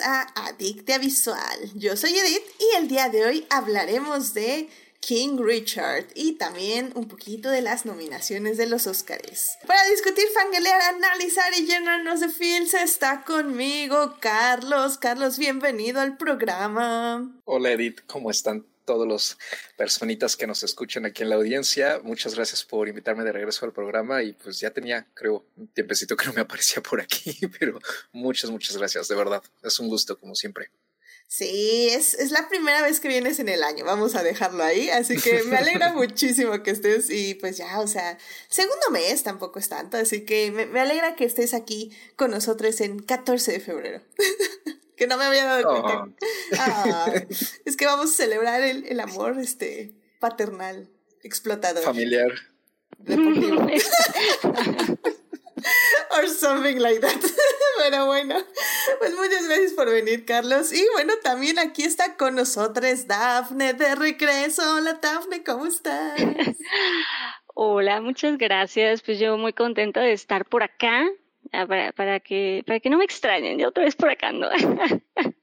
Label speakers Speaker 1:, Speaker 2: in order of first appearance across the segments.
Speaker 1: a Adictia Visual. Yo soy Edith y el día de hoy hablaremos de King Richard y también un poquito de las nominaciones de los Oscars. Para discutir, fangelear, analizar y llenarnos de feels está conmigo Carlos. Carlos, bienvenido al programa.
Speaker 2: Hola Edith, ¿cómo están? Todos los personitas que nos escuchan aquí en la audiencia. Muchas gracias por invitarme de regreso al programa y pues ya tenía, creo, un tiempecito que no me aparecía por aquí, pero muchas, muchas gracias, de verdad. Es un gusto, como siempre.
Speaker 1: Sí, es, es, la primera vez que vienes en el año, vamos a dejarlo ahí, así que me alegra muchísimo que estés y pues ya, o sea, segundo mes tampoco es tanto, así que me, me alegra que estés aquí con nosotros en 14 de febrero. que no me había dado cuenta. Ah, es que vamos a celebrar el, el, amor este, paternal, explotador.
Speaker 2: Familiar.
Speaker 1: Deportivo. Or something like that. Pero bueno, pues muchas gracias por venir, Carlos. Y bueno, también aquí está con nosotros Dafne de regreso. Hola, Dafne, ¿cómo estás?
Speaker 3: Hola, muchas gracias. Pues yo muy contenta de estar por acá para, para, que, para que no me extrañen, yo otra vez por acá ando.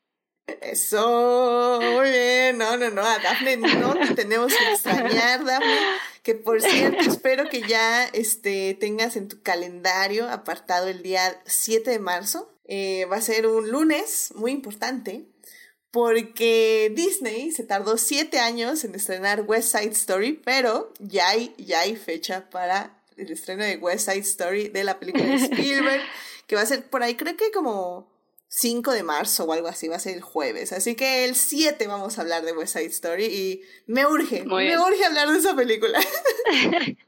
Speaker 1: Eso, muy bien, no, no, no, a Dafne no te tenemos que extrañar, Dafne, que por cierto espero que ya este, tengas en tu calendario apartado el día 7 de marzo, eh, va a ser un lunes muy importante, porque Disney se tardó 7 años en estrenar West Side Story, pero ya hay, ya hay fecha para el estreno de West Side Story de la película de Spielberg, que va a ser por ahí, creo que como 5 de marzo o algo así, va a ser el jueves. Así que el 7 vamos a hablar de West Side Story y me urge, me urge hablar de esa película.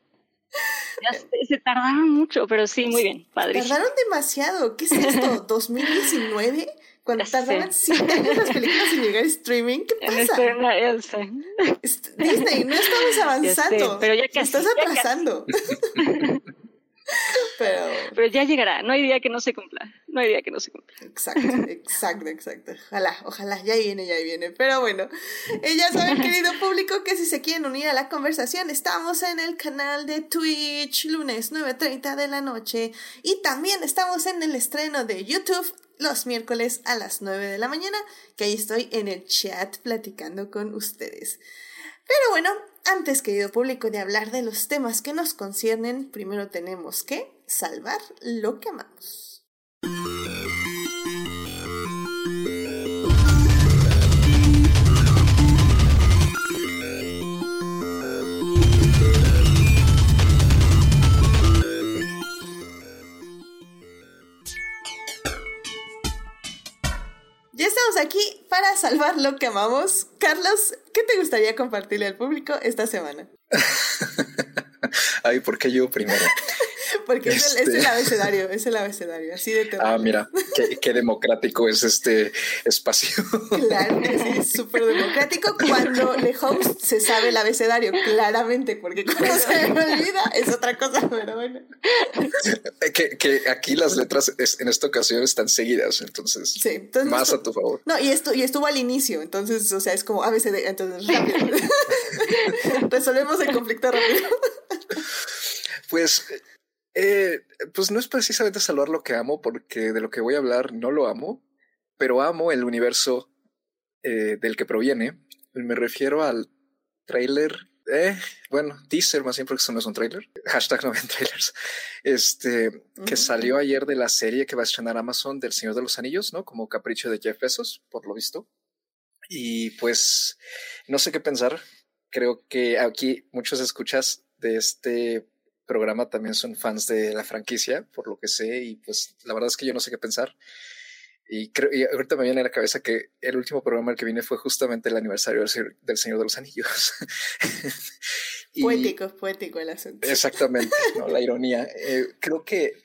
Speaker 3: se, tardaron mucho, pero sí, muy bien, padre.
Speaker 1: Tardaron demasiado. ¿Qué es esto? ¿2019? Cuando tardaban siete años las películas en llegar a streaming, ¿qué pasa? Disney, no estamos avanzando. pero ya casi, Estás atrasando.
Speaker 3: pero... pero ya llegará, no hay día que no se cumpla, no hay día que no se cumpla.
Speaker 1: Exacto, exacto, exacto. Ojalá, ojalá, ya viene, ya viene. Pero bueno, ya saben, querido público, que si se quieren unir a la conversación, estamos en el canal de Twitch, lunes 9.30 de la noche. Y también estamos en el estreno de YouTube los miércoles a las 9 de la mañana, que ahí estoy en el chat platicando con ustedes. Pero bueno, antes, querido público, de hablar de los temas que nos conciernen, primero tenemos que salvar lo que amamos. Estamos aquí para salvar lo que amamos. Carlos, ¿qué te gustaría compartirle al público esta semana?
Speaker 2: Ay, ¿por qué yo primero?
Speaker 1: Porque es, el, este abecedario, es el abecedario, así de
Speaker 2: todo. Ah, mira, qué, democrático es este espacio.
Speaker 1: Claro es súper democrático cuando le host se sabe el abecedario, claramente, porque cuando se me olvida es otra cosa, pero bueno.
Speaker 2: Que, que aquí las letras en esta ocasión están seguidas, entonces, sí, entonces más a tu favor.
Speaker 1: No, y, esto, y estuvo al inicio, entonces, o sea, es como ABCD, entonces rápido. Resolvemos el conflicto rápido.
Speaker 2: Pues eh, pues no es precisamente salvar lo que amo, porque de lo que voy a hablar no lo amo, pero amo el universo eh, del que proviene. Me refiero al trailer, eh, bueno, teaser más bien porque eso no es un trailer, hashtag no ven trailers, este, que mm. salió ayer de la serie que va a estrenar Amazon del Señor de los Anillos, ¿no? Como capricho de Jeff Bezos, por lo visto. Y pues no sé qué pensar. Creo que aquí muchos escuchas de este programa también son fans de la franquicia, por lo que sé, y pues la verdad es que yo no sé qué pensar. Y, creo, y ahorita me viene a la cabeza que el último programa al que vine fue justamente el aniversario del, Señor de los Anillos.
Speaker 1: poético, poético el asunto.
Speaker 2: Exactamente, ¿no? la ironía. Eh, creo que,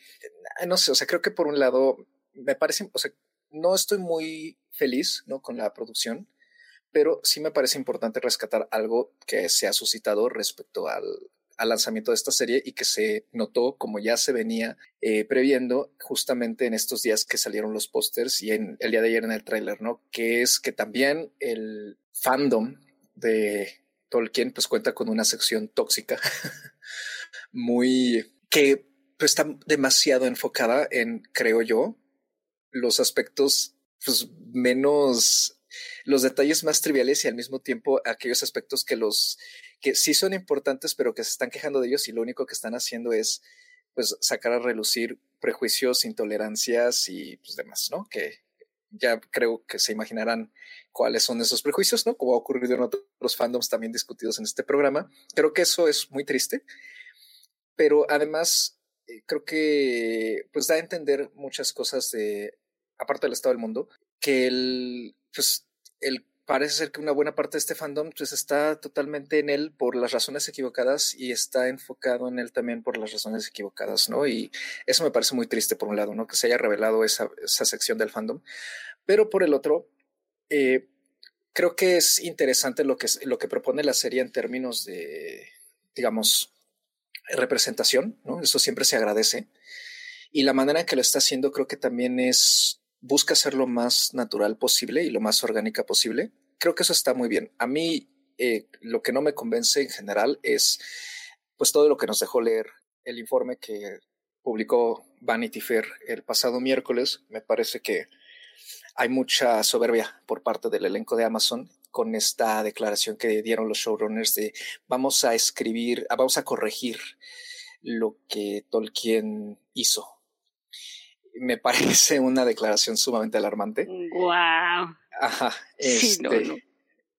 Speaker 2: no sé, o sea, creo que por un lado me parece, o sea, no estoy muy feliz ¿no? con la producción, pero sí me parece importante rescatar algo que se ha suscitado respecto al, al lanzamiento de esta serie y que se notó como ya se venía eh, previendo justamente en estos días que salieron los pósters y en el día de ayer en el tráiler, ¿no? Que es que también el fandom de Tolkien pues cuenta con una sección tóxica muy que pues, está demasiado enfocada en, creo yo, los aspectos pues menos los detalles más triviales y al mismo tiempo aquellos aspectos que los que sí son importantes pero que se están quejando de ellos y lo único que están haciendo es pues sacar a relucir prejuicios, intolerancias y pues demás, ¿no? Que ya creo que se imaginarán cuáles son esos prejuicios, ¿no? Como ha ocurrido en otros fandoms también discutidos en este programa. Creo que eso es muy triste, pero además eh, creo que pues da a entender muchas cosas de, aparte del estado del mundo, que el, pues, el parece ser que una buena parte de este fandom pues está totalmente en él por las razones equivocadas y está enfocado en él también por las razones equivocadas, ¿no? Y eso me parece muy triste por un lado, ¿no? Que se haya revelado esa, esa sección del fandom. Pero por el otro, eh, creo que es interesante lo que, lo que propone la serie en términos de, digamos, representación, ¿no? Eso siempre se agradece. Y la manera en que lo está haciendo creo que también es busca ser lo más natural posible y lo más orgánica posible. Creo que eso está muy bien. A mí eh, lo que no me convence en general es pues todo lo que nos dejó leer el informe que publicó Vanity Fair el pasado miércoles. Me parece que hay mucha soberbia por parte del elenco de Amazon con esta declaración que dieron los showrunners de vamos a escribir, vamos a corregir lo que Tolkien hizo me parece una declaración sumamente alarmante.
Speaker 3: Wow.
Speaker 2: Ajá. Este,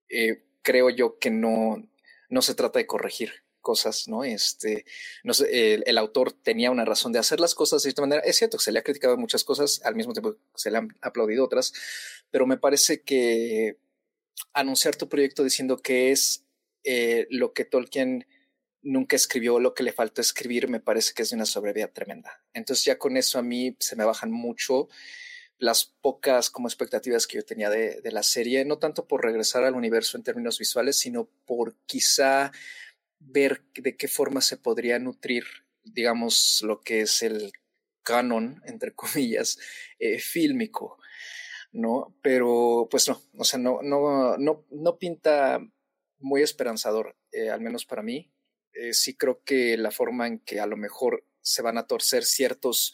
Speaker 2: eh, creo yo que no, no se trata de corregir cosas, ¿no? Este, no sé, el, autor tenía una razón de hacer las cosas de esta manera. Es cierto que se le ha criticado muchas cosas, al mismo tiempo se le han aplaudido otras, pero me parece que anunciar tu proyecto diciendo que es eh, lo que Tolkien nunca escribió lo que le faltó escribir, me parece que es de una sobrevía tremenda. Entonces ya con eso a mí se me bajan mucho las pocas como expectativas que yo tenía de, de, la serie, no tanto por regresar al universo en términos visuales, sino por quizá ver de qué forma se podría nutrir, digamos, lo que es el canon, entre comillas, eh, fílmico, ¿no? Pero pues no, o sea, no, no, no, no pinta muy esperanzador, eh, al menos para mí. Eh, sí creo que la forma en que a lo mejor se van a torcer ciertos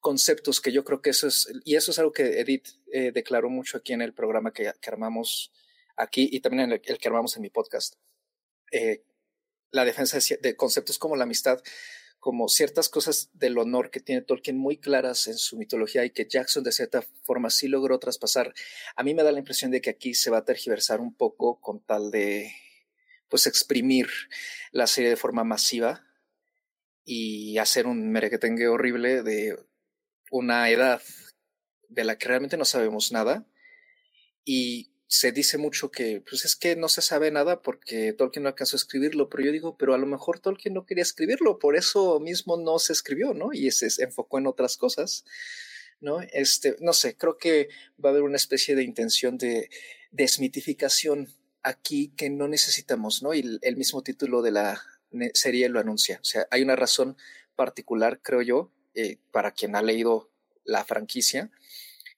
Speaker 2: conceptos que yo creo que eso es, y eso es algo que Edith eh, declaró mucho aquí en el programa que, armamos aquí y también en el, que armamos en mi podcast. Eh, la defensa de, conceptos como la amistad, como ciertas cosas del honor que tiene Tolkien muy claras en su mitología y que Jackson de cierta forma sí logró traspasar. A mí me da la impresión de que aquí se va a tergiversar un poco con tal de pues exprimir la serie de forma masiva y hacer un merequetengue horrible de una edad de la que realmente no sabemos nada y se dice mucho que pues es que no se sabe nada porque Tolkien no alcanzó a escribirlo, pero yo digo, pero a lo mejor Tolkien no quería escribirlo, por eso mismo no se escribió, ¿no? Y se enfocó en otras cosas, ¿no? Este, no sé, creo que va a haber una especie de intención de desmitificación aquí que no necesitamos, ¿no? Y el, mismo título de la serie lo anuncia. O sea, hay una razón particular, creo yo, eh, para quien ha leído la franquicia,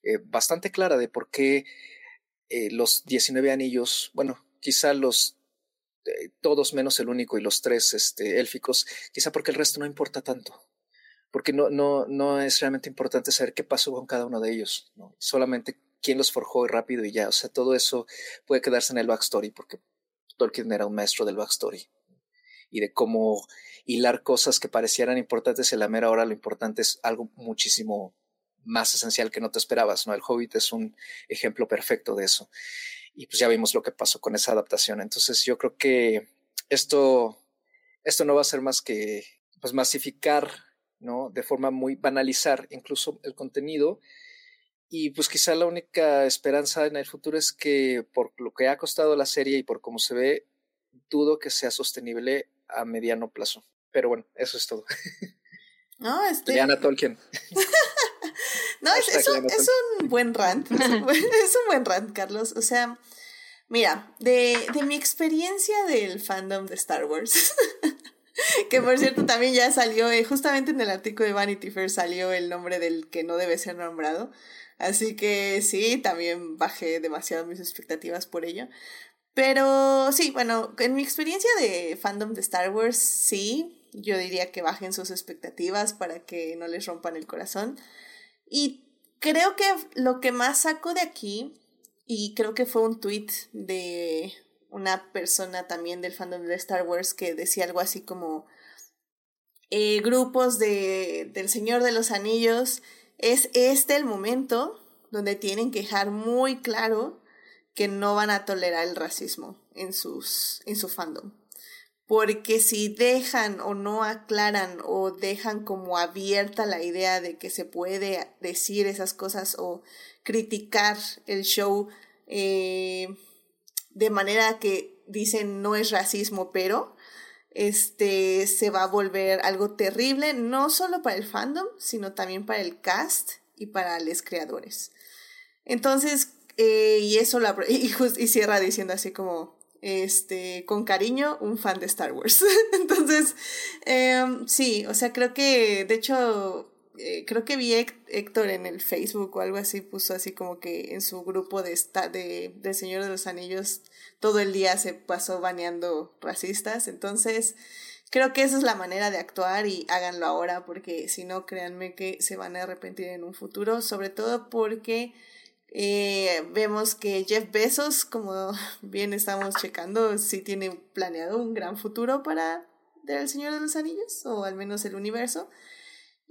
Speaker 2: eh, bastante clara de por qué eh, los 19 anillos, bueno, quizá los todos menos el único y los tres este, élficos, quizá porque el resto no importa tanto, porque no, no, no es realmente importante saber qué pasó con cada uno de ellos, ¿no? solamente quién los forjó rápido y ya. O sea, todo eso puede quedarse en el backstory porque Tolkien era un maestro del backstory y de cómo hilar cosas que parecieran importantes en la mera hora, lo importante es algo muchísimo más esencial que no te esperabas, ¿no? El Hobbit es un ejemplo perfecto de eso. Y pues ya vimos lo que pasó con esa adaptación. Entonces yo creo que esto, esto no va a ser más que pues masificar, ¿no? De forma muy banalizar incluso el contenido y pues quizá la única esperanza en el futuro es que por lo que ha costado la serie y por cómo se ve, dudo que sea sostenible a mediano plazo. Pero bueno, eso es todo.
Speaker 1: No, este...
Speaker 2: Liana Tolkien.
Speaker 1: no, es, es, un, es, un, buen rant. Es un buen, es un buen rant, Carlos. O sea, mira, de, de mi experiencia del fandom de Star Wars, que por cierto también ya salió, eh, justamente en el artículo de Vanity Fair salió el nombre del que no debe ser nombrado. Así que sí, también bajé demasiado mis expectativas por ello. Pero sí, bueno, en mi experiencia de fandom de Star Wars, sí, yo diría que bajen sus expectativas para que no les rompan el corazón. Y creo que lo que más saco de aquí, y creo que fue un tweet de una persona también del fandom de Star Wars que decía algo así como eh, grupos de, del Señor de los Anillos, es este el momento donde tienen que dejar muy claro que no van a tolerar el racismo en, sus, en su fandom. Porque si dejan o no aclaran o dejan como abierta la idea de que se puede decir esas cosas o criticar el show eh, de manera que dicen no es racismo, pero este se va a volver algo terrible, no solo para el fandom, sino también para el cast y para los creadores. Entonces, eh, y eso lo, y, y cierra diciendo así como, este, con cariño, un fan de Star Wars. Entonces, em, sí, o sea, creo que, de hecho, eh, creo que vi Héctor en el Facebook o algo así, puso así como que en su grupo de, de, de Señor de los Anillos todo el día se pasó baneando racistas. Entonces, creo que esa es la manera de actuar y háganlo ahora porque si no, créanme que se van a arrepentir en un futuro, sobre todo porque eh, vemos que Jeff Bezos, como bien estamos checando, sí tiene planeado un gran futuro para El Señor de los Anillos, o al menos el universo.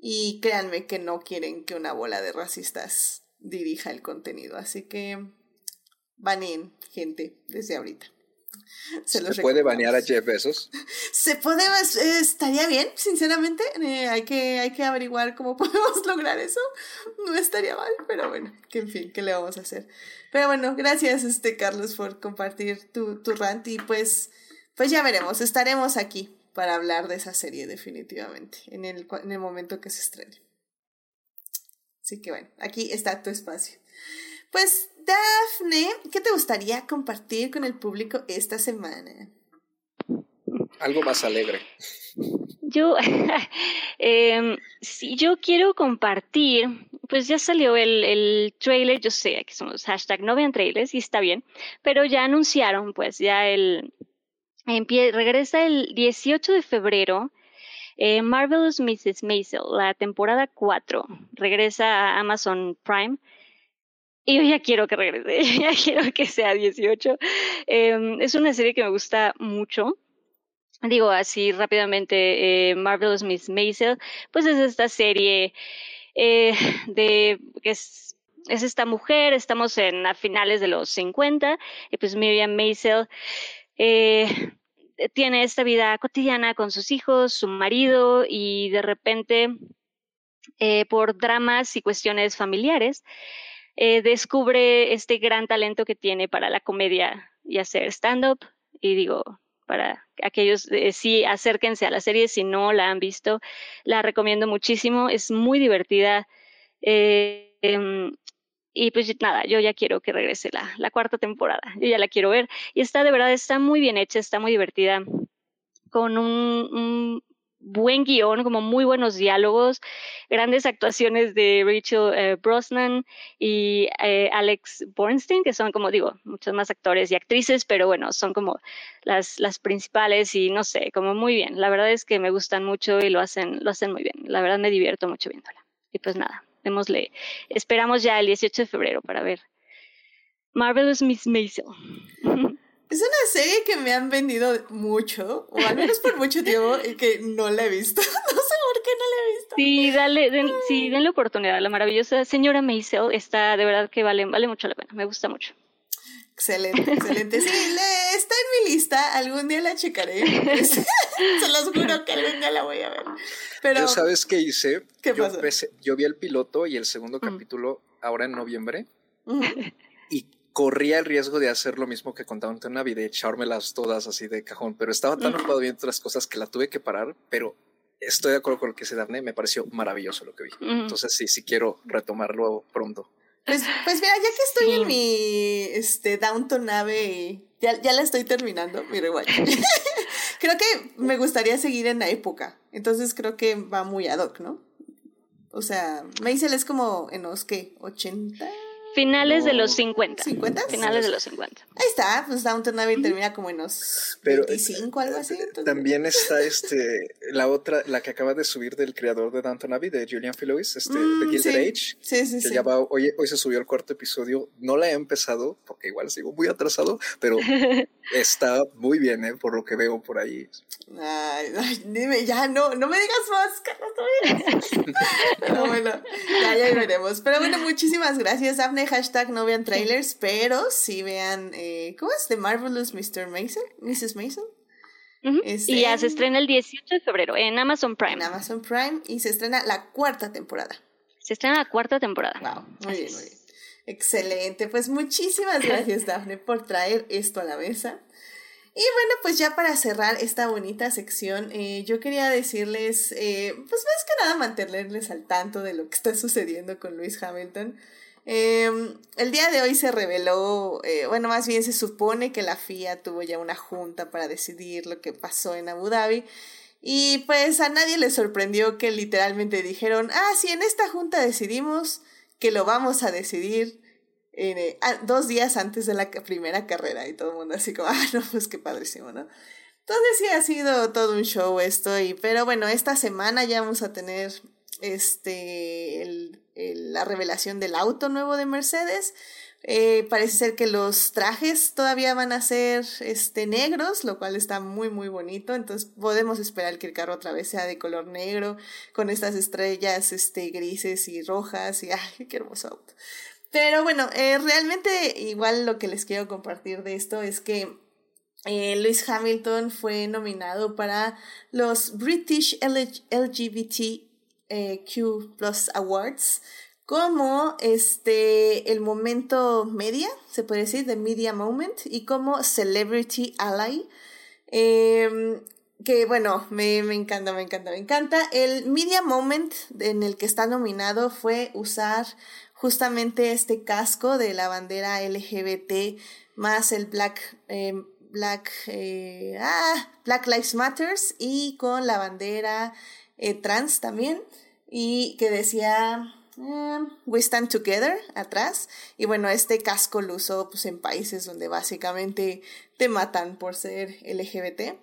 Speaker 1: Y créanme que no quieren que una bola de racistas dirija el contenido. Así que baneen gente desde ahorita.
Speaker 2: ¿Se, puede banear a Jeff Bezos?
Speaker 1: Se puede, eh, estaría bien, sinceramente. Eh, hay, que, hay que averiguar cómo podemos lograr eso. No estaría mal, pero bueno, que en fin, ¿qué le vamos a hacer? Pero bueno, gracias, este Carlos, por compartir tu, tu rant y pues, pues ya veremos, estaremos aquí para hablar de esa serie definitivamente en el, en el momento que se estrene. Así que bueno, aquí está tu espacio. Pues Dafne, ¿qué te gustaría compartir con el público esta semana?
Speaker 2: Algo más alegre.
Speaker 3: Yo, eh, si yo quiero compartir, pues ya salió el, el trailer, yo sé que somos hashtag no vean trailers y está bien, pero ya anunciaron pues ya el, regresa el 18 de febrero eh, Marvelous Mrs. Maisel, la temporada 4, regresa a Amazon Prime. Y yo ya quiero que regrese, ya quiero que sea 18. Em, es una serie que me gusta mucho. Digo así rápidamente, eh, Marvelous Miss Maisel, pues es esta serie eh, de que es, es esta mujer, estamos en a finales de los 50, y pues Miriam Maisel eh, tiene esta vida cotidiana con sus hijos, su marido y de repente por dramas y cuestiones familiares eh, descubre este gran talento que tiene para la comedia y hacer stand-up y digo para aquellos eh, sí acérquense a la serie si no la han visto la recomiendo muchísimo es muy divertida em, y pues nada, yo ya quiero que regrese la, la cuarta temporada, yo ya la quiero ver. Y está de verdad, está muy bien hecha, está muy divertida, con un, buen guion, como muy buenos diálogos, grandes actuaciones de Rachel eh, Brosnan y eh, Alex Bornstein, que son como digo, muchos más actores y actrices, pero bueno, son como las, las principales y no sé, como muy bien. La verdad es que me gustan mucho y lo hacen, lo hacen muy bien. La verdad me divierto mucho viéndola. Y pues nada, démosle, esperamos ya el 18 de febrero para ver Marvelous Miss Maisel.
Speaker 1: Es una serie que me han vendido mucho, o al menos por mucho tiempo, y que no la he visto. No sé por qué no la he visto.
Speaker 3: Sí, dale, sí, denle oportunidad. La maravillosa señora Maisel está, de verdad que vale, vale mucho la pena. Me gusta mucho.
Speaker 1: Excelente, excelente. Sí, está en mi lista. Algún día la checaré. Se los juro que algún día la voy a ver. Pero,
Speaker 2: ¿Yo sabes qué hice?
Speaker 1: ¿Qué
Speaker 2: yo,
Speaker 1: pasó?
Speaker 2: yo vi el piloto y el segundo capítulo ahora en noviembre. Y corría el riesgo de hacer lo mismo que contaban en una vida, echármelas todas así de cajón. Pero estaba tan ocupado viendo otras cosas que la tuve que parar. Pero estoy de acuerdo con lo que se Daphne. Me pareció maravilloso lo que vi. Entonces sí, sí quiero retomarlo pronto.
Speaker 1: Pues, pues mira, ya que estoy en mi este, Downton nave, ya, ya la estoy terminando, mi rewatch. creo que me gustaría seguir en la época. Entonces creo que va muy ad hoc, ¿no? O sea, Maisel es como en los que, 80.
Speaker 3: Finales de los 50.
Speaker 1: ¿50?
Speaker 3: Finales de los 50.
Speaker 1: Ahí está, pues Downton Abbey termina como en los Pero, 25, algo así.
Speaker 2: También está este, la otra, la que acaba de subir del creador de Downton Abbey, de Julian Phillips, este, de mm, Gilded Age.
Speaker 1: Sí, sí,
Speaker 2: sí. hoy, hoy se subió el cuarto episodio. No la he empezado, porque igual sigo muy atrasado, pero está muy bien, ¿eh? Por lo que veo por ahí.
Speaker 1: Ay, dime, ya no, no me digas más, Carlos, no, bueno, ya, ya veremos. Pero bueno, muchísimas gracias, Daphne. Hashtag no vean trailers, pero sí vean, eh, ¿cómo es? The Marvelous Mr. Mason, Mrs. Mason.
Speaker 3: y ya se estrena el 18 de febrero en Amazon Prime. En
Speaker 1: Amazon Prime y se estrena la cuarta temporada.
Speaker 3: Se estrena la cuarta temporada.
Speaker 1: Wow, muy bien, muy bien. Excelente, pues muchísimas gracias Daphne por traer esto a la mesa. Y bueno, pues ya para cerrar esta bonita sección, eh, yo quería decirles, eh, pues más que nada mantenerles al tanto de lo que está sucediendo con Luis Hamilton. Em, el día de hoy se reveló, eh, bueno, más bien se supone que la FIA tuvo ya una junta para decidir lo que pasó en Abu Dhabi. Y pues a nadie le sorprendió que literalmente dijeron, ah, sí, en esta junta decidimos que lo vamos a decidir eh, dos días antes de la primera carrera y todo el mundo así como, ah, no, pues qué padrísimo, ¿no? Entonces sí ha sido todo un show esto, y, pero bueno, esta semana ya vamos a tener este, el, la revelación del auto nuevo de Mercedes. Eh, parece ser que los trajes todavía van a ser este, negros, lo cual está muy muy bonito. Entonces podemos esperar que el carro otra vez sea de color negro, con estas estrellas este, grises y rojas. Y ¡ay, qué hermoso auto! Pero bueno, eh, realmente igual lo que les quiero compartir de esto es que eh, Lewis Hamilton fue nominado para los British LGBTQ Plus Awards como este el momento media, se puede decir, the media moment, y como celebrity ally. Em, que bueno, me, me, encanta, me encanta, me encanta. El media moment en el que está nominado fue usar justamente este casco de la bandera LGBT más el Black, eh, Black, eh, ah, Black Lives Matters y con la bandera eh, trans también y que decía We Stand Together atrás. Y bueno este casco lo usó pues en países donde básicamente te matan por ser LGBT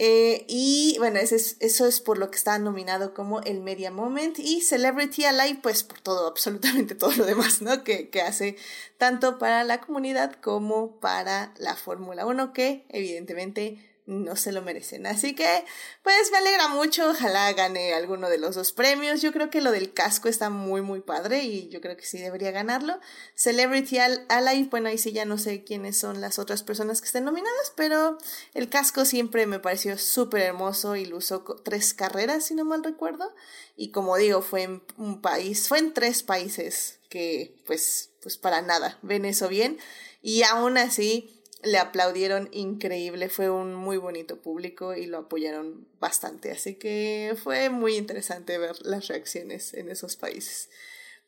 Speaker 1: eh, y bueno, eso es, eso es por lo que está nominado como el Media Moment. Y Celebrity Alive, pues por todo, absolutamente todo lo demás, ¿no? Que, que hace tanto para la comunidad como para la Fórmula 1, que evidentemente no se lo merecen. Así que, pues me alegra mucho, ojalá gane alguno de los dos premios. Yo creo que lo del casco está muy, muy padre y yo creo que sí debería ganarlo. Celebrity Ally, bueno, ahí sí ya no sé quiénes son las otras personas que estén nominadas, pero el casco siempre me pareció súper hermoso y lo usó tres carreras, si no mal recuerdo. Y como digo, fue en un país, fue en tres países que, pues, pues para nada, ven eso bien. Y aún así, le aplaudieron increíble, fue un muy bonito público y lo apoyaron bastante, así que fue muy interesante ver las reacciones en esos países.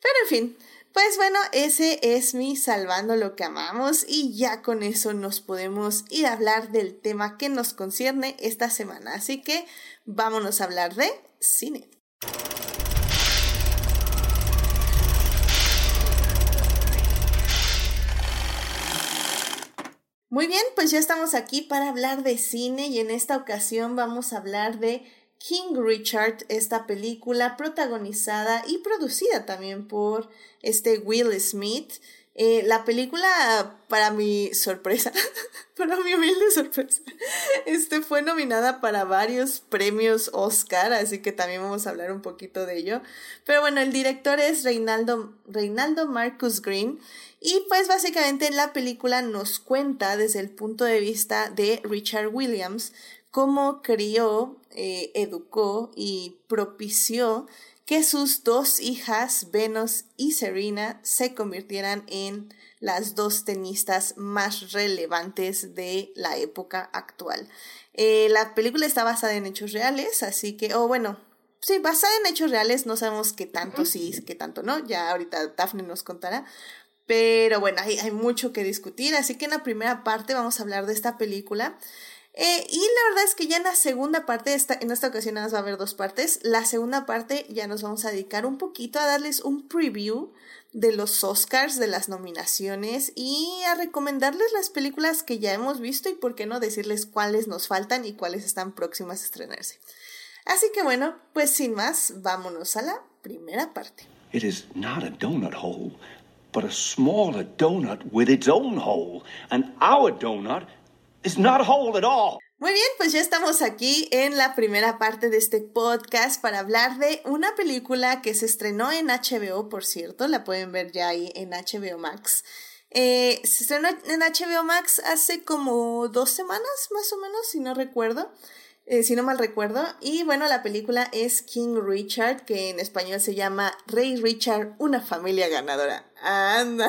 Speaker 1: Pero en fin, pues bueno, ese es mi salvando lo que amamos y ya con eso nos podemos ir a hablar del tema que nos concierne esta semana, así que vámonos a hablar de cine. Muy bien, pues ya estamos aquí para hablar de cine y en esta ocasión vamos a hablar de King Richard, esta película protagonizada y producida también por este Will Smith. Eh, la película, para mi sorpresa, para mi humilde sorpresa, este fue nominada para varios premios Oscar, así que también vamos a hablar un poquito de ello. Pero bueno, el director es Reinaldo, Reinaldo Marcus Green y pues básicamente la película nos cuenta desde el punto de vista de Richard Williams cómo crió, eh, educó y propició que sus dos hijas, Venus y Serena, se convirtieran en las dos tenistas más relevantes de la época actual. Eh, la película está basada en hechos reales, así que, o bueno, sí, basada en hechos reales, no sabemos qué tanto sí, qué tanto no, ya ahorita Daphne nos contará, pero bueno, hay, hay mucho que discutir, así que en la primera parte vamos a hablar de esta película. Eh, y la verdad es que ya en la segunda parte, esta, en esta ocasión nada más va a haber dos partes, la segunda parte ya nos vamos a dedicar un poquito a darles un preview de los Oscars, de las nominaciones y a recomendarles las películas que ya hemos visto y por qué no decirles cuáles nos faltan y cuáles están próximas a estrenarse. Así que bueno, pues sin más, vámonos a la primera parte.
Speaker 4: Donut but a smaller donut with its own hole. And our donut is not a hole at all.
Speaker 1: Muy bien, pues ya estamos aquí en la primera parte de este podcast para hablar de una película que se estrenó en HBO, por cierto, la pueden ver ya ahí en HBO Max. Eh, se estrenó en HBO Max hace como dos semanas, más o menos, si no recuerdo. Eh, si no mal recuerdo. Y bueno, la película es King Richard, que en español se llama Rey Richard, una familia ganadora. Anda.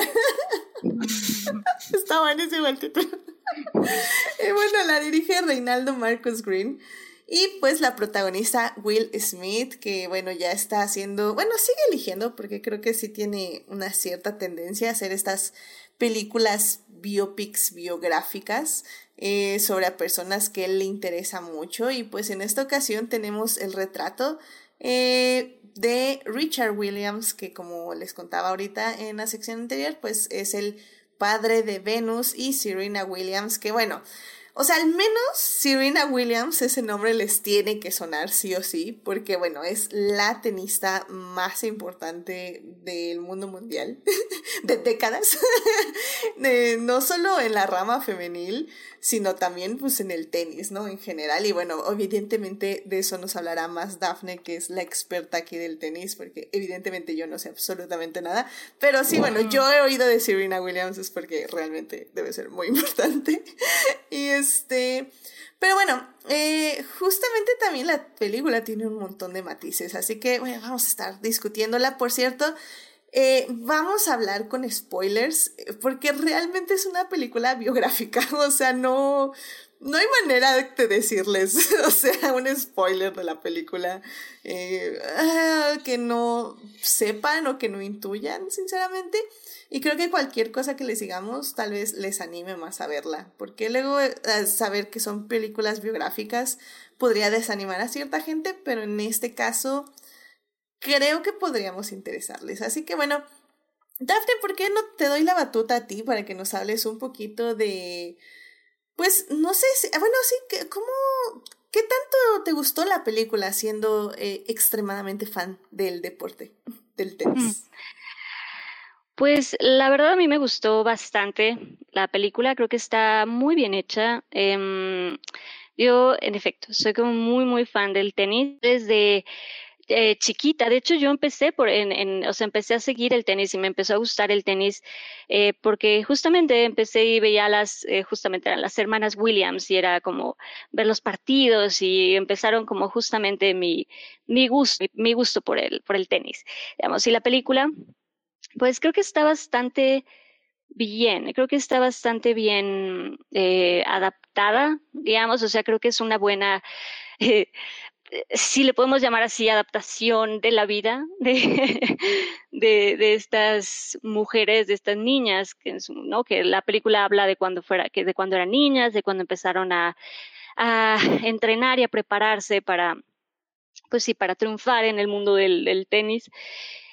Speaker 1: Está buenísimo el título. y bueno, la dirige Reinaldo Marcus Green. Y pues la protagonista Will Smith, que bueno, ya está haciendo, bueno, sigue eligiendo porque creo que sí tiene una cierta tendencia a hacer estas películas biopics biográficas eh, sobre a personas que él le interesa mucho y pues en esta ocasión tenemos el retrato eh, de Richard Williams que como les contaba ahorita en la sección anterior pues es el padre de Venus y Serena Williams que bueno o sea, al menos Serena Williams, ese nombre les tiene que sonar sí o sí, porque bueno, es la tenista más importante del mundo mundial, de décadas, no solo en la rama femenil, sino también pues en el tenis, ¿no? En general. Y bueno, evidentemente de eso nos hablará más Daphne, que es la experta aquí del tenis, porque evidentemente yo no sé absolutamente nada. Pero sí, bueno, yo he oído de Serena Williams, es porque realmente debe ser muy importante. y este... Pero bueno, eh, justamente también la película tiene un montón de matices, así que bueno, vamos a estar discutiéndola. Por cierto, eh, vamos a hablar con spoilers, eh, porque realmente es una película biográfica, o sea, no, no hay manera de decirles, o sea, un spoiler de la película eh, ah, que no sepan o que no intuyan, sinceramente. Y creo que cualquier cosa que les digamos tal vez les anime más a verla, porque luego saber que son películas biográficas podría desanimar a cierta gente, pero en este caso creo que podríamos interesarles. Así que bueno, Dafne, ¿por qué no te doy la batuta a ti para que nos hables un poquito de... Pues no sé, si, bueno, sí, ¿cómo, ¿qué tanto te gustó la película siendo eh, extremadamente fan del deporte, del tenis?
Speaker 3: Pues la verdad a mí me gustó bastante la película, creo que está muy bien hecha. Em, yo, en efecto, soy como muy, muy fan del tenis desde eh, chiquita. De hecho, yo empecé por, en, en, o sea, empecé a seguir el tenis y me empezó a gustar el tenis eh, porque justamente empecé y veía las, eh, justamente eran las hermanas Williams y era como ver los partidos y empezaron como justamente mi, mi gusto, mi, gusto por el, por el tenis. Digamos, y la película, pues creo que está bastante bien, creo que está bastante bien adaptada, digamos, o sea, creo que es una buena, si le podemos llamar así, adaptación de la vida de, de, estas mujeres, de estas niñas, que, ¿no? que la película habla de cuando fuera, que de cuando eran niñas, de cuando empezaron a, a entrenar y a prepararse para, pues sí, para triunfar en el mundo del, del tenis.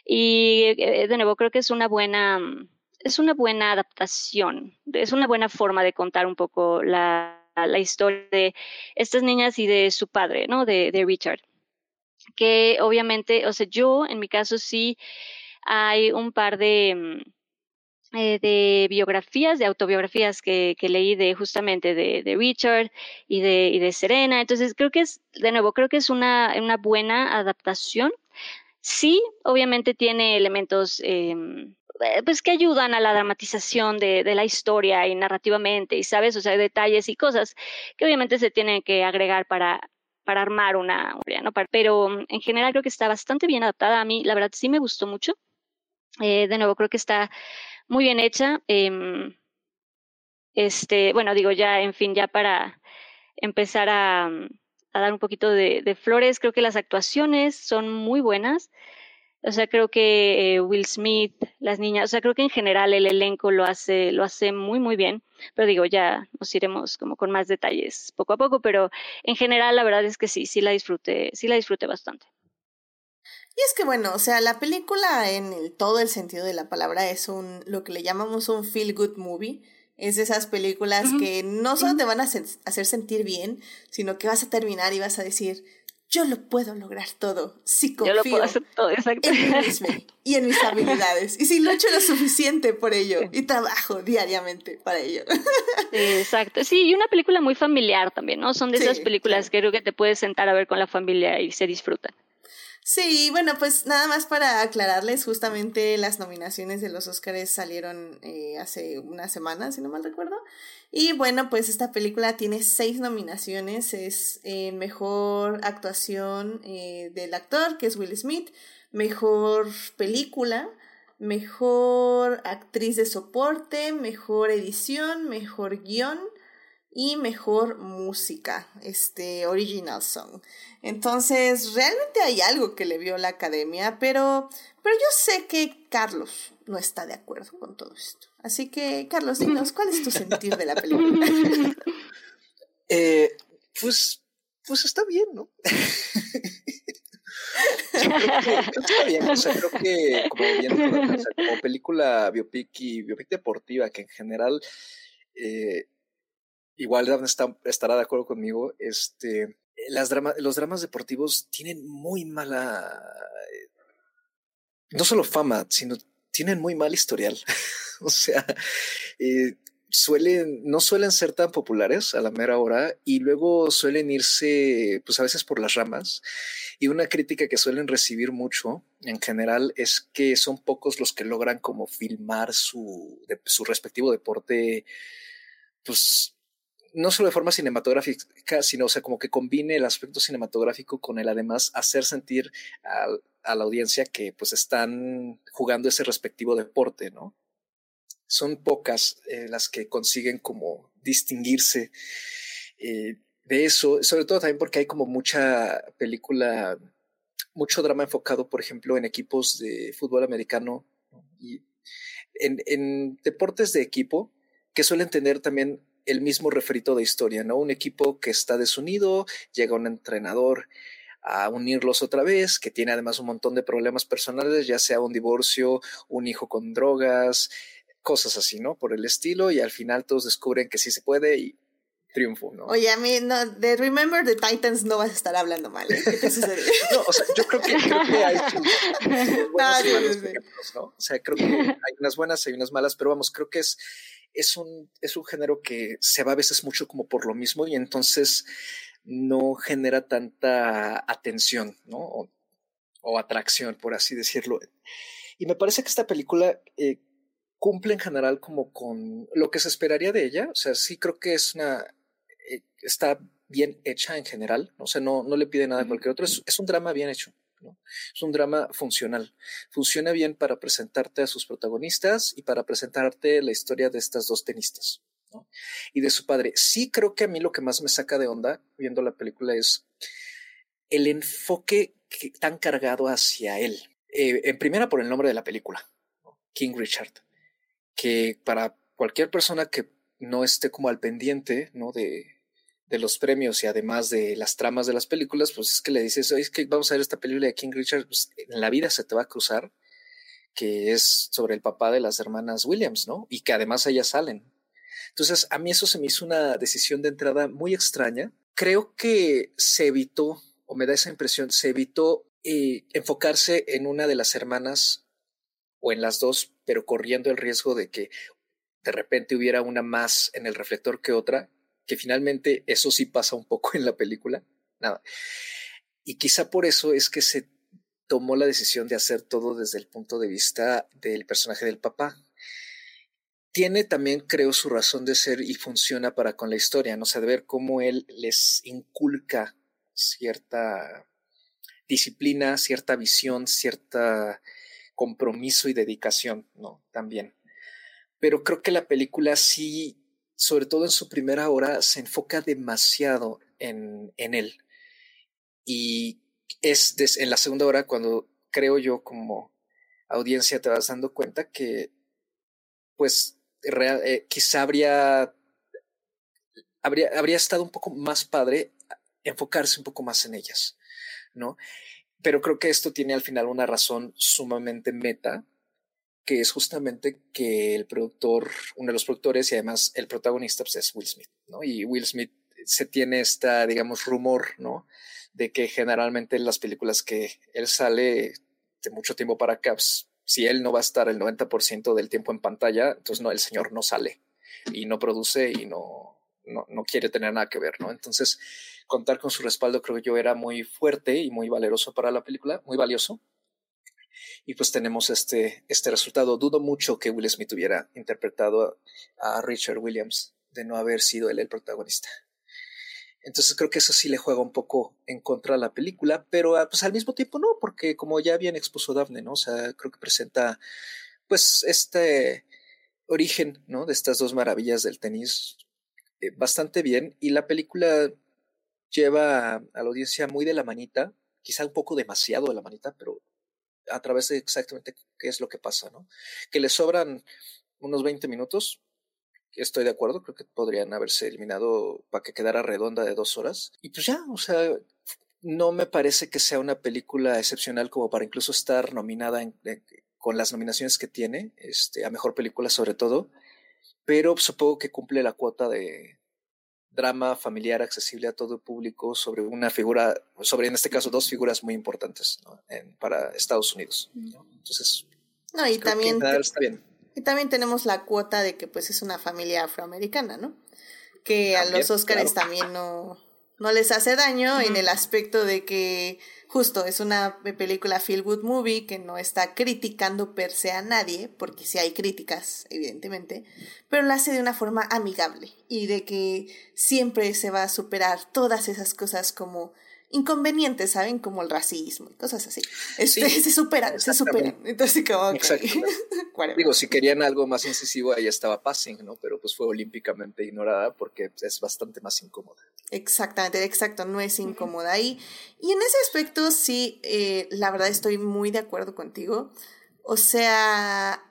Speaker 3: Y eh, de nuevo, creo que es una buena, es una buena adaptación, es una buena forma de contar un poco la, la historia de estas niñas y de su padre, ¿no? De, Richard. Que obviamente, o sea, yo en mi caso sí hay un par de, mm, eh, biografías, de autobiografías que, leí de justamente de, Richard y de, Serena. Entonces creo que es, de nuevo, creo que es una, una buena adaptación. Sí, obviamente tiene elementos eh, pues que ayudan a la dramatización de, de, la historia y narrativamente, y sabes, o sea, detalles y cosas que obviamente se tienen que agregar para, para armar una, ¿no? Pero mm, en general creo que está bastante bien adaptada a mí, la verdad sí me gustó mucho. Eh, de nuevo, creo que está muy bien hecha. Eh, este, bueno, digo ya, en fin, ya para empezar a, mm, a dar un poquito de flores, creo que las actuaciones son muy buenas. O sea, creo que eh, Will Smith, las niñas, o sea, creo que en general el elenco lo hace, lo hace muy, muy bien. Pero digo, ya nos iremos como con más detalles poco a poco, pero en general la verdad es que sí, sí la disfruté, sí la disfruté bastante.
Speaker 1: Y es que bueno, o sea, la película en el, todo el sentido de la palabra es un, lo que le llamamos un feel good movie. Es de esas películas que no solo te van a hacer sentir bien, sino que vas a terminar y vas a decir, yo lo puedo lograr todo. Sí confío yo lo puedo hacer todo, exacto. en mí mismo y en mis habilidades. Y si lo hecho lo suficiente por ello y trabajo diariamente para ello.
Speaker 3: Exacto. Sí, y una película muy familiar también, ¿no? Son de esas películas que creo que te puedes sentar a ver con la familia y se disfrutan.
Speaker 1: Sí, bueno, pues nada más para aclararles, justamente las nominaciones de los Oscars salieron eh, hace una semana, si no mal recuerdo. Y bueno, pues esta película tiene seis nominaciones. Es eh, mejor actuación eh, del actor, que es Will Smith, mejor película, mejor actriz de soporte, mejor edición, mejor guion y mejor música, este original song. Entonces, realmente hay algo que le vio la academia, pero, pero yo sé que Carlos no está de acuerdo con todo esto. Así que, Carlos, dinos, ¿cuál es tu sentir de la película?
Speaker 2: Eh, pues, pues está bien, ¿no? está bien, o sea, creo que como, bien, como película biopic y biopic deportiva, que en general eh, igual está, estará de acuerdo conmigo, este, las los dramas deportivos tienen muy mala, eh, no solo fama, sino tienen muy mal historial. o sea, eh, suelen, no suelen ser tan populares a la mera hora y luego suelen irse, pues a veces por las ramas. Y una crítica que suelen recibir mucho en general es que son pocos los que logran como filmar su, su respectivo deporte, pues no solo de forma cinematográfica, sino, o sea, como que combine el aspecto cinematográfico con el además hacer sentir a, la audiencia que pues están jugando ese respectivo deporte, ¿no? Son pocas eh, las que consiguen como distinguirse eh, de eso, sobre todo también porque hay como mucha película, mucho drama enfocado, por ejemplo, en equipos de fútbol americano y en, en deportes de equipo que suelen tener también el mismo refrito de historia, ¿no? Un equipo que está desunido, llega un entrenador a unirlos otra vez, que tiene además un montón de problemas personales, ya sea un divorcio, un hijo con drogas, cosas así, ¿no? Por el estilo, y al final todos descubren que sí se puede y triunfo, ¿no?
Speaker 1: Oye, a mí, no, de Remember the Titans no vas a estar hablando mal, ¿eh? ¿Qué te sucede?
Speaker 2: no, o sea, yo creo que, creo que hay y ¿no? O sea, creo que hay unas buenas y unas malas, pero vamos, creo que es es un, es un género que se va a veces mucho como por lo mismo y entonces no genera tanta atención, ¿no? O, atracción, por así decirlo. Y me parece que esta película eh, cumple en general como con lo que se esperaría de ella. O sea, sí creo que es una... Eh, está bien hecha en general. O sea, no, no le pide nada a cualquier otro. es un drama bien hecho. Es un drama funcional. Funciona bien para presentarte a sus protagonistas y para presentarte la historia de estas dos tenistas. Y de su padre. Sí creo que a mí lo que más me saca de onda viendo la película es el enfoque que, tan cargado hacia él. Eh, en primera por el nombre de la película, King Richard, que para cualquier persona que no esté como al pendiente ¿no? de, de los premios y además de las tramas de las películas, pues es que le dices, es que vamos a ver esta película de King Richard, pues en la vida se te va a cruzar, que es sobre el papá de las hermanas Williams, ¿no? Y que además ellas salen. Entonces, a mí eso se me hizo una decisión de entrada muy extraña. Creo que se evitó, o me da esa impresión, se evitó eh, enfocarse en una de las hermanas o en las dos, pero corriendo el riesgo de que de repente hubiera una más en el reflector que otra que finalmente eso sí pasa un poco en la película. Nada. Y quizá por eso es que se tomó la decisión de hacer todo desde el punto de vista del personaje del papá. Tiene también, creo, su razón de ser y funciona para con la historia, ¿no? sé, de ver cómo él les inculca cierta disciplina, cierta visión, cierta compromiso y dedicación, ¿no? También. Pero creo que la película sí sobre todo en su primera hora, se enfoca demasiado en, en él. Y es en la segunda hora cuando creo yo como audiencia te vas dando cuenta que pues eh, quizá habría, habría, habría estado un poco más padre enfocarse un poco más en ellas, ¿no? Pero creo que esto tiene al final una razón sumamente meta, que es justamente que el productor, uno de los productores y además el protagonista pues, es Will Smith, ¿no? Y Will Smith se tiene esta, digamos, rumor, ¿no? De que generalmente en las películas que él sale de mucho tiempo para acá, pues, si él no va a estar el 90% del tiempo en pantalla, entonces no, el señor no sale y no produce y no, no, no quiere tener nada que ver, ¿no? Entonces, contar con su respaldo creo yo era muy fuerte y muy valeroso para la película, muy valioso. Y pues tenemos este, este resultado. Dudo mucho que Will Smith hubiera interpretado a Richard Williams de no haber sido él el protagonista. Entonces creo que eso sí le juega un poco en contra a la película, pero ah, pues al mismo tiempo no, porque como ya bien expuso Daphne, ¿no? O sea, creo que presenta pues este origen, ¿no? De estas dos maravillas del tenis eh, bastante bien y la película lleva a la audiencia muy de la manita, quizá un poco demasiado de la manita, pero a través de exactamente qué es lo que pasa, ¿no? Que le sobran unos 20 minutos, estoy de acuerdo, creo que podrían haberse eliminado para que quedara redonda de dos horas. Y pues ya, o sea, no me parece que sea una película excepcional como para incluso estar nominada con las nominaciones que tiene, este, a mejor película sobre todo, pero supongo que cumple la cuota de, drama familiar accesible a todo el público sobre una figura, sobre en este caso dos figuras muy importantes para Estados Unidos. Entonces,
Speaker 1: no, y también, está bien. y también tenemos la cuota de que pues es una familia afroamericana, ¿no? Que a los Óscares también no, no les hace daño en el aspecto de que justo es una película feel good movie que no está criticando per se a nadie, porque sí hay críticas, evidentemente, pero lo hace de una forma amigable y de que siempre se va a superar todas esas cosas como inconvenientes, ¿saben? Como el racismo y cosas así. Este, se superan, se superan. Entonces, como,
Speaker 2: Digo, si querían algo más incisivo, ahí estaba Passing, ¿no? Pero pues fue olímpicamente ignorada porque es bastante más incómoda.
Speaker 1: Exactamente, exacto, no es incómoda. Y, y en ese aspecto sí, eh, la verdad estoy muy de acuerdo contigo. O sea,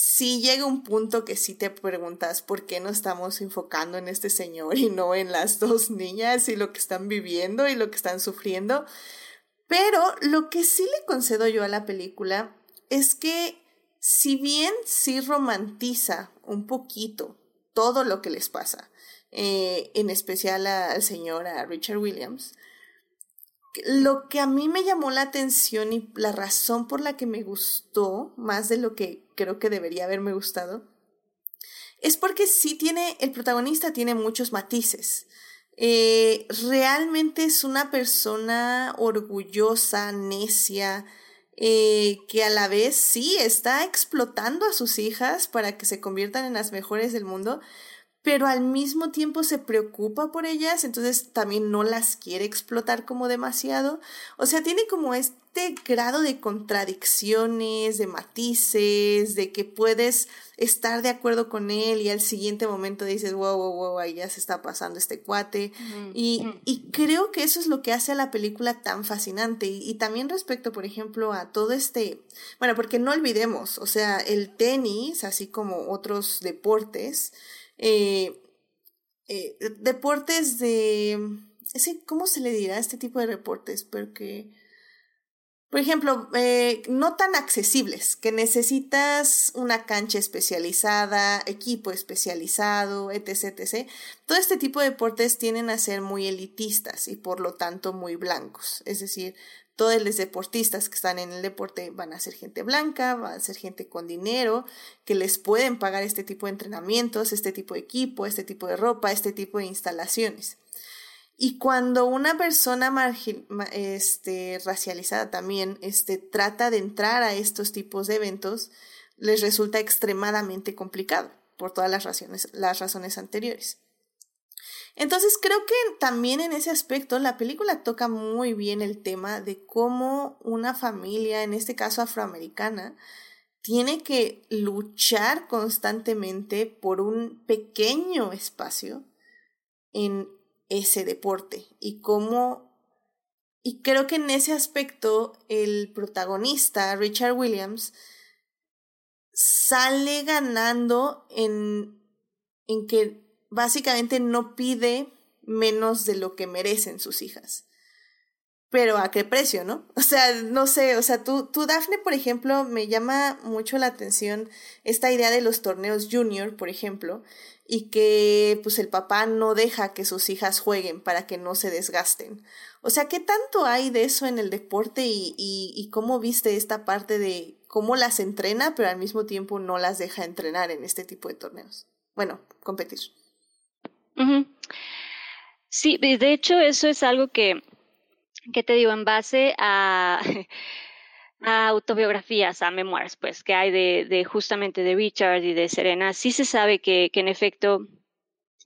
Speaker 1: sí llega un punto que sí te preguntas por qué no estamos enfocando en este señor y no en las dos niñas y lo que están viviendo y lo que están sufriendo. Pero lo que sí le concedo yo a la película es que si bien sí romantiza un poquito todo lo que les pasa, eh, en especial al señor, Richard Williams, lo que a mí me llamó la atención y la razón por la que me gustó, más de lo que creo que debería haberme gustado, es porque sí tiene, el protagonista tiene muchos matices. Eh, realmente es una persona orgullosa, necia, eh, que a la vez sí está explotando a sus hijas para que se conviertan en las mejores del mundo, pero al mismo tiempo se preocupa por ellas, entonces también no las quiere explotar como demasiado. O sea, tiene como este grado de contradicciones, de matices, de que puedes estar de acuerdo con él y al siguiente momento dices, wow, wow, wow, ahí ya se está pasando este cuate. y, y, creo que eso es lo que hace a la película tan fascinante. Y, y también respecto, por ejemplo, a todo este, bueno, porque no olvidemos, o sea, el tenis, así como otros deportes, eh, eh, deportes de... ¿Cómo se le dirá este tipo de deportes? Porque, por ejemplo, eh, no tan accesibles, que necesitas una cancha especializada, equipo especializado, etc. Todo este tipo de deportes tienden a ser muy elitistas y por lo tanto muy blancos. Es decir, todos los deportistas que están en el deporte van a ser gente blanca, van a ser gente con dinero, que les pueden pagar este tipo de entrenamientos, este tipo de equipo, este tipo de ropa, este tipo de instalaciones. Y cuando una persona este, racializada también este, trata de entrar a estos tipos de eventos, les resulta extremadamente complicado por todas las razones, las razones anteriores. Entonces creo que también en ese aspecto la película toca muy bien el tema de cómo una familia, en este caso afroamericana, tiene que luchar constantemente por un pequeño espacio en ese deporte y cómo Y creo que en ese aspecto el protagonista, Richard Williams, sale ganando en, en que básicamente no pide menos de lo que merecen sus hijas. Pero a qué precio, ¿no? O sea, no sé, o sea, tú, tú, Dafne, por ejemplo, me llama mucho la atención esta idea de los torneos junior, por ejemplo, y que pues el papá no deja que sus hijas jueguen para que no se desgasten. O sea, ¿qué tanto hay de eso en el deporte y, y, y cómo viste esta parte de cómo las entrena, pero al mismo tiempo no las deja entrenar en este tipo de torneos? Bueno, competir.
Speaker 3: Sí, de hecho eso es algo que, que te digo, en base a, autobiografías, a memoirs, pues, que hay de, justamente de Richard y de Serena, sí se sabe que, que en efecto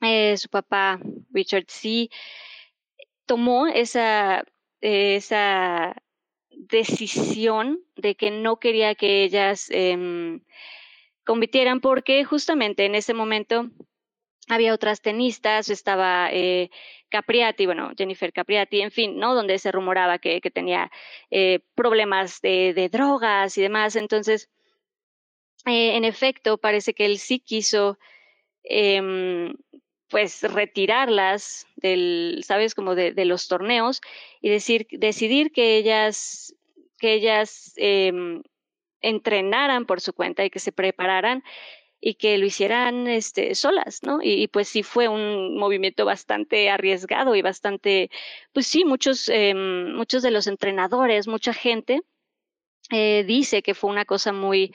Speaker 3: eh, su papá, Richard, sí tomó esa, esa decisión de que no quería que ellas eh, compitieran porque justamente en ese momento había otras tenistas, estaba eh, Capriati, bueno, Jennifer Capriati, en fin, ¿no? Donde se rumoraba que, que tenía eh, problemas de, de, drogas y demás. Entonces, eh, en efecto, parece que él sí quiso, eh, pues, retirarlas del, ¿sabes? Como de, de, los torneos y decir, decidir que ellas, que ellas em, entrenaran por su cuenta y que se prepararan y que lo hicieran este, solas, ¿no? Y, pues sí fue un movimiento bastante arriesgado y bastante, pues sí, muchos, eh, muchos de los entrenadores, mucha gente eh, dice que fue una cosa muy,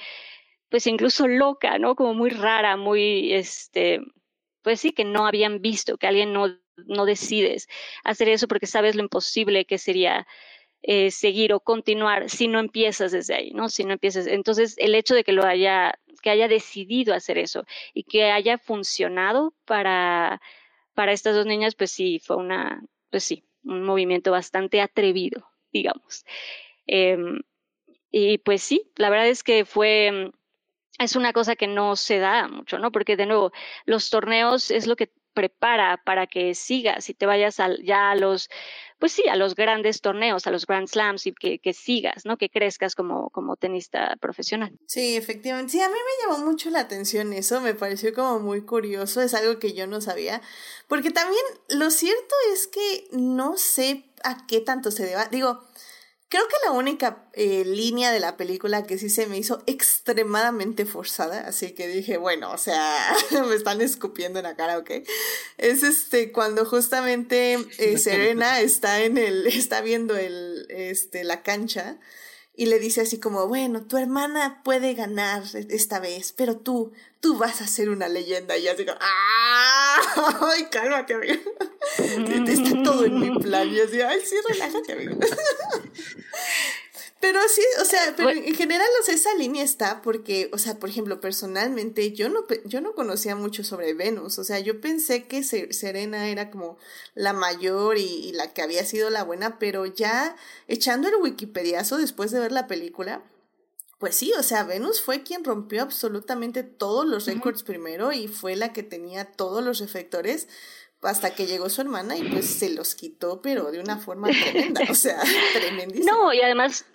Speaker 3: pues incluso loca, ¿no? Como muy rara, muy, este, pues sí, que no habían visto, que alguien no, no decides hacer eso porque sabes lo imposible que sería eh, seguir o continuar si no empiezas desde ahí, ¿no? Si no empiezas. Entonces, el hecho de que lo haya, que haya decidido hacer eso y que haya funcionado para, para estas dos niñas, pues sí, fue una, pues sí, un movimiento bastante atrevido, digamos. Eh, y pues sí, la verdad es que fue, es una cosa que no se da mucho, ¿no? Porque de nuevo, los torneos es lo que prepara para que sigas y te vayas al, ya a los, pues sí, a los grandes torneos, a los Grand Slams y que, sigas, ¿no? Que crezcas como, como tenista profesional.
Speaker 1: Sí, efectivamente. Sí, a mí me llamó mucho la atención eso, me pareció como muy curioso, es algo que yo no sabía, porque también lo cierto es que no sé a qué tanto se deba, digo, Creo que la única eh, línea de la película que sí se me hizo extremadamente forzada, así que dije, bueno, o sea, me están escupiendo en la cara, ¿ok? Es este, cuando justamente eh, Serena está en el, está viendo el, este, la cancha y le dice así como, bueno, tu hermana puede ganar esta vez, pero tú, tú vas a ser una leyenda. Y así como, ¡ah! ¡Ay, cálmate, amigo! Está todo en mi plan. Y así, ¡ay, sí, relájate, amigo! Pero sí, o sea, pero en general, o sea, esa línea está porque, o sea, por ejemplo, personalmente yo no, yo no conocía mucho sobre Venus, o sea, yo pensé que Serena era como la mayor y, y la que había sido la buena, pero ya echando el Wikipediazo después de ver la película, pues sí, o sea, Venus fue quien rompió absolutamente todos los récords uh -huh. primero y fue la que tenía todos los reflectores hasta que llegó su hermana y pues se los quitó, pero de una forma tremenda, o sea, tremendísima.
Speaker 3: No, y además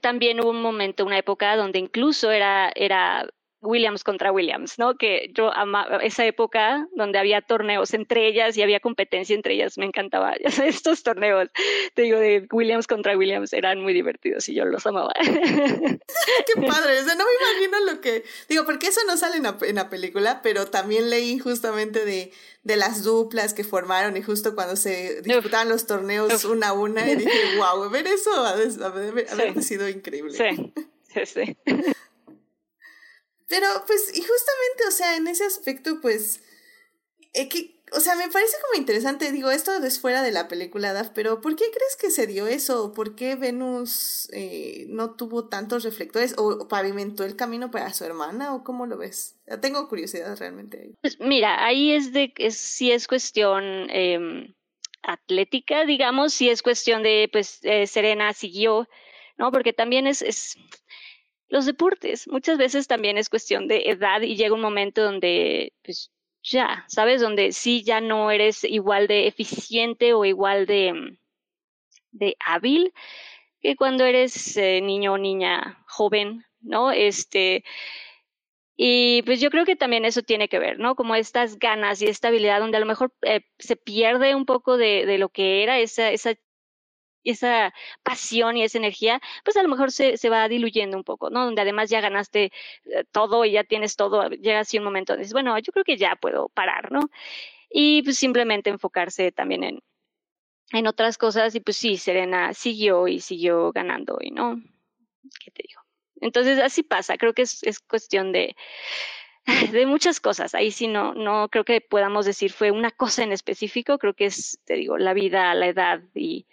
Speaker 3: también hubo un momento, una época donde incluso era, era Williams contra Williams, ¿no? Que yo amaba esa época donde había torneos entre ellas y había competencia entre ellas, me encantaba. Estos torneos, te digo, de Williams contra Williams eran muy divertidos y yo los amaba.
Speaker 1: Qué padre, o sea, no me imagino lo que, digo, porque eso no sale en la, en la película, pero también leí justamente de, de las duplas que formaron y justo cuando se disputaban los torneos Uf. una a una y dije, wow, ver eso ha de haber sí. sido increíble.
Speaker 3: Sí, sí, sí.
Speaker 1: Pero pues, y justamente, o sea, en ese aspecto, pues, eh, que, o sea, me parece como interesante, digo, esto es fuera de la película DAF, pero ¿por qué crees que se dio eso? ¿Por qué Venus eh, no tuvo tantos reflectores? ¿O pavimentó el camino para su hermana? ¿O cómo lo ves? Tengo curiosidad realmente.
Speaker 3: Pues mira, ahí es de, es, sí es cuestión eh, atlética, digamos, sí es cuestión de, pues, eh, Serena siguió, ¿no? Porque también es, es los deportes. Muchas veces también es cuestión de edad y llega un momento donde, pues, ya, ¿sabes? Donde sí ya no eres igual de eficiente o igual de, de hábil que cuando eres eh, niño o niña joven, ¿no? Este, y pues yo creo que también eso tiene que ver, ¿no? Como estas ganas y esta habilidad donde a lo mejor eh, se pierde un poco de, de, lo que era esa, esa, esa pasión y esa energía, pues a lo mejor se, se va diluyendo un poco, ¿no? Donde además ya ganaste eh, todo y ya tienes todo, llega así un momento donde dices, bueno, yo creo que ya puedo parar, ¿no? Y pues simplemente enfocarse también en, en otras cosas y pues sí, Serena siguió y siguió ganando y no, ¿qué te digo? Entonces así pasa, creo que es, es cuestión de, de muchas cosas. Ahí sí no, no creo que podamos decir fue una cosa en específico, creo que es, te digo, la vida, la edad y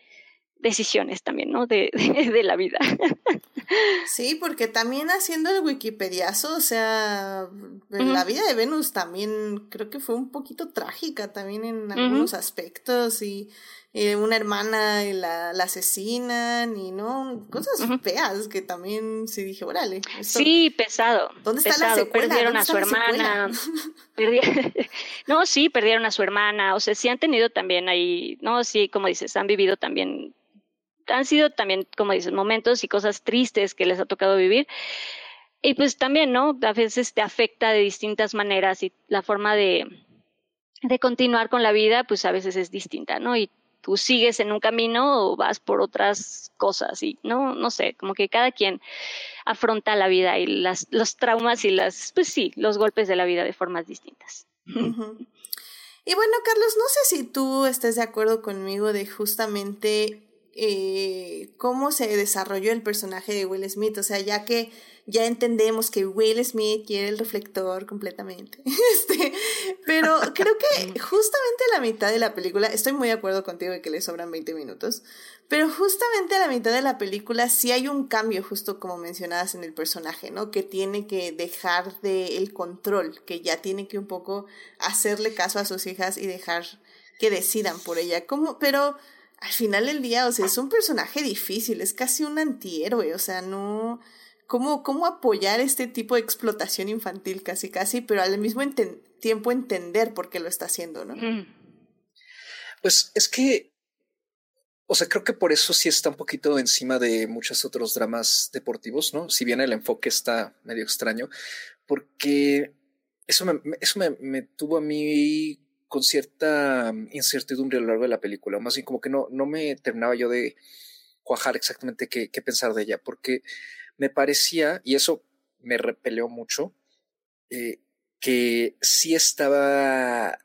Speaker 3: decisiones también, ¿no? De, de, de la vida.
Speaker 1: Sí, porque también haciendo el Wikipediazo, o sea, la vida de Venus también creo que fue un poquito trágica también en algunos uh -huh. aspectos y eh, una hermana y la, la, asesinan y no, cosas uh -huh. feas que también sí dije, órale.
Speaker 3: Esto, sí, pesado.
Speaker 1: ¿Dónde
Speaker 3: pesado.
Speaker 1: está la secuela?
Speaker 3: Perdieron a su hermana. no, sí, perdieron a su hermana. O sea, sí han tenido también ahí, no, sí, como dices, han vivido también han sido también, como dices, momentos y cosas tristes que les ha tocado vivir. Y pues también, ¿no? A veces te afecta de distintas maneras y la forma de, de continuar con la vida, pues a veces es distinta, ¿no? Y tú sigues en un camino o vas por otras cosas y no, no sé, como que cada quien afronta la vida y las, los traumas y las, pues sí, los golpes de la vida de formas distintas. Uh
Speaker 1: -huh. Y bueno, Carlos, no sé si tú estés de acuerdo conmigo de justamente eh, cómo se desarrolló el personaje de Will Smith, o sea, ya que ya entendemos que Will Smith quiere el reflector completamente, este, pero creo que justamente a la mitad de la película, estoy muy de acuerdo contigo de que le sobran 20 minutos, pero justamente a la mitad de la película sí hay un cambio, justo como mencionabas en el personaje, ¿no? Que tiene que dejar de el control, que ya tiene que un poco hacerle caso a sus hijas y dejar que decidan por ella, como, pero al final del día, o sea, es un personaje difícil, es casi un antihéroe, o sea, no... ¿Cómo, cómo apoyar este tipo de explotación infantil casi casi, pero al mismo enten tiempo entender por qué lo está haciendo, ¿no?
Speaker 2: Pues es que, o sea, creo que por eso sí está un poquito encima de muchos otros dramas deportivos, ¿no? Si bien el enfoque está medio extraño, porque eso me, eso me, me tuvo a mí con cierta incertidumbre a lo largo de la película, o más bien como que no, no me terminaba yo de cuajar exactamente qué, pensar de ella, porque me parecía, y eso me repeleó mucho, eh, que sí estaba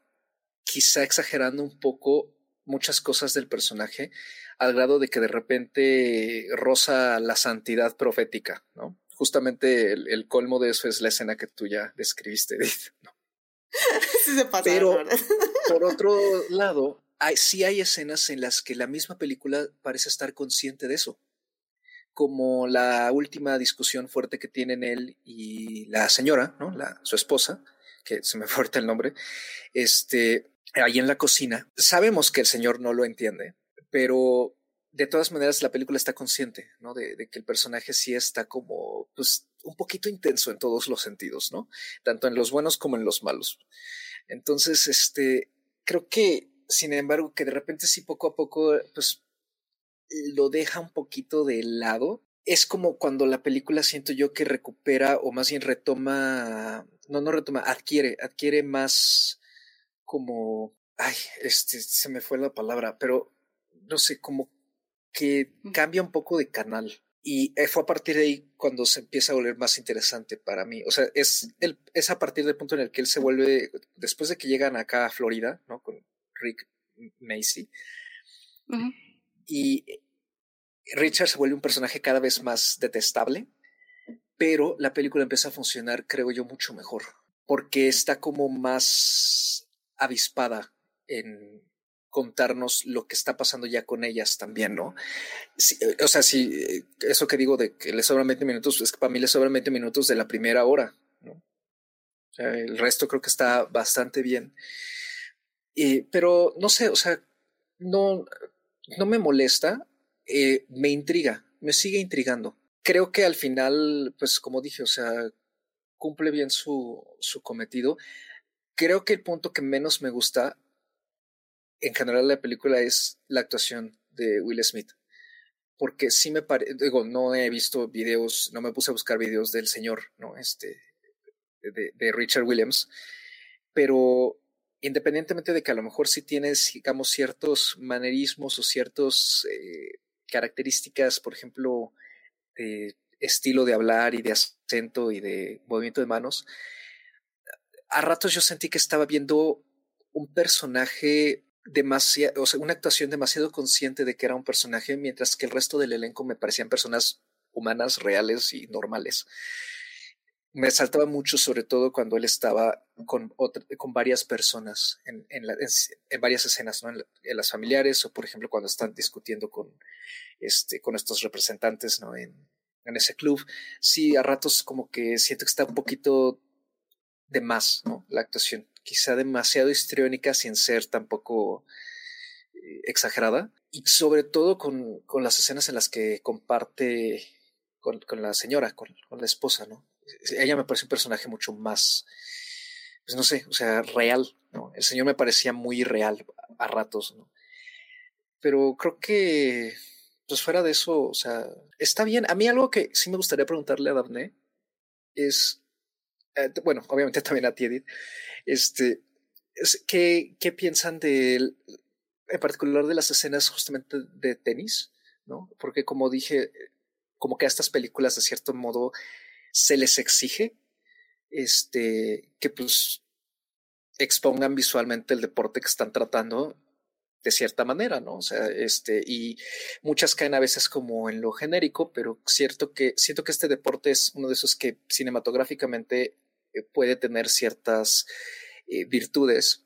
Speaker 2: quizá exagerando un poco muchas cosas del personaje, al grado de que de repente roza la santidad profética, ¿no? Justamente el, el colmo de eso es la escena que tú ya describiste, Edith, ¿no?
Speaker 1: sí se pasa,
Speaker 2: Pero, por otro lado, hay, sí hay escenas en las que la misma película parece estar consciente de eso como la última discusión fuerte que tienen él y la señora, ¿no? La, su esposa, que se me fuerte el nombre, este, ahí en la cocina. Sabemos que el señor no lo entiende, pero de todas maneras la película está consciente, ¿no? De, de, que el personaje sí está como, pues, un poquito intenso en todos los sentidos, ¿no? Tanto en los buenos como en los malos. Entonces, este, creo que, sin embargo, que de repente sí poco a poco, pues, lo deja un poquito de lado. Es como cuando la película siento yo que recupera o más bien retoma, no, no retoma, adquiere, adquiere más como, ay, este, se me fue la palabra, pero no sé, como que cambia un poco de canal. Y fue a partir de ahí cuando se empieza a volver más interesante para mí. O sea, es, el, es a partir del punto en el que él se vuelve, después de que llegan acá a Florida, ¿no? Con Rick Macy. Uh -huh y Richard se vuelve un personaje cada vez más detestable, pero la película empieza a funcionar, creo yo, mucho mejor, porque está como más avispada en contarnos lo que está pasando ya con ellas también, ¿no? Sí, o sea, si eso que digo de que le sobran 20 minutos, es que para mí le sobran 20 minutos de la primera hora, ¿no? El resto creo que está bastante bien. Pero no sé, o sea, no, no me molesta, eh, me intriga, me sigue intrigando. Creo que al final, pues como dije, o sea, cumple bien su, su cometido. Creo que el punto que menos me gusta en general la película es la actuación de Will Smith. porque sí me parece, digo, no he visto videos, no me puse a buscar videos del señor, ¿no? Este, de, de Richard Williams, pero independientemente de que a lo mejor sí tienes, digamos, ciertos manerismos o ciertas eh, características, por ejemplo, de estilo de hablar y de acento y de movimiento de manos, a ratos yo sentí que estaba viendo un personaje demasiado, o sea, una actuación demasiado consciente de que era un personaje, mientras que el resto del elenco me parecían personas humanas, reales y normales me saltaba mucho, sobre todo cuando él estaba con, con varias personas en, en, en, varias escenas, ¿no? En, las familiares o, por ejemplo, cuando están discutiendo con, este, con estos representantes ¿no? en, en ese club. Sí, a ratos como que siento que está un poquito de más ¿no? la actuación, quizá demasiado histriónica sin ser tampoco eh, exagerada. Y sobre todo con, con, las escenas en las que comparte con, con la señora, con, con la esposa, ¿no? ella me parece un personaje mucho más, pues no sé, o sea, real, ¿no? El señor me parecía muy real a ratos, ¿no? Pero creo que, pues fuera de eso, o sea, está bien. A mí algo que sí me gustaría preguntarle a Daphne es, bueno, obviamente también a ti, este, es, ¿qué, ¿qué piensan de, en particular de las escenas justamente de tenis, ¿no? Porque como dije, como que a estas películas de cierto modo se les exige este, que pues expongan visualmente el deporte que están tratando de cierta manera, ¿no? O sea, este, y muchas caen a veces como en lo genérico, pero cierto que, siento que este deporte es uno de esos que cinematográficamente eh, puede tener ciertas eh, virtudes.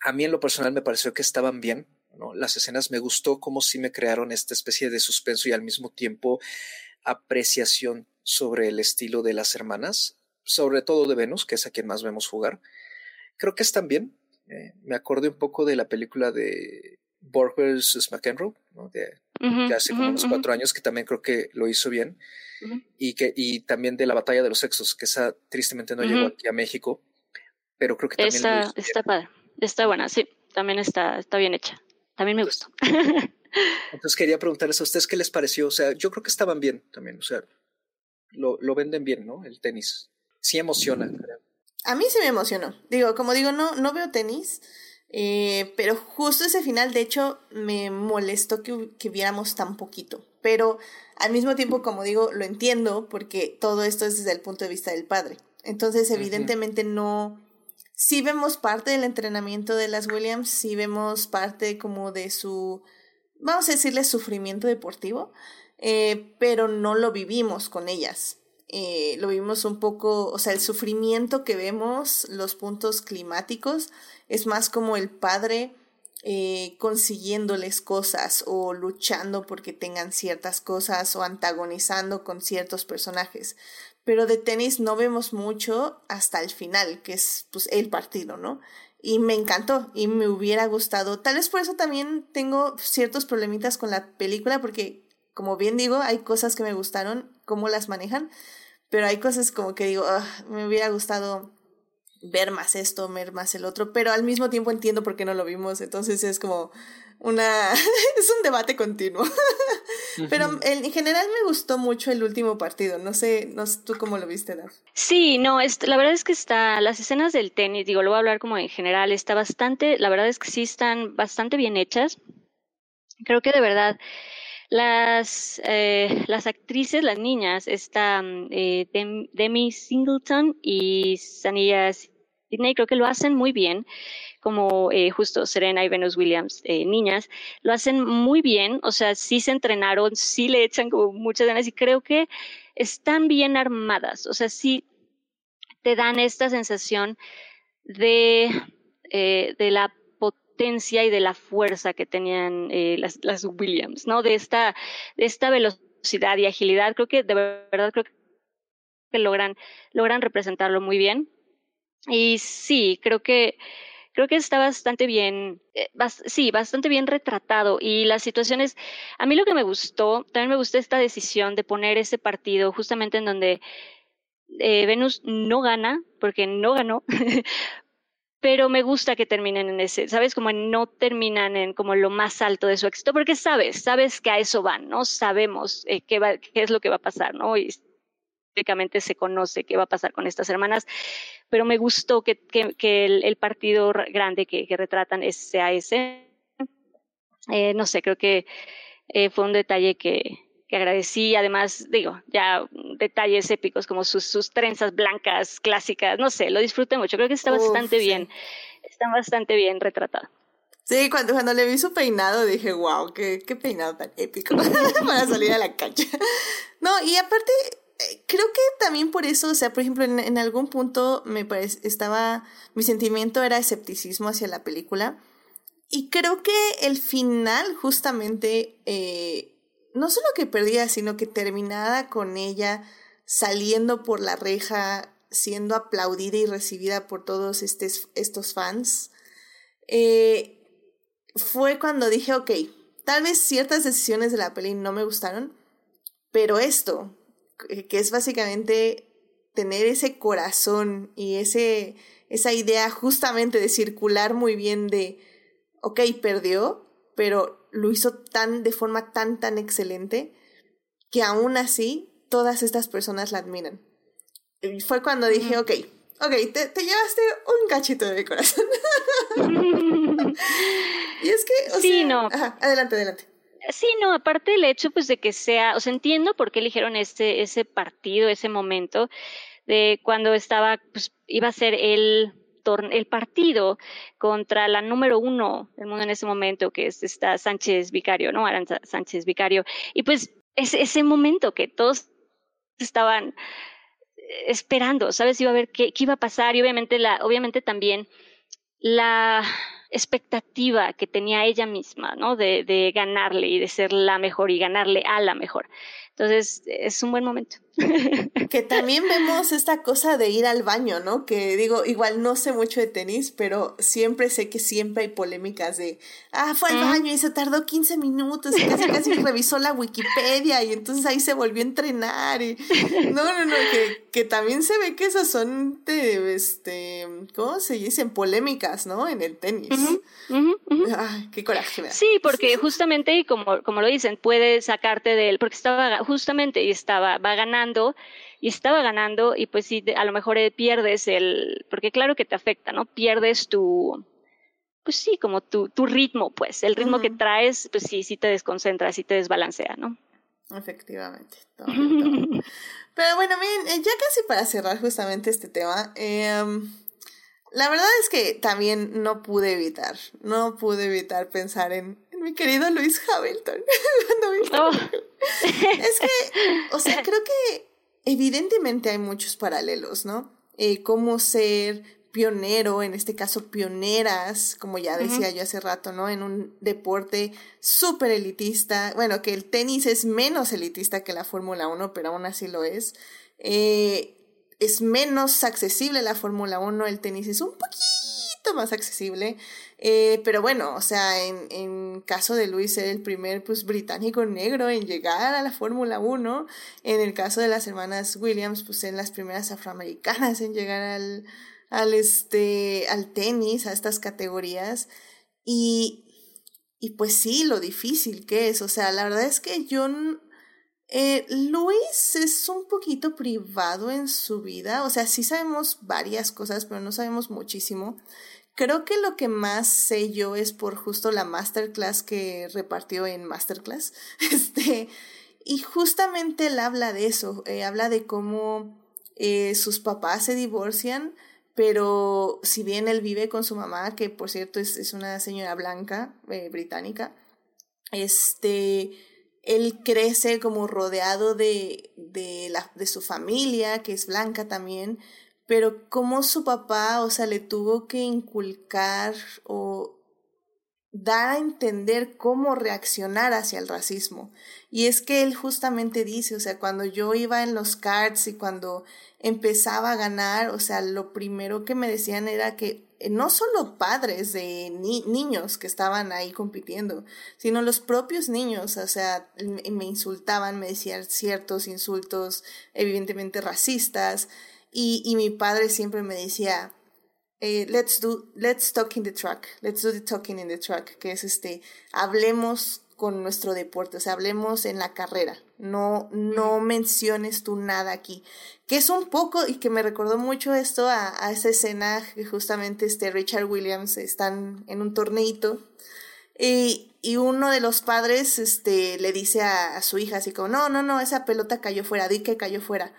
Speaker 2: A mí en lo personal me pareció que estaban bien, ¿no? Las escenas me gustó como si me crearon esta especie de suspenso y al mismo tiempo apreciación sobre el estilo de las hermanas, sobre todo de Venus, que es a quien más vemos jugar. Creo que están bien. Eh, me acordé un poco de la película de Borg vs. McEnroe, de, hace como unos cuatro años, que también creo que lo hizo bien. Y, que, y también de la batalla de los sexos, que esa tristemente no llegó aquí a México, pero creo que también
Speaker 3: está, está padre, está buena, sí, también está, está bien hecha. También me gustó.
Speaker 2: Entonces quería preguntarles a ustedes qué les pareció. O sea, yo creo que estaban bien también. O sea, lo, lo venden bien, ¿no? El tenis. Sí emociona, creo.
Speaker 1: A mí sí me emocionó. Digo, como digo, no, no veo tenis. Eh, pero justo ese final, de hecho, me molestó que, que, viéramos tan poquito. Pero al mismo tiempo, como digo, lo entiendo porque todo esto es desde el punto de vista del padre. Entonces, evidentemente no... Sí vemos parte del entrenamiento de las Williams, sí vemos parte como de su, vamos a decirle, sufrimiento deportivo, eh, pero no lo vivimos con ellas. Eh, lo vimos un poco, o sea, el sufrimiento que vemos, los puntos climáticos, es más como el padre eh, consiguiéndoles cosas o luchando porque tengan ciertas cosas o antagonizando con ciertos personajes. Pero de tenis no vemos mucho hasta el final, que es pues el partido, ¿no? Y me encantó y me hubiera gustado. Tal vez por eso también tengo ciertos problemitas con la película, porque como bien digo, hay cosas que me gustaron, cómo las manejan, pero hay cosas como que digo, me hubiera gustado ver más esto, ver más el otro, pero al mismo tiempo entiendo por qué no lo vimos, entonces es como una, es un debate continuo. pero en general me gustó mucho el último partido, no sé, no sé tú cómo lo viste, Daf.
Speaker 3: Sí, no, es, la verdad es que está, las escenas del tenis, digo, lo voy a hablar como en general, está bastante, la verdad es que sí están bastante bien hechas. Creo que de verdad las, eh, las actrices, las niñas, está eh, Demi Singleton y Sania Sidney, creo que lo hacen muy bien, como eh, justo Serena y Venus Williams, eh, niñas, lo hacen muy bien, o sea, sí se entrenaron, sí le echan como muchas ganas y creo que están bien armadas, o sea, sí te dan esta sensación de, eh, de la y de la fuerza que tenían eh, las, las, Williams, ¿no? De esta, de esta velocidad y agilidad. Creo que de verdad creo que logran, logran representarlo muy bien. Y sí, creo que creo que está bastante bien, eh, sí, bastante bien retratado. Y las situaciones, a mí lo que me gustó, también me gustó esta decisión de poner ese partido justamente en donde eh, Venus no gana, porque no ganó, pero me gusta que terminen en ese, ¿sabes? Como no terminan en como lo más alto de su éxito, porque sabes, sabes que a eso van, ¿no? Sabemos eh, qué, va, qué es lo que va a pasar, ¿no? Históricamente se conoce qué va a pasar con estas hermanas, pero me gustó que, que, el, partido grande que, que retratan sea ese. Eh, no sé, creo que eh, fue un detalle que, que agradecí. Además, digo, ya detalles épicos como sus, sus trenzas blancas clásicas, no sé, lo disfruté mucho. Creo que está bastante bien, está bastante bien retratado.
Speaker 1: Sí, cuando, cuando le vi su peinado dije, wow, qué, qué peinado tan épico para salir a la cancha. No, y aparte, creo que también por eso, o sea, por ejemplo, en, en algún punto me estaba, mi sentimiento era escepticismo hacia la película. Y creo que el final justamente eh, no solo que perdía, sino que terminada con ella saliendo por la reja, siendo aplaudida y recibida por todos estes, estos fans, eh, fue cuando dije, ok, tal vez ciertas decisiones de la peli no me gustaron, pero esto, que es básicamente tener ese corazón y ese, esa idea justamente de circular muy bien de, ok, perdió, pero lo hizo tan de forma tan tan excelente que aún así todas estas personas la admiran. Y fue cuando dije, ok, ok, te, te llevaste un cachito de mi corazón. y es que, o sí, no. adelante, adelante.
Speaker 3: Sí, no, aparte del hecho pues de que sea, o sea, entiendo por qué eligieron este, ese partido, ese momento, de cuando estaba, pues iba a ser el el partido contra la número uno del mundo en ese momento, que es esta Sánchez Vicario, ¿no? Aranza Sánchez Vicario. Y pues es ese momento que todos estaban esperando, ¿sabes? Iba a ver qué, qué iba a pasar y obviamente, la, obviamente también la expectativa que tenía ella misma, ¿no? De, de ganarle y de ser la mejor y ganarle a la mejor. Entonces, es un buen momento.
Speaker 1: Que también vemos esta cosa de ir al baño, ¿no? Que digo, igual no sé mucho de tenis, pero siempre sé que siempre hay polémicas de, ah, fue al baño y se tardó 15 minutos y casi casi revisó la Wikipedia y entonces ahí se volvió a entrenar y no, no, no, que, que también se ve que esas son de, este, ¿cómo se dicen? Polémicas, ¿no? En el tenis. Ay, qué coraje me da.
Speaker 3: Sí, porque justamente, como, como lo dicen, puede sacarte del, porque estaba justamente y estaba, va ganando y estaba ganando y pues sí, a lo mejor eh, pierdes el, porque claro que te afecta, ¿no? Pierdes tu, pues sí, como tu, tu ritmo, pues, el ritmo que traes, pues sí, sí te desconcentra, sí te desbalancea, ¿no?
Speaker 1: Efectivamente. Pero bueno, miren, eh, ya casi para cerrar justamente este tema, em, la verdad es que también no pude evitar, no pude evitar pensar en, mi querido Luis Hamilton. Oh. Es que, o sea, creo que evidentemente hay muchos paralelos, ¿no? Eh, cómo ser pionero, en este caso pioneras, como ya decía yo hace rato, ¿no? En un deporte súper elitista, bueno, que el tenis es menos elitista que la Fórmula 1, pero aún así lo es. Eh, es menos accesible la Fórmula 1, el tenis es un poquito más accesible. Eh, pero bueno, o sea, en, en caso de Luis ser el primer pues, británico negro en llegar a la Fórmula 1, en el caso de las hermanas Williams, pues ser las primeras afroamericanas en llegar al, al, este, al tenis, a estas categorías. Y, y pues sí, lo difícil que es. O sea, la verdad es que yo... Eh, Luis es un poquito privado en su vida, o sea, sí sabemos varias cosas, pero no sabemos muchísimo. Creo que lo que más sé yo es por justo la masterclass que repartió en Masterclass. Este, y justamente él habla de eso, eh, habla de cómo eh, sus papás se divorcian, pero si bien él vive con su mamá, que por cierto es, es una señora blanca, eh, británica, este, él crece como rodeado de, de, la, de su familia, que es blanca también, pero cómo su papá, o sea, le tuvo que inculcar o dar a entender cómo reaccionar hacia el racismo. Y es que él justamente dice, o sea, cuando yo iba en los cards y cuando empezaba a ganar, o sea, lo primero que me decían era que eh, no solo padres de niños que estaban ahí compitiendo, sino los propios niños, o sea, me insultaban, me decían ciertos insultos evidentemente racistas, y, y mi padre siempre me decía, eh, let's do, let's talk in the track, let's do the talking in the track, que es este, hablemos con nuestro deporte, o sea, hablemos en la carrera, no, no menciones tú nada aquí, que es un poco, y que me recordó mucho esto a, a esa escena que justamente este Richard Williams están en un torneito, y, y uno de los padres este, le dice a, a, su hija así como, no, no, no, esa pelota cayó fuera, di que cayó fuera.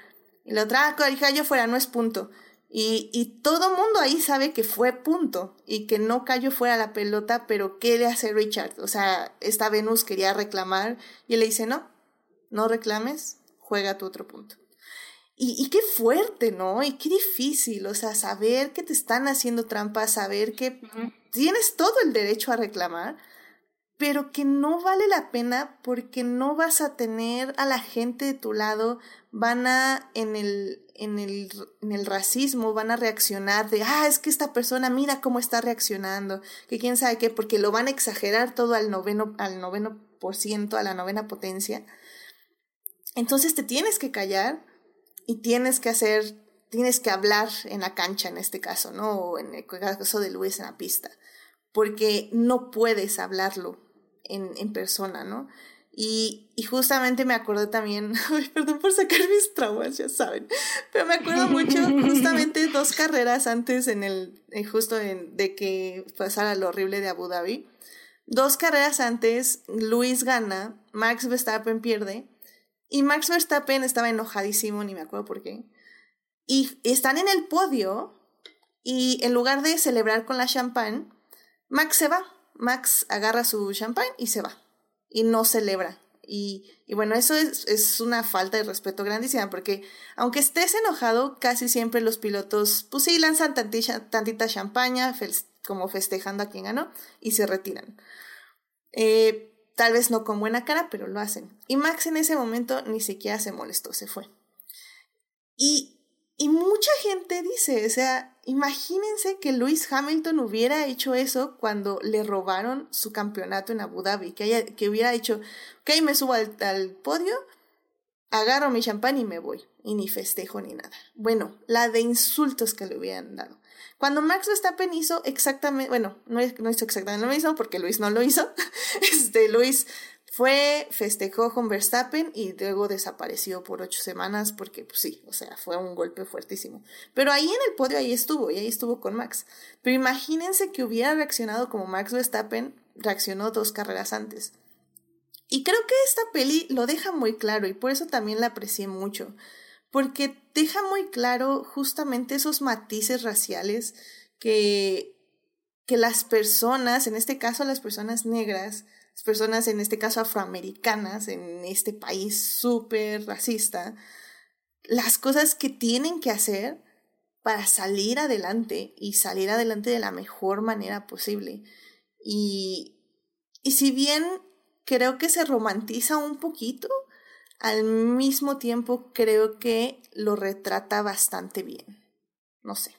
Speaker 1: Y la otra, ah, cayó fuera, no es punto. Y, y todo mundo ahí sabe que fue punto y que no cayó fuera la pelota, pero ¿qué le hace Richard? O sea, esta Venus quería reclamar y él le dice, no, no reclames, juega tu otro punto. Y, y, qué fuerte, ¿no? Y qué difícil, o sea, saber que te están haciendo trampa, saber que uh -huh. tienes todo el derecho a reclamar, pero que no vale la pena porque no vas a tener a la gente de tu lado, van a en el, en el, en el racismo, van a reaccionar de, ah, es que esta persona mira cómo está reaccionando, que quién sabe qué, porque lo van a exagerar todo al noveno, al noveno por ciento, a la novena potencia. Entonces te tienes que callar y tienes que hacer, tienes que hablar en la cancha en este caso, ¿no? O en el caso de Luis en la pista, porque no puedes hablarlo en, en persona, ¿no? Y, y, justamente me acuerdo también, ay, perdón por sacar mis traumas, ya saben, pero me acuerdo mucho justamente dos carreras antes en el, en justo en, de que pasara lo horrible de Abu Dhabi. Dos carreras antes, Luis gana, Max Verstappen pierde, y Max Verstappen estaba enojadísimo, ni me acuerdo por qué. Y están en el podio, y en lugar de celebrar con la champán, Max se va. Max agarra su champán y se va y no celebra. Y, y bueno, eso es, es, una falta de respeto grandísima, porque aunque estés enojado, casi siempre los pilotos, pues sí, lanzan tantita, tantita champaña, como festejando a quien ganó, y se retiran. Eh, tal vez no con buena cara, pero lo hacen. Y Max en ese momento ni siquiera se molestó, se fue. Y, y mucha gente dice, o sea, Imagínense que Lewis Hamilton hubiera hecho eso cuando le robaron su campeonato en Abu Dhabi, que, haya, que hubiera hecho, ok, me subo al, podio, agarro mi champán y me voy, y ni festejo ni nada. Bueno, la de insultos que le hubieran dado. Cuando Max Verstappen hizo exactamente, bueno, no, no hizo exactamente lo mismo porque Luis no lo hizo, este, Luis fue, festejó con Verstappen y luego desapareció por ocho semanas porque, pues sí, o sea, fue un golpe fuertísimo. Pero ahí en el podio, ahí estuvo, y ahí estuvo con Max. Pero imagínense que hubiera reaccionado como Max Verstappen reaccionó dos carreras antes. Y creo que esta peli lo deja muy claro y por eso también la aprecié mucho. Porque deja muy claro justamente esos matices raciales que, que las personas, en este caso las personas negras, personas, en este caso afroamericanas, en este país súper racista, las cosas que tienen que hacer para salir adelante y salir adelante de la mejor manera posible. Y, y si bien creo que se romantiza un poquito, al mismo tiempo creo que lo retrata bastante bien. No sé.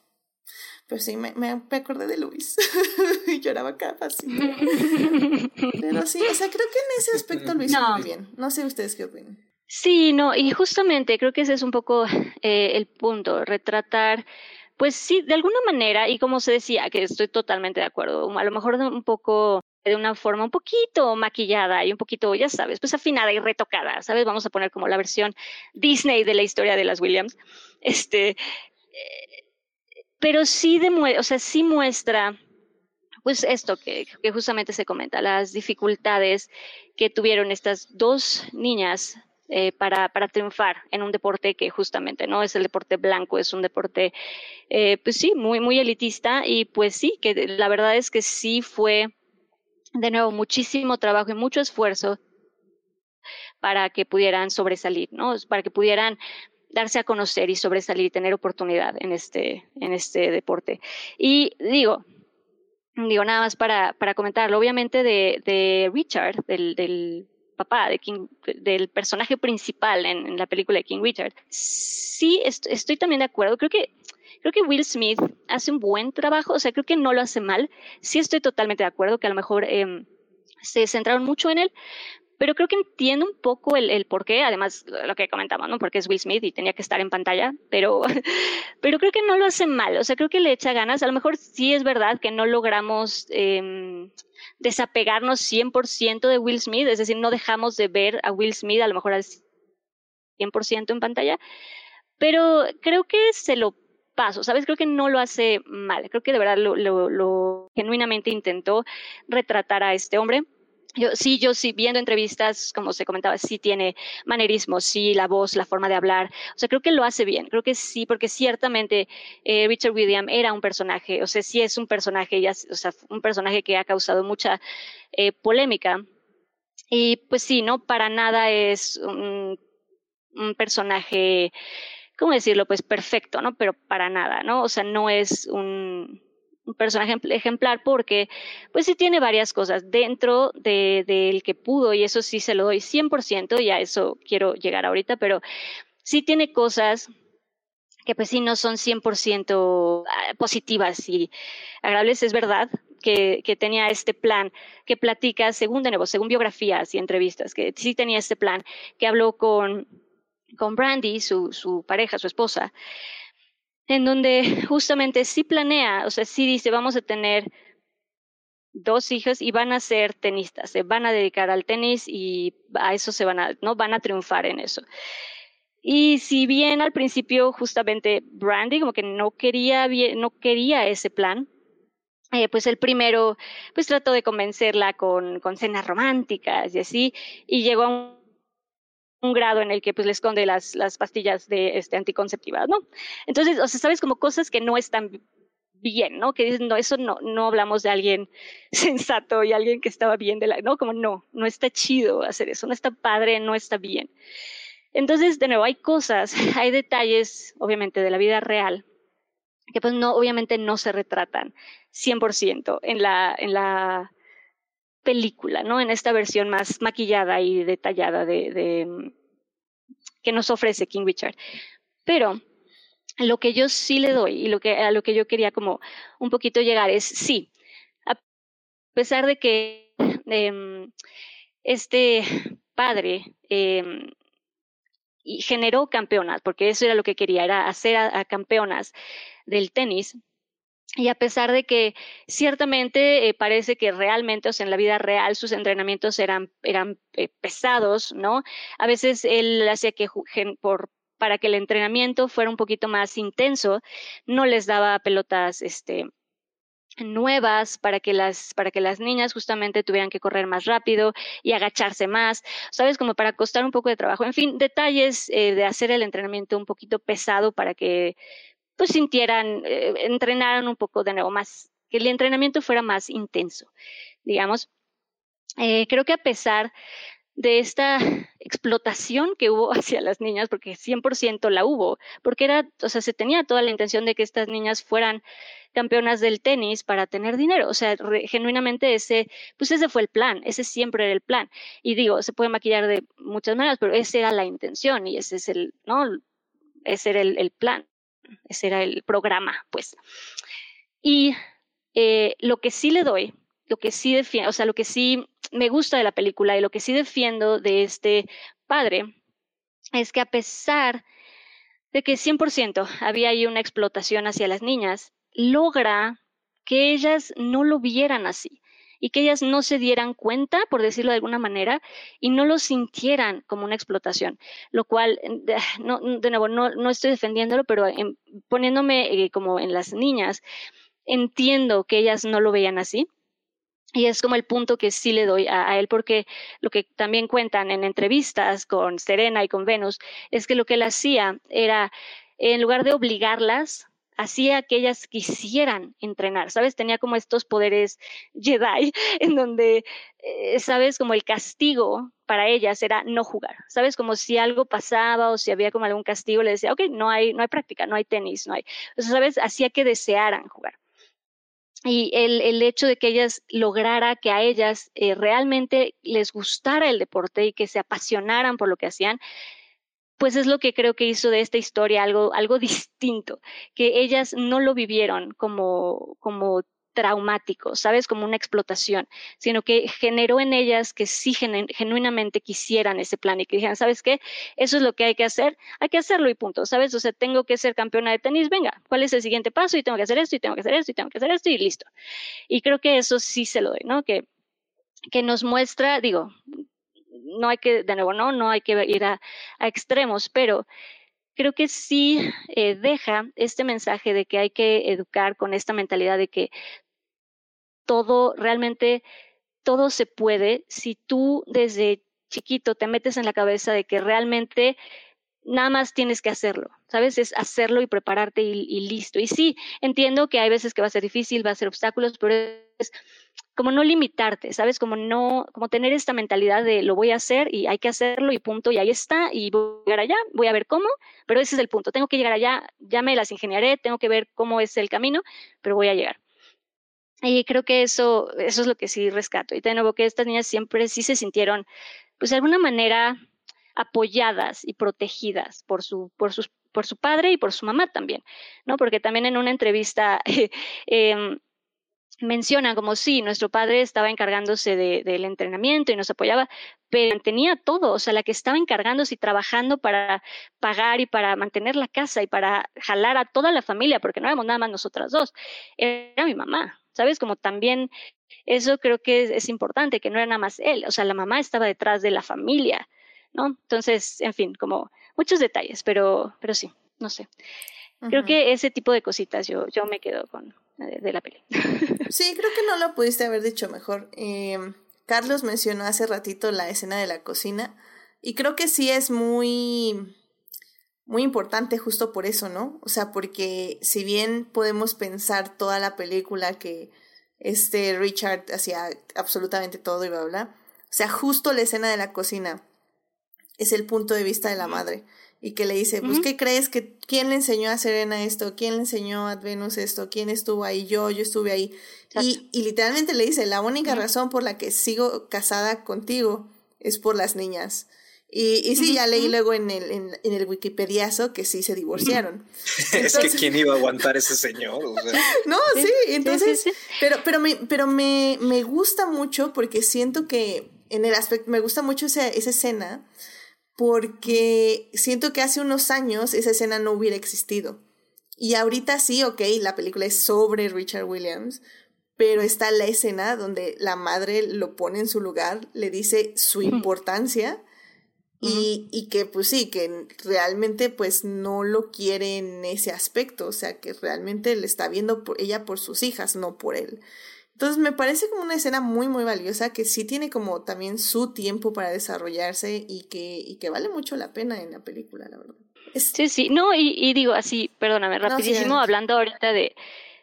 Speaker 1: Pero sí, me, me, acordé de Luis y lloraba cada pasito. Pero sí, o sea, creo que en ese aspecto hizo no. muy bien. No sé ustedes qué opinan.
Speaker 3: Sí, no, y justamente creo que ese es un poco eh, el punto, retratar, pues sí, de alguna manera, y como se decía, que estoy totalmente de acuerdo, a lo mejor un poco de una forma un poquito maquillada y un poquito, ya sabes, pues afinada y retocada, ¿sabes? Vamos a poner como la versión Disney de la historia de las Williams. Este, eh, pero sí, o sea, sí muestra pues esto que, justamente se comenta, las dificultades que tuvieron estas dos niñas eh, para, para, triunfar en un deporte que justamente no es el deporte blanco, es un deporte, eh, pues sí, muy, muy elitista y pues sí, que la verdad es que sí fue, de nuevo, muchísimo trabajo y mucho esfuerzo para que pudieran sobresalir, ¿no? Para que pudieran darse a conocer y sobresalir y tener oportunidad en este, en este deporte. Y digo, digo nada más para, para comentarlo, obviamente de, de Richard, del, del papá, de King, del personaje principal en, en, la película de King Richard, sí est estoy también de acuerdo, creo que creo que Will Smith hace un buen trabajo, o sea, creo que no lo hace mal, sí estoy totalmente de acuerdo que a lo mejor eh, se centraron mucho en él, pero creo que entiendo un poco el, el por qué, además lo que comentamos, ¿no? Porque es Will Smith y tenía que estar en pantalla, pero, pero creo que no lo hace mal, o sea, creo que le echa ganas, a lo mejor sí es verdad que no logramos eh, desapegarnos 100% de Will Smith, es decir, no dejamos de ver a Will Smith a lo mejor al 100% en pantalla, pero creo que se lo paso, ¿sabes? Creo que no lo hace mal, creo que de verdad lo genuinamente intentó retratar a este hombre yo, sí, yo sí, viendo entrevistas, como se comentaba, sí tiene manerismo, sí, la voz, la forma de hablar. O sea, creo que lo hace bien, creo que sí, porque ciertamente eh, Richard William era un personaje, o sea, sí es un personaje, ya, o sea, un personaje que ha causado mucha eh, polémica. Y pues sí, ¿no? Para nada es un, un personaje, ¿cómo decirlo? Pues perfecto, ¿no? Pero para nada, ¿no? O sea, no es un un personaje ejemplar porque pues sí tiene varias cosas dentro del de, que pudo y eso sí se lo doy 100% y a eso quiero llegar ahorita, pero sí tiene cosas que pues sí no son 100% ah, positivas y agradables, es verdad, que, que, tenía este plan que platica, según de nuevo, según biografías y entrevistas, que sí tenía este plan, que habló con, con Brandy, su, su pareja, su esposa, en donde justamente sí planea, o sea, sí dice, vamos a tener dos hijas y van a ser tenistas, se van a dedicar al tenis y a eso se van a, no van a triunfar en eso. Y si bien al principio justamente Brandy como que no quería, no quería ese plan, eh, pues el primero pues trató de convencerla con, con cenas románticas y así, y llegó a un un grado en el que pues le esconde las, las pastillas de este anticonceptivas, ¿no? Entonces, o sea, sabes como cosas que no están bien, ¿no? Que dicen, no, eso no, no hablamos de alguien sensato y alguien que estaba bien de la, no, como no, no está chido hacer eso, no está padre, no está bien. Entonces, de nuevo, hay cosas, hay detalles, obviamente, de la vida real que pues no, obviamente no se retratan 100% en la, en la película, ¿no? En esta versión más maquillada y detallada de, mm, que nos ofrece King Richard. Pero lo que yo sí le doy y a lo que yo quería como un poquito llegar es, sí, a pesar de que eh, este padre eh, generó campeonas, porque eso era lo que quería, era hacer a campeonas del tenis, y a pesar de que ciertamente eh, parece que realmente, o sea, en la vida real sus entrenamientos eran, eran eh, pesados, ¿no? A veces él hacía que por, para que el entrenamiento fuera un poquito más intenso, no les daba pelotas, este, nuevas para que las para que las niñas justamente tuvieran que correr más rápido y agacharse más sabes como para costar un poco de trabajo en fin detalles eh, de hacer el entrenamiento un poquito pesado para que pues sintieran, eh, entrenaran un poco de nuevo más, que el entrenamiento fuera más intenso, digamos. Eh, creo que a pesar de esta explotación que hubo hacia las niñas, porque 100% la hubo, porque era, o sea, se tenía toda la intención de que estas niñas fueran campeonas del tenis para tener dinero, o sea, genuinamente ese, pues ese fue el plan, ese siempre era el plan. Y digo, se puede maquillar de muchas maneras, pero esa era la intención y ese es el, ¿no? Ese era el plan ese era el programa, pues. Y eh, lo que sí le doy, lo que sí defiendo, o sea, lo que sí me gusta de la película y lo que sí defiendo de este padre es que a pesar de que 100% había ahí una explotación hacia las niñas, logra que ellas no lo vieran así y que ellas no se dieran cuenta, por decirlo de alguna manera, y no lo sintieran como una explotación, lo cual, no, de nuevo, no, estoy defendiéndolo, pero poniéndome eh, como en las niñas, entiendo que ellas no lo veían así. Y es como el punto que sí le doy a, a, él, porque lo que también cuentan en entrevistas con Serena y con Venus es que lo que él hacía era, en lugar de obligarlas hacía que ellas quisieran entrenar, ¿sabes? Tenía como estos poderes Jedi en donde, eh, ¿sabes? Como el castigo para ellas era no jugar, ¿sabes? Como si algo pasaba o si había como algún castigo, le decía, ok, no hay, no hay práctica, no hay tenis, no hay. O sea, ¿sabes? Hacía que desearan jugar. Y el, el, hecho de que ellas lograra que a ellas eh, realmente les gustara el deporte y que se apasionaran por lo que hacían, pues es lo que creo que hizo de esta historia algo, algo distinto, que ellas no lo vivieron como, como traumático, ¿sabes? Como una explotación, sino que generó en ellas que sí genuinamente quisieran ese plan y que dijeran, ¿sabes qué? Eso es lo que hay que hacer, hay que hacerlo y punto, ¿sabes? O sea, tengo que ser campeona de tenis, venga, ¿cuál es el siguiente paso? Y tengo que hacer esto, y tengo que hacer esto, y tengo que hacer esto, y listo. Y creo que eso sí se lo doy, ¿no? Que, que nos muestra, digo, no hay que, de nuevo, no, no hay que ir a, extremos, pero creo que sí eh, deja este mensaje de que hay que educar con esta mentalidad de que todo, realmente, todo se puede si tú desde chiquito te metes en la cabeza de que realmente nada más tienes que hacerlo, ¿sabes? Es hacerlo y prepararte y, listo. Y sí, entiendo que hay veces que va a ser difícil, va a ser obstáculos, pero es como no limitarte, ¿sabes? Como no, como tener esta mentalidad de lo voy a hacer y hay que hacerlo y punto, y ahí está, y voy a llegar allá, voy a ver cómo, pero ese es el punto, tengo que llegar allá, ya me las ingeniaré, tengo que ver cómo es el camino, pero voy a llegar. Y creo que eso, eso es lo que sí rescato. Y de nuevo que estas niñas siempre sí se sintieron, pues de alguna manera, apoyadas y protegidas por su, por sus, por su padre y por su mamá también, ¿no? Porque también en una entrevista eh, menciona como sí, nuestro padre estaba encargándose del entrenamiento y nos apoyaba, pero tenía todo, o sea, la que estaba encargándose y trabajando para pagar y para mantener la casa y para jalar a toda la familia, porque no éramos nada más nosotras dos, era mi mamá, ¿sabes? Como también eso creo que es, importante, que no era nada más él, o sea, la mamá estaba detrás de la familia, ¿no? Entonces, en fin, como muchos detalles, pero, pero sí, no sé. Creo que ese tipo de cositas yo, yo me quedo con de, la peli.
Speaker 1: sí, creo que no lo pudiste haber dicho mejor. Em, Carlos mencionó hace ratito la escena de la cocina y creo que sí es muy muy importante justo por eso, ¿no? O sea, porque si bien podemos pensar toda la película que este Richard hacía absolutamente todo y bla, bla, o sea, justo la escena de la cocina es el punto de vista de la madre y que le dice, pues, ¿qué crees que quién le enseñó a Serena esto? ¿Quién le enseñó a Venus esto? ¿Quién estuvo ahí? Yo, yo estuve ahí. Y, y, literalmente le dice, la única razón por la que sigo casada contigo es por las niñas. Y, y sí, ya leí luego en el, en, en, el Wikipediazo que sí se divorciaron.
Speaker 2: es que quién iba a aguantar ese señor.
Speaker 1: no, sí, entonces, pero, pero, me, pero me, me gusta mucho porque siento que en el aspecto, me gusta mucho esa, esa escena porque siento que hace unos años esa escena no hubiera existido. Y ahorita sí, ok, la película es sobre Richard Williams, pero está la escena donde la madre lo pone en su lugar, le dice su importancia y, y, que pues sí, que realmente pues no lo quiere en ese aspecto, o sea, que realmente le está viendo por ella por sus hijas, no por él. Entonces me parece como una escena muy muy valiosa que sí tiene como también su tiempo para desarrollarse y que, y que vale mucho la pena en la película, la verdad.
Speaker 3: Sí, sí, no, y, y, digo así, perdóname, rapidísimo, hablando ahorita de,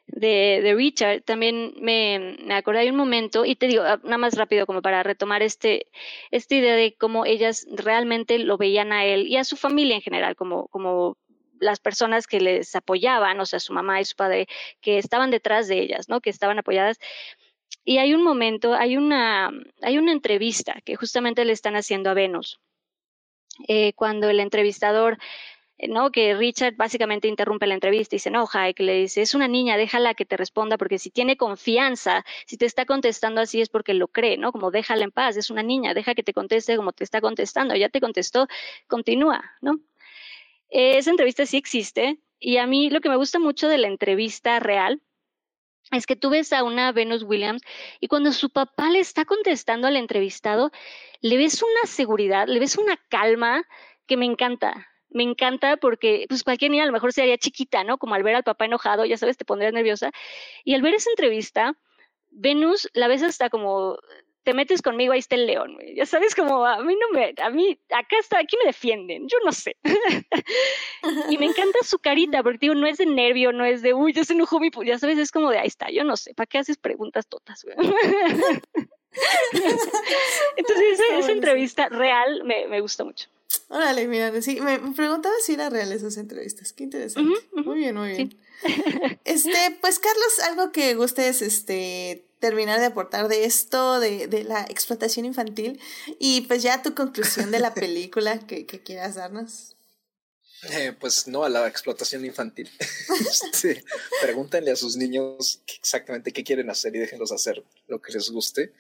Speaker 3: de, de, Richard, también me, me acordé de un momento, y te digo, ah, nada más rápido como para retomar este, esta idea de cómo ellas realmente lo veían a él y a su familia en general, como, como las personas que les apoyaban, o sea, su mamá y su padre, que estaban detrás de ellas, ¿no? Que estaban apoyadas. Y hay un momento, hay una, hay una entrevista que justamente le están haciendo a Venus, eh, cuando el entrevistador eh, ¿no? Que Richard básicamente interrumpe la entrevista y se enoja y le dice, es una niña, déjala que te responda porque si tiene confianza, si te está contestando así es porque lo cree, ¿no? Como déjala en paz, es una niña, deja que te conteste como te está contestando, ya te contestó, continúa, ¿no? Esa entrevista sí existe y a mí lo que me gusta mucho de la entrevista real es que tú ves a una Venus Williams y cuando su papá le está contestando al entrevistado, le ves una seguridad, le ves una calma que me encanta. Me encanta porque pues cualquier niña a lo mejor sería chiquita, ¿no? Como al ver al papá enojado, ya sabes, te pondrías nerviosa. Y al ver esa entrevista, Venus la ves hasta como te metes conmigo, ahí está el león, Ya sabes, como a mí no me, a mí, acá está, aquí me defienden, yo no sé. y me encanta su carita, porque digo, no es de nervio, no es de, uy, ya se enojó mi, ya sabes, es como de, ahí está, yo no sé, ¿para qué haces preguntas totas, Entonces, esa, entrevista real me, me gusta mucho.
Speaker 1: Órale, mira, sí, me, preguntaba si era real esas entrevistas. Qué interesante. Muy bien, muy bien. Este, pues Carlos, algo que gustes este terminar de aportar de esto, de, de, la explotación infantil, y pues ya tu conclusión de la película que, que quieras darnos.
Speaker 2: Eh, pues no a la explotación infantil. este, pregúntenle a sus niños exactamente qué quieren hacer y déjenlos hacer lo que les guste,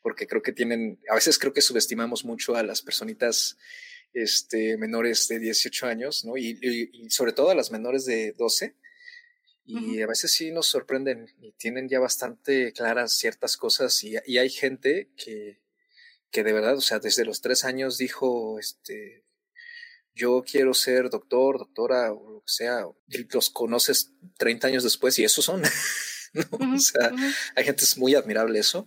Speaker 2: porque creo que tienen, a veces creo que subestimamos mucho a las personitas este, menores de 18 años, ¿no? Y, y, sobre todo a las menores de 12. Y a veces sí nos sorprenden y tienen ya bastante claras ciertas cosas y, y hay gente que, que de verdad, o sea, desde los tres años dijo, este, yo quiero ser doctor, doctora o lo que sea, y los conoces 30 años después y esos son. ¿no? o sea, hay gente es muy admirable eso.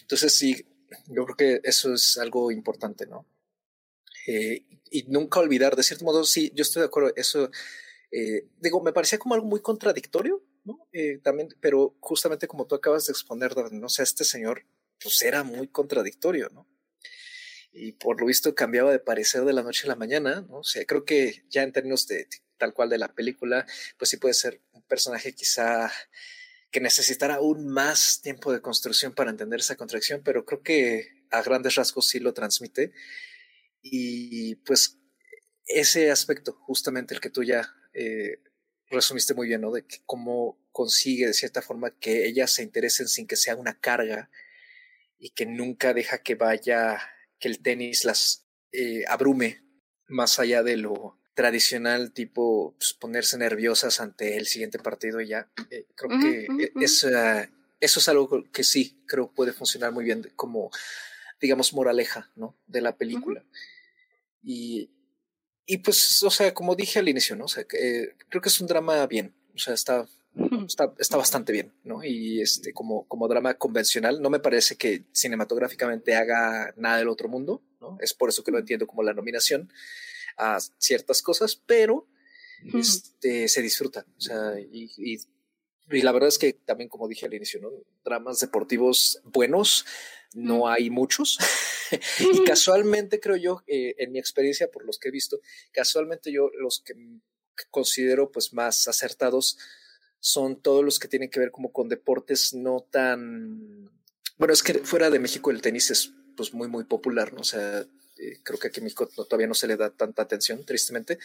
Speaker 2: Entonces sí, yo creo que eso es algo importante, ¿no? Eh, y nunca olvidar, de cierto modo, sí, yo estoy de acuerdo, eso, eh, digo, me parecía como algo muy contradictorio, ¿no? Eh, también, pero justamente como tú acabas de exponer, no sé, este señor, pues era muy contradictorio, ¿no? Y por lo visto cambiaba de parecer de la noche a la mañana, ¿no? O sea, creo que ya en términos de tal cual de la película, pues sí puede ser un personaje quizá que necesitara aún más tiempo de construcción para entender esa contradicción, pero creo que a grandes rasgos sí lo transmite. Y pues ese aspecto, justamente el que tú ya eh, resumiste muy bien, ¿no? De que cómo consigue de cierta forma que ellas se interesen sin que sea una carga y que nunca deja que vaya, que el tenis las eh, abrume más allá de lo tradicional, tipo pues, ponerse nerviosas ante el siguiente partido y ya. Eh, creo que e, eso es algo que sí creo puede funcionar muy bien como, digamos, moraleja, ¿no? De la película. Y, y pues, o sea, como dije al inicio, ¿no? O sea, eh, creo que es un drama bien, o sea, está, está, está bastante bien, ¿no? Y este, como, como drama convencional, no me parece que cinematográficamente haga nada del otro mundo, ¿no? Es por eso que lo entiendo como la nominación a ciertas cosas, pero este, se disfruta, o sea, y, y, y, la verdad es que también, como dije al inicio, ¿no? Dramas deportivos buenos, no hay muchos. y casualmente creo yo, eh, en mi experiencia, por los que he visto, casualmente yo los que considero pues más acertados son todos los que tienen que ver como con deportes no tan... Bueno, es que fuera de México el tenis es pues muy, muy popular, ¿no? O sea, eh, creo que aquí en México todavía no se le da tanta atención, tristemente,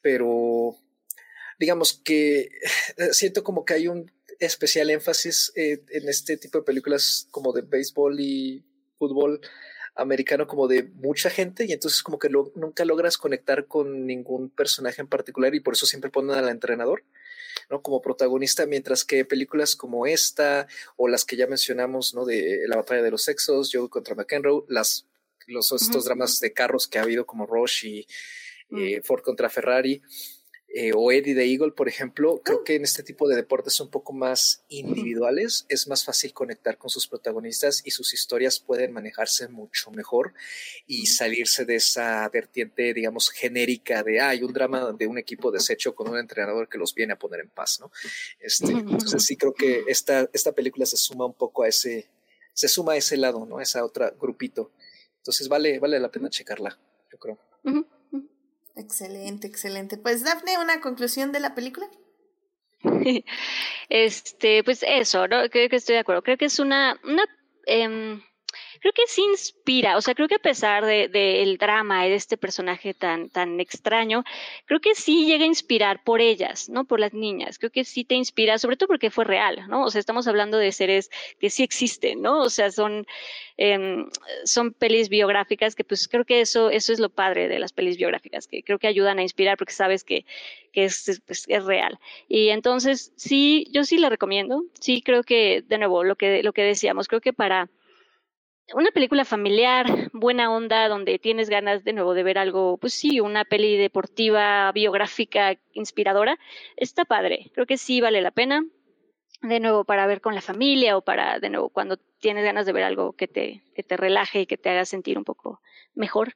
Speaker 2: pero digamos que eh, siento como que hay un especial énfasis eh, en este tipo de películas como de béisbol y fútbol americano como de mucha gente y entonces como que nunca logras conectar con ningún personaje en particular y por eso siempre ponen al entrenador ¿no? como protagonista mientras que películas como esta o las que ya mencionamos no de la batalla de los sexos Joe contra McEnroe las los estos dramas de carros que ha habido como Rush y eh, Ford contra Ferrari eh, o Eddie the Eagle, por ejemplo, creo que en este tipo de deportes un poco más individuales es más fácil conectar con sus protagonistas y sus historias pueden manejarse mucho mejor y salirse de esa vertiente, digamos, genérica de hay un drama de un equipo deshecho con un entrenador que los viene a poner en paz, ¿no? Este, entonces sí creo que esta, esta película se suma un poco a ese, se suma a ese lado, ¿no? A esa otra grupito. Entonces vale, vale la pena checarla, yo creo.
Speaker 1: Excelente, excelente. Pues Dafne, una conclusión de la película.
Speaker 3: Este, pues eso, ¿no? Creo que estoy de acuerdo. Creo que es una, una eh, creo que sí inspira, o sea, creo que a pesar del de, el drama de este personaje tan, tan extraño, creo que sí llega a inspirar por ellas, ¿no? Por las niñas, creo que sí te inspira, sobre todo porque fue real, ¿no? O sea, estamos hablando de seres que sí existen, ¿no? O sea, son, eh, son pelis biográficas que pues creo que eso, eso es lo padre de las pelis biográficas, que creo que ayudan a inspirar porque sabes que, que es, pues, es real. Y entonces, sí, yo sí la recomiendo, sí creo que, de nuevo, lo que, lo que decíamos, creo que para una película familiar, buena onda, donde tienes ganas de nuevo de ver algo, pues sí, una peli deportiva, biográfica, inspiradora, está padre. Creo que sí vale la pena. De nuevo, para ver con la familia o para, de nuevo, cuando tienes ganas de ver algo que te, que te relaje y que te haga sentir un poco mejor.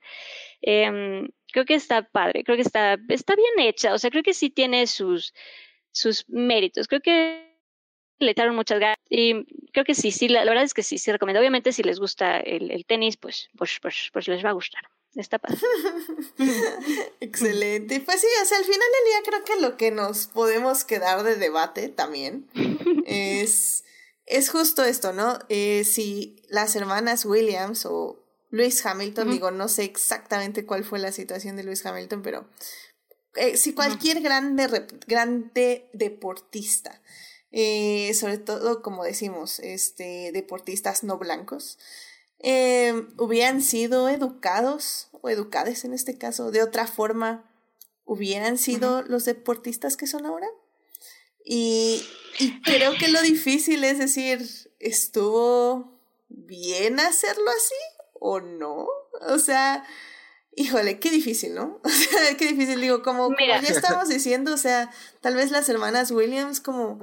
Speaker 3: Eh, creo que está padre, creo que está, está bien hecha, o sea, creo que sí tiene sus, sus méritos. Creo que le echaron muchas ganas y creo que sí, sí, la, la, verdad es que sí, sí recomiendo. Obviamente si les gusta el, el tenis, pues, pues, pues, pues les va a gustar. Está padre.
Speaker 1: Excelente. Pues sí, o sea, al final del día creo que lo que nos podemos quedar de debate también es, es justo esto, ¿no? Eh, si las hermanas Williams o Lewis Hamilton, uh -huh. digo, no sé exactamente cuál fue la situación de Lewis Hamilton, pero eh, si cualquier grande, grande deportista, eh, sobre todo, como decimos, este, deportistas no blancos, eh, hubieran sido educados o educadas en este caso de otra forma, hubieran sido los deportistas que son ahora. Y, y creo que lo difícil es decir, ¿estuvo bien hacerlo así o no? O sea, Híjole, qué difícil, ¿no? O sea, qué difícil, digo, como, como ya estábamos diciendo, o sea, tal vez las hermanas Williams como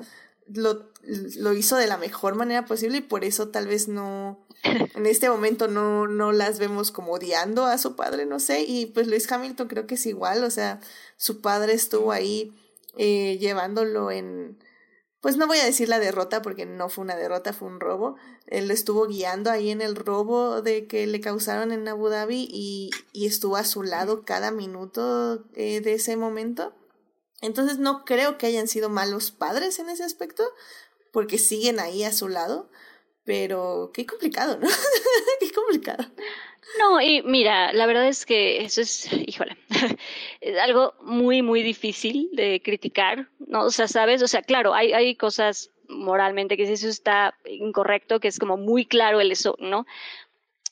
Speaker 1: lo, lo hizo de la mejor manera posible y por eso tal vez no, en este momento no, no las vemos como odiando a su padre, no sé, y pues Luis Hamilton creo que es igual, o sea, su padre estuvo ahí eh, llevándolo en, pues no voy a decir la derrota porque no fue una derrota, fue un robo. Él estuvo guiando ahí en el robo de que le causaron en Abu Dhabi y, y estuvo a su lado cada minuto eh, de ese momento. Entonces no creo que hayan sido malos padres en ese aspecto porque siguen ahí a su lado. Pero qué complicado, ¿no? qué complicado.
Speaker 3: No, y mira, la verdad es que eso es, híjole, es algo muy, muy difícil de criticar, ¿no? O sea, ¿sabes? O sea, claro, hay, hay cosas moralmente que si eso está incorrecto, que es como muy claro el eso, ¿no?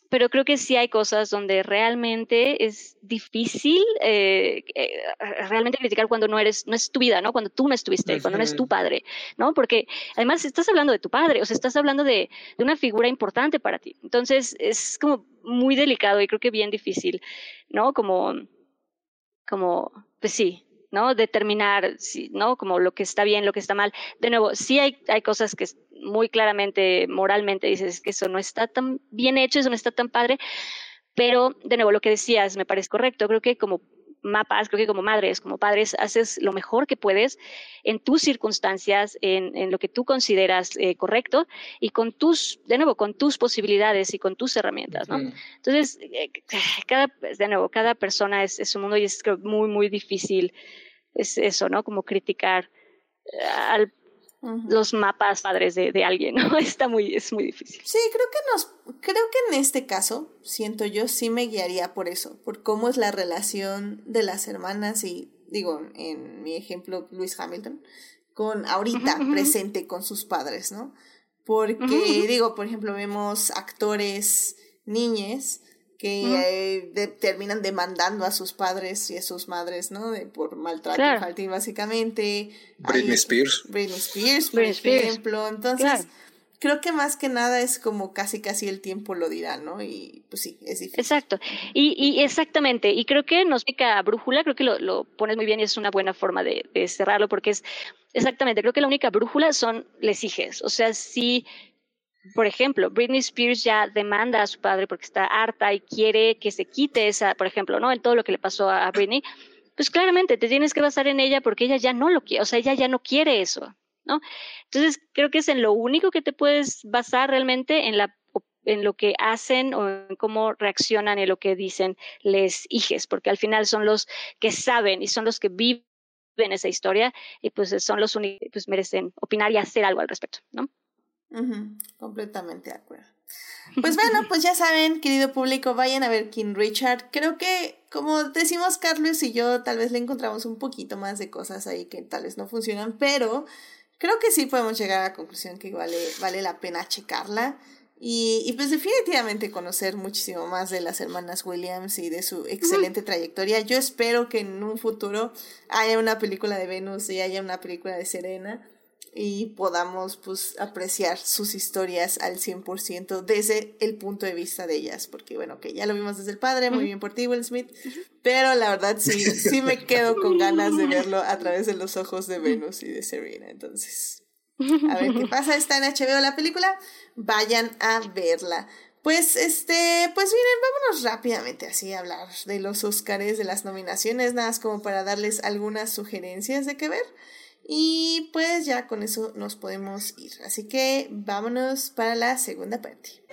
Speaker 3: Pero creo que sí hay cosas donde realmente es difícil eh, eh, realmente criticar cuando no eres, no es tu vida, ¿no? Cuando tú no estuviste, cuando no es tu padre, ¿no? Porque además estás hablando de tu padre, o sea, estás hablando de, de, una figura importante para ti. Entonces es como muy delicado y creo que bien difícil, ¿no? Como, como, pues sí, ¿no? Determinar, ¿no? Como lo que está bien, lo que está mal. De nuevo, sí hay, hay cosas que muy claramente, moralmente, dices que eso no está tan bien hecho, eso no está tan padre, pero de nuevo, lo que decías me parece correcto. Creo que como mapas, creo que como madres, como padres, haces lo mejor que puedes en tus circunstancias, en, en lo que tú consideras eh, correcto y con tus, de nuevo, con tus posibilidades y con tus herramientas, ¿no? Entonces, eh, cada, de nuevo, cada persona es, es un mundo y es muy, muy difícil, es eso, ¿no? Como criticar los mapas padres de, de, alguien, ¿no? Está muy, es muy difícil.
Speaker 1: Sí, creo que nos, creo que en este caso, siento yo, sí me guiaría por eso, por cómo es la relación de las hermanas y, digo, en mi ejemplo, Luis Hamilton, con ahorita presente con sus padres, ¿no? Porque, digo, por ejemplo, vemos actores niñes que eh, terminan demandando a sus padres y a sus madres, ¿no? De, por maltrato infantil, básicamente.
Speaker 2: Britney Spears.
Speaker 1: Britney Spears, por ejemplo. Entonces, creo que más que nada es como casi casi el tiempo lo dirá, ¿no? Y pues sí, es difícil.
Speaker 3: Exacto. Y, y exactamente. Y creo que nos pica brújula, creo que lo, lo pones muy bien y es una buena forma de, de cerrarlo porque es exactamente, creo que la única brújula son les hijes. O sea, si por ejemplo, Britney Spears ya demanda a su padre porque está harta y quiere que se quite esa, por ejemplo, ¿no? En todo lo que le pasó a Britney, pues claramente te tienes que basar en ella porque ella ya no lo quiere, o sea, ella ya no quiere eso, ¿no? Entonces, creo que es en lo único que te puedes basar realmente en la lo que hacen o en cómo reaccionan en lo que dicen les hijes, porque al final son los que saben y son los que viven esa historia y pues son los únicos que pues, merecen opinar y hacer algo al respecto, ¿no?
Speaker 1: Completamente de acuerdo. Pues bueno, pues ya saben, querido público, vayan a ver King Richard. Creo que, como decimos Carlos y yo, tal vez le encontramos un poquito más de cosas ahí que tal vez no funcionan, pero creo que sí podemos llegar a la conclusión que vale, vale la pena checarla. Y, y pues definitivamente conocer muchísimo más de las hermanas Williams y de su excelente trayectoria. Yo espero que en un futuro haya una película de Venus y haya una película de Serena y podamos pues apreciar sus historias al 100% desde el punto de vista de ellas, porque bueno, que ya lo vimos desde el padre, muy bien por ti Will Smith, pero la verdad sí, sí me quedo con ganas de verlo a través de los ojos de Venus y de Serena, entonces a ver qué pasa, está en HBO la película, vayan a verla. Pues este, pues miren, vámonos rápidamente así a hablar de los Oscars, de las nominaciones, nada más como para darles algunas sugerencias de qué ver. Y pues ya con eso nos podemos ir. Así que vámonos para la segunda parte.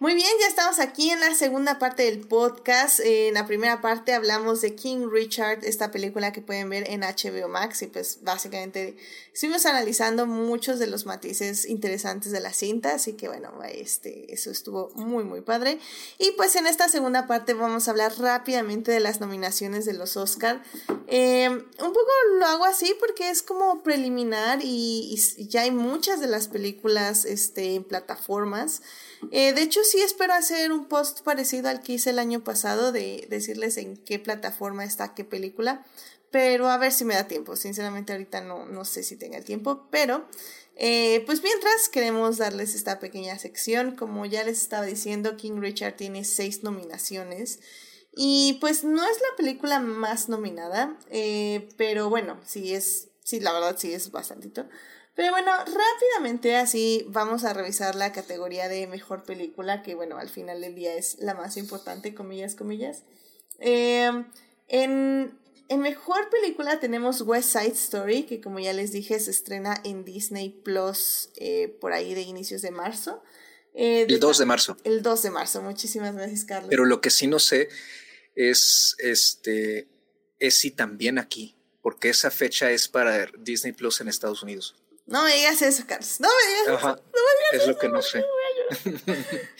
Speaker 1: Muy bien, ya estamos aquí en la segunda parte del podcast. En la primera parte hablamos de King Richard, esta película que pueden ver en HBO Max y pues básicamente estuvimos analizando muchos de los matices interesantes de la cinta, así que bueno, este, eso estuvo muy muy padre. Y pues en esta segunda parte vamos a hablar rápidamente de las nominaciones de los Oscar. Eh, un poco lo hago así porque es como preliminar y, y ya hay muchas de las películas este, en plataformas. Eh, de hecho, sí espero hacer un post parecido al que hice el año pasado de decirles en qué plataforma está qué película, pero a ver si me da tiempo. Sinceramente ahorita no, no sé si tenga el tiempo, pero eh, pues mientras queremos darles esta pequeña sección, como ya les estaba diciendo, King Richard tiene seis nominaciones. Y pues no es la película más nominada, eh, pero bueno, sí es, sí, la verdad sí es bastantito. Pero bueno, rápidamente así vamos a revisar la categoría de mejor película, que bueno, al final del día es la más importante, comillas, comillas. Eh, en, en mejor película tenemos West Side Story, que como ya les dije se estrena en Disney Plus eh, por ahí de inicios de marzo.
Speaker 2: Eh, el 2 de marzo.
Speaker 1: El 2 de marzo, muchísimas gracias Carlos.
Speaker 2: Pero lo que sí no sé es, este, es si también aquí, porque esa fecha es para Disney Plus en Estados Unidos.
Speaker 1: No me digas eso, Carlos. No me digas eso. No me
Speaker 2: digas es lo que no sé.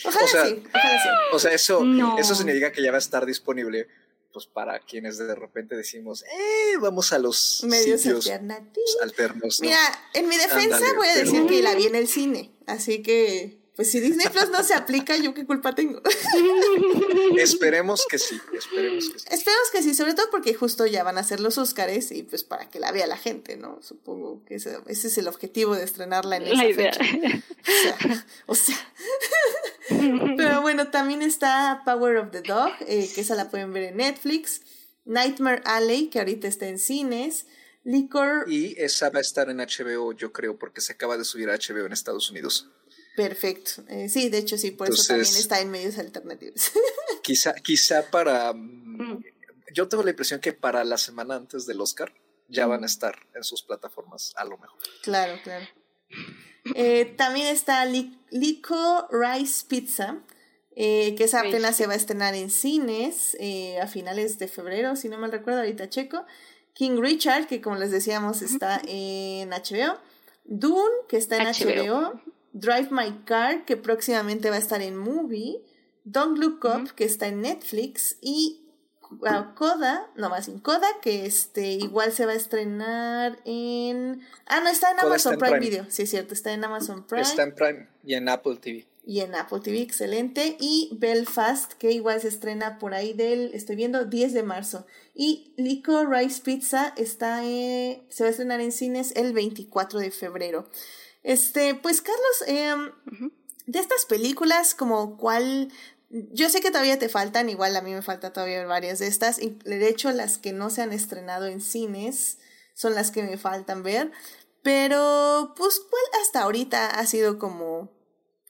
Speaker 1: ojalá
Speaker 2: o sea,
Speaker 1: sí, ojalá sí.
Speaker 2: O sea, eso,
Speaker 3: No.
Speaker 2: eso significa que ya va a estar disponible pues para quienes de repente decimos, eh, vamos a los
Speaker 1: Medios
Speaker 2: sitios
Speaker 1: alternativos.
Speaker 2: alternos. ¿no?
Speaker 1: Mira, en mi defensa voy a
Speaker 2: pero-
Speaker 1: decir que la vi en el cine. Así que, pues si Disney Plus no se aplica, ¿yo qué culpa tengo?
Speaker 2: Esperemos que sí, esperemos que sí.
Speaker 1: Esperemos que sí, sobre todo porque justo ya van a ser los Óscares y pues para que la vea la gente, ¿no? Supongo que ese, ese es el objetivo de estrenarla en esa
Speaker 3: La idea.
Speaker 1: fecha. O sea, o sea. Pero bueno, también está Power of the Dog, eh, que esa la pueden ver en Netflix. Nightmare Alley, que ahorita está en cines. Licor,
Speaker 2: Y esa va a estar en HBO, yo creo, porque se acaba de subir a HBO en Estados Unidos.
Speaker 1: Perfecto. Eh, sí, de hecho sí, por eso también está en medios alternativos.
Speaker 2: Quizá, quizá para. mm, Yo tengo la impresión que para la semana antes del Oscar ya van a estar en sus plataformas, a lo mejor.
Speaker 1: Claro, claro. Eh, también está Li- Lico Rice Pizza, eh, que esa
Speaker 3: Rice
Speaker 1: apenas se va a estrenar en cines eh, a finales de febrero, si no mal recuerdo, ahorita checo. King Richard, que como les decíamos está en HBO. Dune, que está en HBO.
Speaker 3: HBO.
Speaker 1: Drive My Car, que próximamente va a estar en Movie. Don't Look Up, que está en Netflix. Y ah, Coda, no más en Coda, que este igual se va a estrenar en... Ah, no, está en
Speaker 2: Coda
Speaker 1: Amazon
Speaker 2: está en
Speaker 1: Prime,
Speaker 2: Prime.
Speaker 1: Video. Sí, es cierto, está en Amazon Prime.
Speaker 2: Está en Prime y en Apple TV.
Speaker 1: Y en Apple TV, excelente. Y Belfast, que igual se estrena por ahí del, estoy viendo, 10 de marzo. Y Lico Rice Pizza está, eh, se va a estrenar en cines el 24 de febrero. Este, pues Carlos, em, de estas películas, como cuál, yo sé que todavía te faltan, igual a mí me falta todavía ver varias de estas. y De hecho, las que no se han estrenado en cines son las que me faltan ver. Pero, pues, ¿cuál hasta ahorita ha sido como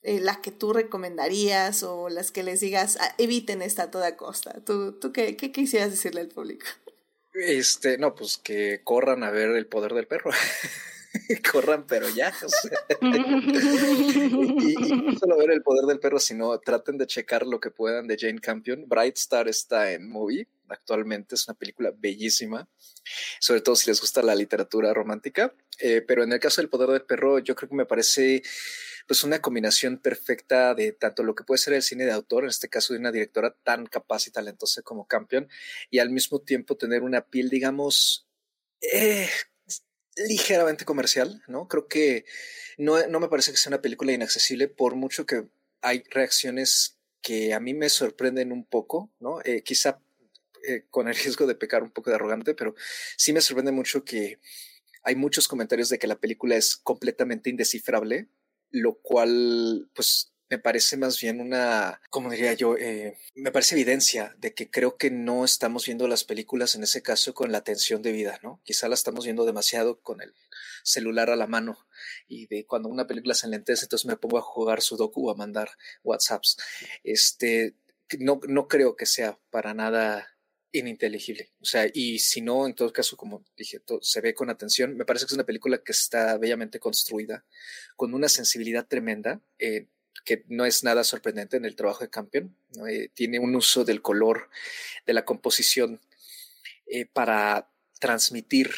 Speaker 1: eh, la que tú recomendarías o las que les digas "Ah, eviten esta a toda costa? ¿Tú, tú qué, qué quisieras decirle al público?
Speaker 2: Este, no, pues que corran a ver el poder del perro. corran, pero ya. o sea. y, y no solo ver el poder del perro, sino traten de checar lo que puedan de Jane Campion. Bright Star está en movie actualmente, es una película bellísima, sobre todo si les gusta la literatura romántica. Eh, pero en el caso del poder del perro, yo creo que me parece pues una combinación perfecta de tanto lo que puede ser el cine de autor, en este caso de una directora tan capaz y talentosa como Campion, y al mismo tiempo tener una piel, digamos, eh, ligeramente comercial, ¿no? Creo que no, no me parece que sea una película inaccesible, por mucho que hay reacciones que a mí me sorprenden un poco, ¿no? Eh, quizá eh, con el riesgo de pecar un poco de arrogante, pero sí me sorprende mucho que hay muchos comentarios de que la película es completamente indescifrable, lo cual, pues, me parece más bien una, como diría yo, eh, me parece evidencia de que creo que no estamos viendo las películas en ese caso con la atención debida, ¿no? Quizá la estamos viendo demasiado con el celular a la mano y de cuando una película se enlentece, entonces me pongo a jugar Sudoku o a mandar WhatsApps. Este, no, no creo que sea para nada ininteligible. O sea, y si no, en todo caso, como dije, todo, se ve con atención. Me parece que es una película que está bellamente construida, con una sensibilidad tremenda. Eh, que no es nada sorprendente en el trabajo de Campion. Eh, tiene un uso del color, de la composición, eh, para transmitir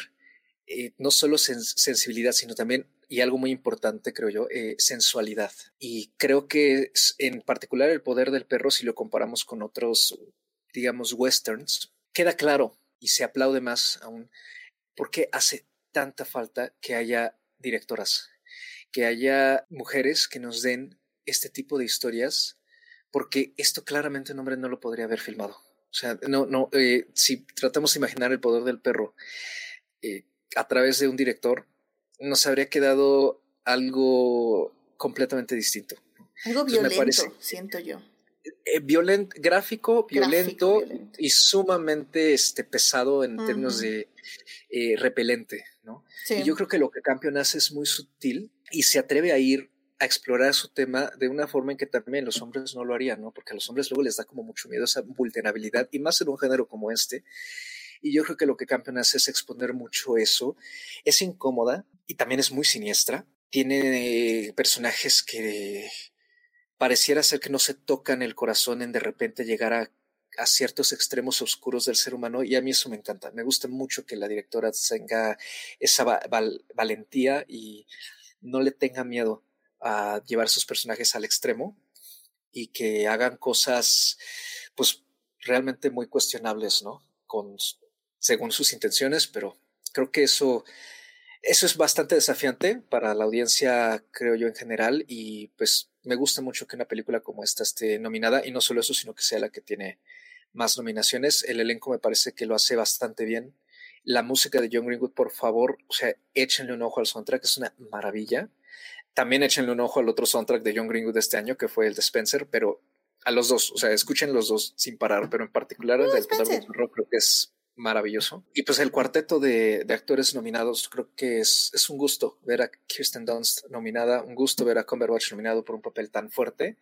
Speaker 2: eh, no solo sensibilidad, sino también, y algo muy importante, creo yo, sensualidad. Y creo que en particular el poder del perro, si lo comparamos con otros, digamos, westerns, queda claro y se aplaude más aún porque hace tanta falta que haya directoras, que haya mujeres que nos den este tipo de historias, porque esto claramente un hombre no lo podría haber filmado. O sea, no, no, eh, si tratamos de imaginar el poder del perro eh, a través de un director, nos habría quedado algo completamente distinto.
Speaker 1: Algo violento, siento yo.
Speaker 2: Eh, gráfico, violento, y sumamente este, pesado en términos de repelente, ¿no? Y yo creo que lo que Campion hace es muy sutil y se atreve a ir a explorar su tema de una forma en que también los hombres no lo harían, ¿no? Porque a los hombres luego les da como mucho miedo esa vulnerabilidad y más en un género como este. Y yo creo que lo que Campion hace es exponer mucho eso. Es incómoda y también es muy siniestra. Tiene personajes que pareciera ser que no se tocan el corazón en de repente llegar a, a ciertos extremos oscuros del ser humano y a mí eso me encanta. Me gusta mucho que la directora tenga esa valentía y no le tenga miedo a llevar sus personajes al extremo y que hagan cosas, pues, realmente muy cuestionables, ¿no? Con, según sus intenciones, pero creo que eso, eso es bastante desafiante para la audiencia, creo yo, en general, y pues me gusta mucho que una película como esta esté nominada, y no solo eso, sino que sea la que tiene más nominaciones. El elenco me parece que lo hace bastante bien. La música de John Greenwood, por favor, o sea, échenle un ojo al soundtrack, es una maravilla. También échenle un ojo al otro soundtrack de John Greenwood de este año, que fue el de Spencer, pero a los dos, o sea, escuchen los dos sin parar, pero en particular el del Rock creo que es maravilloso. Y pues el cuarteto de, de, actores nominados, creo que es, es un gusto ver a Kirsten Dunst nominada, un gusto ver a Cumberbatch nominado por un papel tan fuerte.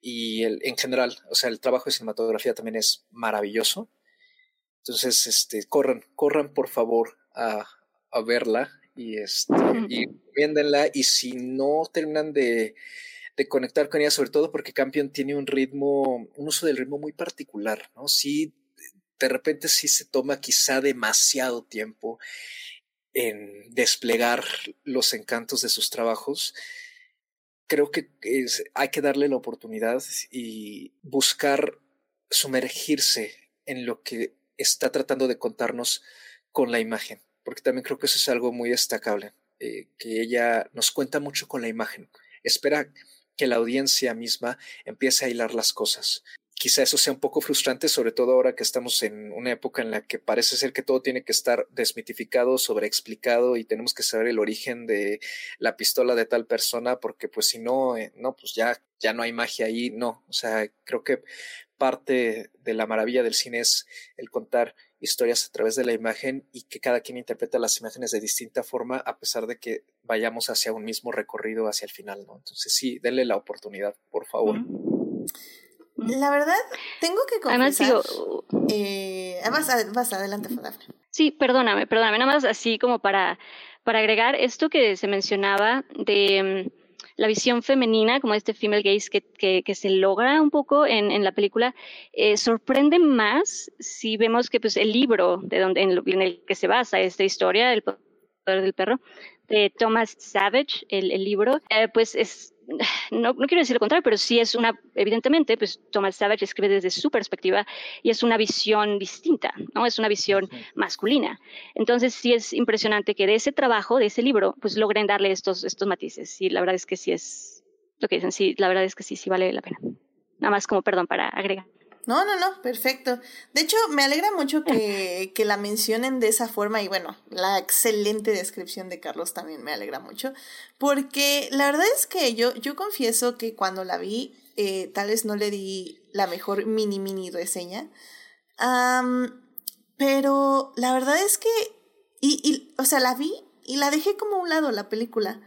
Speaker 2: Y el, en general, o sea, el trabajo de cinematografía también es maravilloso. Entonces, este, corran, corran por favor a, a verla y, este, y viéndenla y si no terminan de, de, conectar con ella, sobre todo porque Campion tiene un ritmo, un uso del ritmo muy particular, ¿no? Sí, de repente sí se toma quizá demasiado tiempo en desplegar los encantos de sus trabajos. Creo que es, hay que darle la oportunidad y buscar sumergirse en lo que está tratando de contarnos con la imagen porque también creo que eso es algo muy destacable, eh, que ella nos cuenta mucho con la imagen. Espera que la audiencia misma empiece a hilar las cosas. Quizá eso sea un poco frustrante, sobre todo ahora que estamos en una época en la que parece ser que todo tiene que estar desmitificado, sobreexplicado y tenemos que saber el origen de la pistola de tal persona, porque pues si no, eh, no, pues ya, ya no hay magia ahí, no. O sea, creo que parte de la maravilla del cine es el contar historias a través de la imagen y que cada quien interpreta las imágenes de distinta forma a pesar de que vayamos hacia un mismo recorrido hacia el final, ¿no? Entonces sí, denle la oportunidad, por favor.
Speaker 1: La verdad, tengo que confesar... Además, digo... Eh, vas, adelante, Fadafne.
Speaker 3: Sí, perdóname, perdóname, nada más así como para, para agregar esto que se mencionaba de mm, la visión femenina, como este female gaze que, se logra un poco en, en la película, eh, sorprende más si vemos que pues, el libro de donde, en, el que se basa esta historia, El poder del perro, de Thomas Savage, el, el libro, eh, pues es no, no, quiero decir lo contrario, pero sí es una, evidentemente, pues Thomas Savage escribe desde su perspectiva y es una visión distinta, ¿no? Es una visión masculina. Entonces sí es impresionante que de ese trabajo, de ese libro, pues logren darle estos, estos matices. Y la verdad es que sí es lo que dicen, sí, la verdad es que sí, sí vale la pena. Nada más como perdón para agregar.
Speaker 1: No, no, no, perfecto. De hecho, me alegra mucho que, que, la mencionen de esa forma y bueno, la excelente descripción de Carlos también me alegra mucho, porque la verdad es que yo, yo confieso que cuando la vi, eh, tal vez no le di la mejor mini, mini reseña, pero la verdad es que, y, y, o sea, la vi y la dejé como a un lado la película.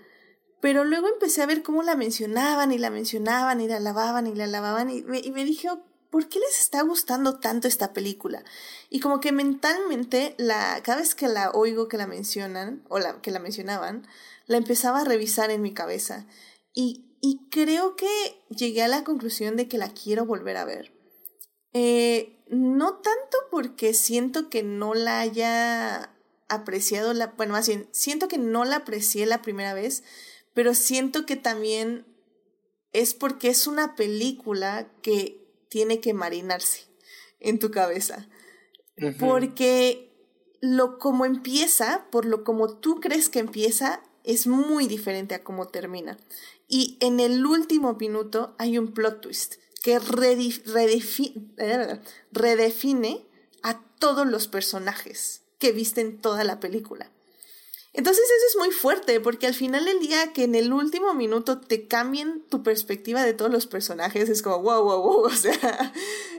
Speaker 1: Pero luego empecé a ver cómo la mencionaban y la mencionaban y la alababan y la alababan y me, y me dije, ¿por qué les está gustando tanto esta película? Y como que mentalmente, la, cada vez que la oigo que la mencionan, o la, que la mencionaban, la empezaba a revisar en mi cabeza. Y, y creo que llegué a la conclusión de que la quiero volver a ver. Eh, no tanto porque siento que no la haya apreciado la, bueno, más bien, siento que no la aprecié la primera vez, pero siento que también es porque es una película que tiene que marinarse en tu cabeza. Porque lo como empieza, por lo como tú crees que empieza, es muy diferente a cómo termina. Y en el último minuto hay un plot twist que redefine a todos los personajes que visten toda la película. Entonces eso es muy fuerte, porque al final del día que en el último minuto te cambien tu perspectiva de todos los personajes, es como wow, wow, wow, o sea...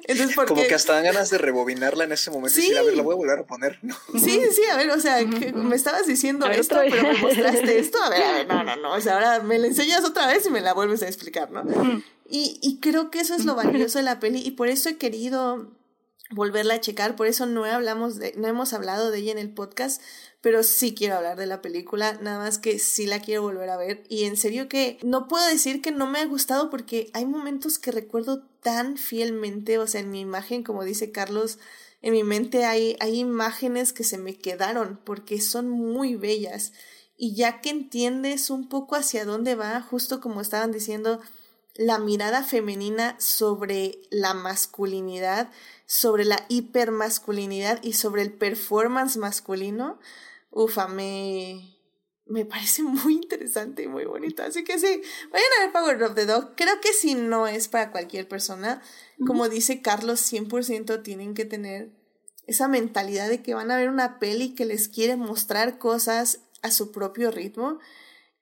Speaker 2: Entonces, porque... Como que hasta dan ganas de rebobinarla en ese momento y decir, a ver, la voy a volver a poner.
Speaker 1: Sí, sí, a ver, o sea, me estabas diciendo esto, pero me mostraste esto, a ver, a ver, no, no, no, o sea, ahora me la enseñas otra vez y me la vuelves a explicar, ¿no? Y, y creo que eso es lo valioso de la peli y por eso he querido volverla a checar, por eso no hablamos de, no hemos hablado de ella en el podcast, pero sí quiero hablar de la película, nada más que sí la quiero volver a ver. Y en serio que no puedo decir que no me ha gustado porque hay momentos que recuerdo tan fielmente, o sea, en mi imagen, como dice Carlos, en mi mente hay, hay imágenes que se me quedaron porque son muy bellas. Y ya que entiendes un poco hacia dónde va, justo como estaban diciendo, la mirada femenina sobre la masculinidad, sobre la hipermasculinidad y sobre el performance masculino, ufa, me, me parece muy interesante y muy bonito. Así que sí, vayan a ver Power of the Dog. Creo que si no es para cualquier persona, como dice Carlos, 100% tienen que tener esa mentalidad de que van a ver una peli que les quiere mostrar cosas a su propio ritmo.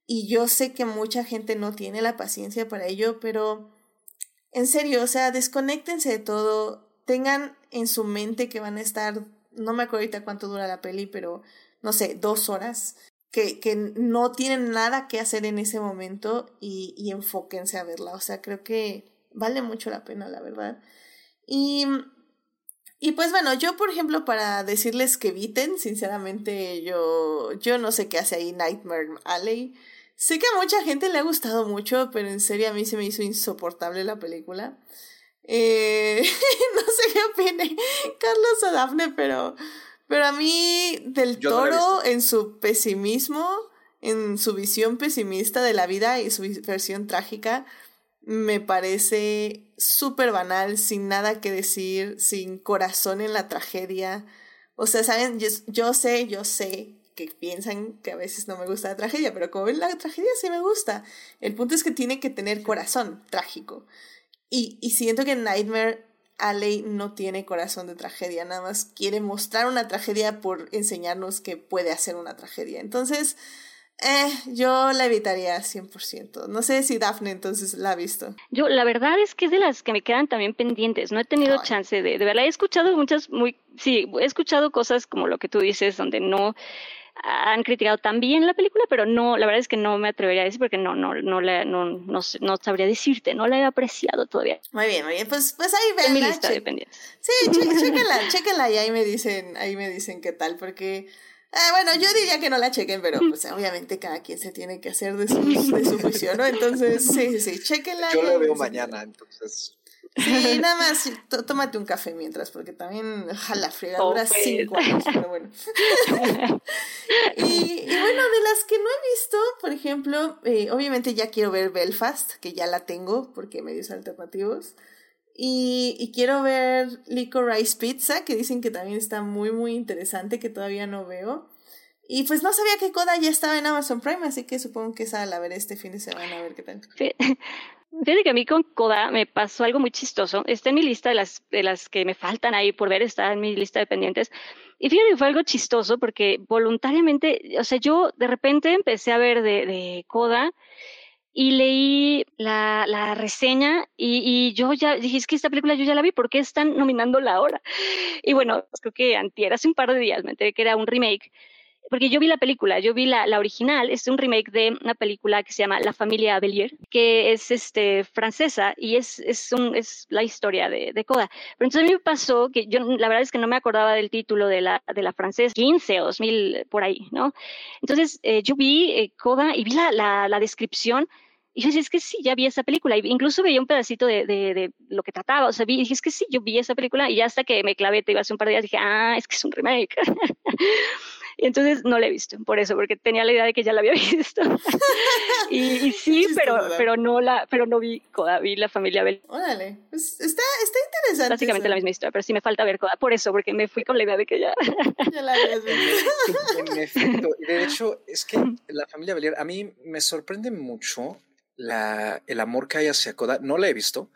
Speaker 1: Y yo sé que mucha gente no tiene la paciencia para ello, pero en serio, o sea, desconéctense de todo, tengan en su mente que van a estar, no me acuerdo ahorita cuánto dura la peli, pero no sé, dos horas, que, que no tienen nada que hacer en ese momento y, y enfóquense a verla. O sea, creo que vale mucho la pena, la verdad. Y, y pues bueno, yo por ejemplo, para decirles que eviten, sinceramente yo, yo no sé qué hace ahí Nightmare Alley. Sé que a mucha gente le ha gustado mucho, pero en serio a mí se me hizo insoportable la película. Eh, no sé qué opine Carlos o pero pero a mí, del toro, en su pesimismo, en su visión pesimista de la vida y su versión trágica, me parece súper banal, sin nada que decir, sin corazón en la tragedia. O sea, ¿saben? Yo, sé, yo sé que piensan que a veces no me gusta la tragedia, pero como ven la tragedia sí me gusta. El punto es que tiene que tener corazón trágico. Y, y siento que Nightmare Alley no tiene corazón de tragedia, nada más quiere mostrar una tragedia por enseñarnos que puede hacer una tragedia. Entonces, eh, yo la evitaría 100%. No sé si Daphne entonces la ha visto.
Speaker 3: Yo, la verdad es que es de las que me quedan también pendientes. No he tenido chance de, de verla. He escuchado muchas, muy, sí, he escuchado cosas como lo que tú dices, donde no han criticado también la película, pero no, la verdad es que no me atrevería a decir porque no, no, no, la, no, no, no sabría decirte, no la he apreciado todavía.
Speaker 1: Muy bien, muy bien, pues, pues ahí ven.
Speaker 3: En mi lista de pendientes.
Speaker 1: Sí, chéquenla, chéquenla y ahí me dicen, ahí me dicen qué tal, porque eh, bueno, yo diría que no la chequen, pero pues obviamente cada quien se tiene que hacer de su, de su juicio, ¿no? Entonces, sí, sí, sí, chequenla.
Speaker 2: Yo la veo mañana, entonces
Speaker 1: Sí, nada más, tómate un café mientras, porque también, la fregadura oh, cinco años, pero bueno. y, bueno, de las que no he visto, por ejemplo, eh, obviamente ya quiero ver Belfast, que ya la tengo, porque medios alternativos. Y, y quiero ver Licorice Pizza, que dicen que también está muy, muy interesante, que todavía no veo. Y pues no sabía que Coda ya estaba en Amazon Prime, así que supongo que esa la veré este fin de semana a ver qué tal.
Speaker 3: Fíjate que a mí con Coda me pasó algo muy chistoso. Está en mi lista de las, de las que me faltan ahí por ver, está en mi lista de pendientes. Y fíjate que fue algo chistoso porque voluntariamente, o sea, yo de repente empecé a ver de, de Coda y leí la, la reseña y, y, yo ya dije, es que esta película yo ya la vi, ¿por qué están nominándola ahora? Y bueno, creo que antier, hace un par de días me enteré que era un remake porque yo vi la película, yo vi la, la, original, es un remake de una película que se llama La familia Bellier, que es este, francesa y es, es, un, es la historia de, de, Coda. Pero entonces a mí me pasó que yo la verdad es que no me acordaba del título de la, de la francesa, 15 o 2000 por ahí, ¿no? Entonces eh, yo vi eh, Coda y vi la, la, la descripción Y yo decía, es que sí, ya vi esa película. incluso veía un pedacito de, de, de, lo que trataba. O sea, vi, dije, es que sí, yo vi esa película. Y ya hasta que me clavé, te iba hace un par de días, dije, ah, es que es un remake. Y entonces no la he visto, por eso, porque tenía la idea de que ya la había visto. y, sí, pero, pero no la, pero no vi Coda, vi la familia Bell.
Speaker 1: Órale, pues está, está interesante.
Speaker 3: Básicamente la misma historia, pero sí me falta ver Coda, por eso, porque me fui con la idea de que ya.
Speaker 1: ya la habías visto.
Speaker 2: En efecto, de hecho, es que la familia Belier, a mí me sorprende mucho la, el amor que hay hacia Coda. No la he visto,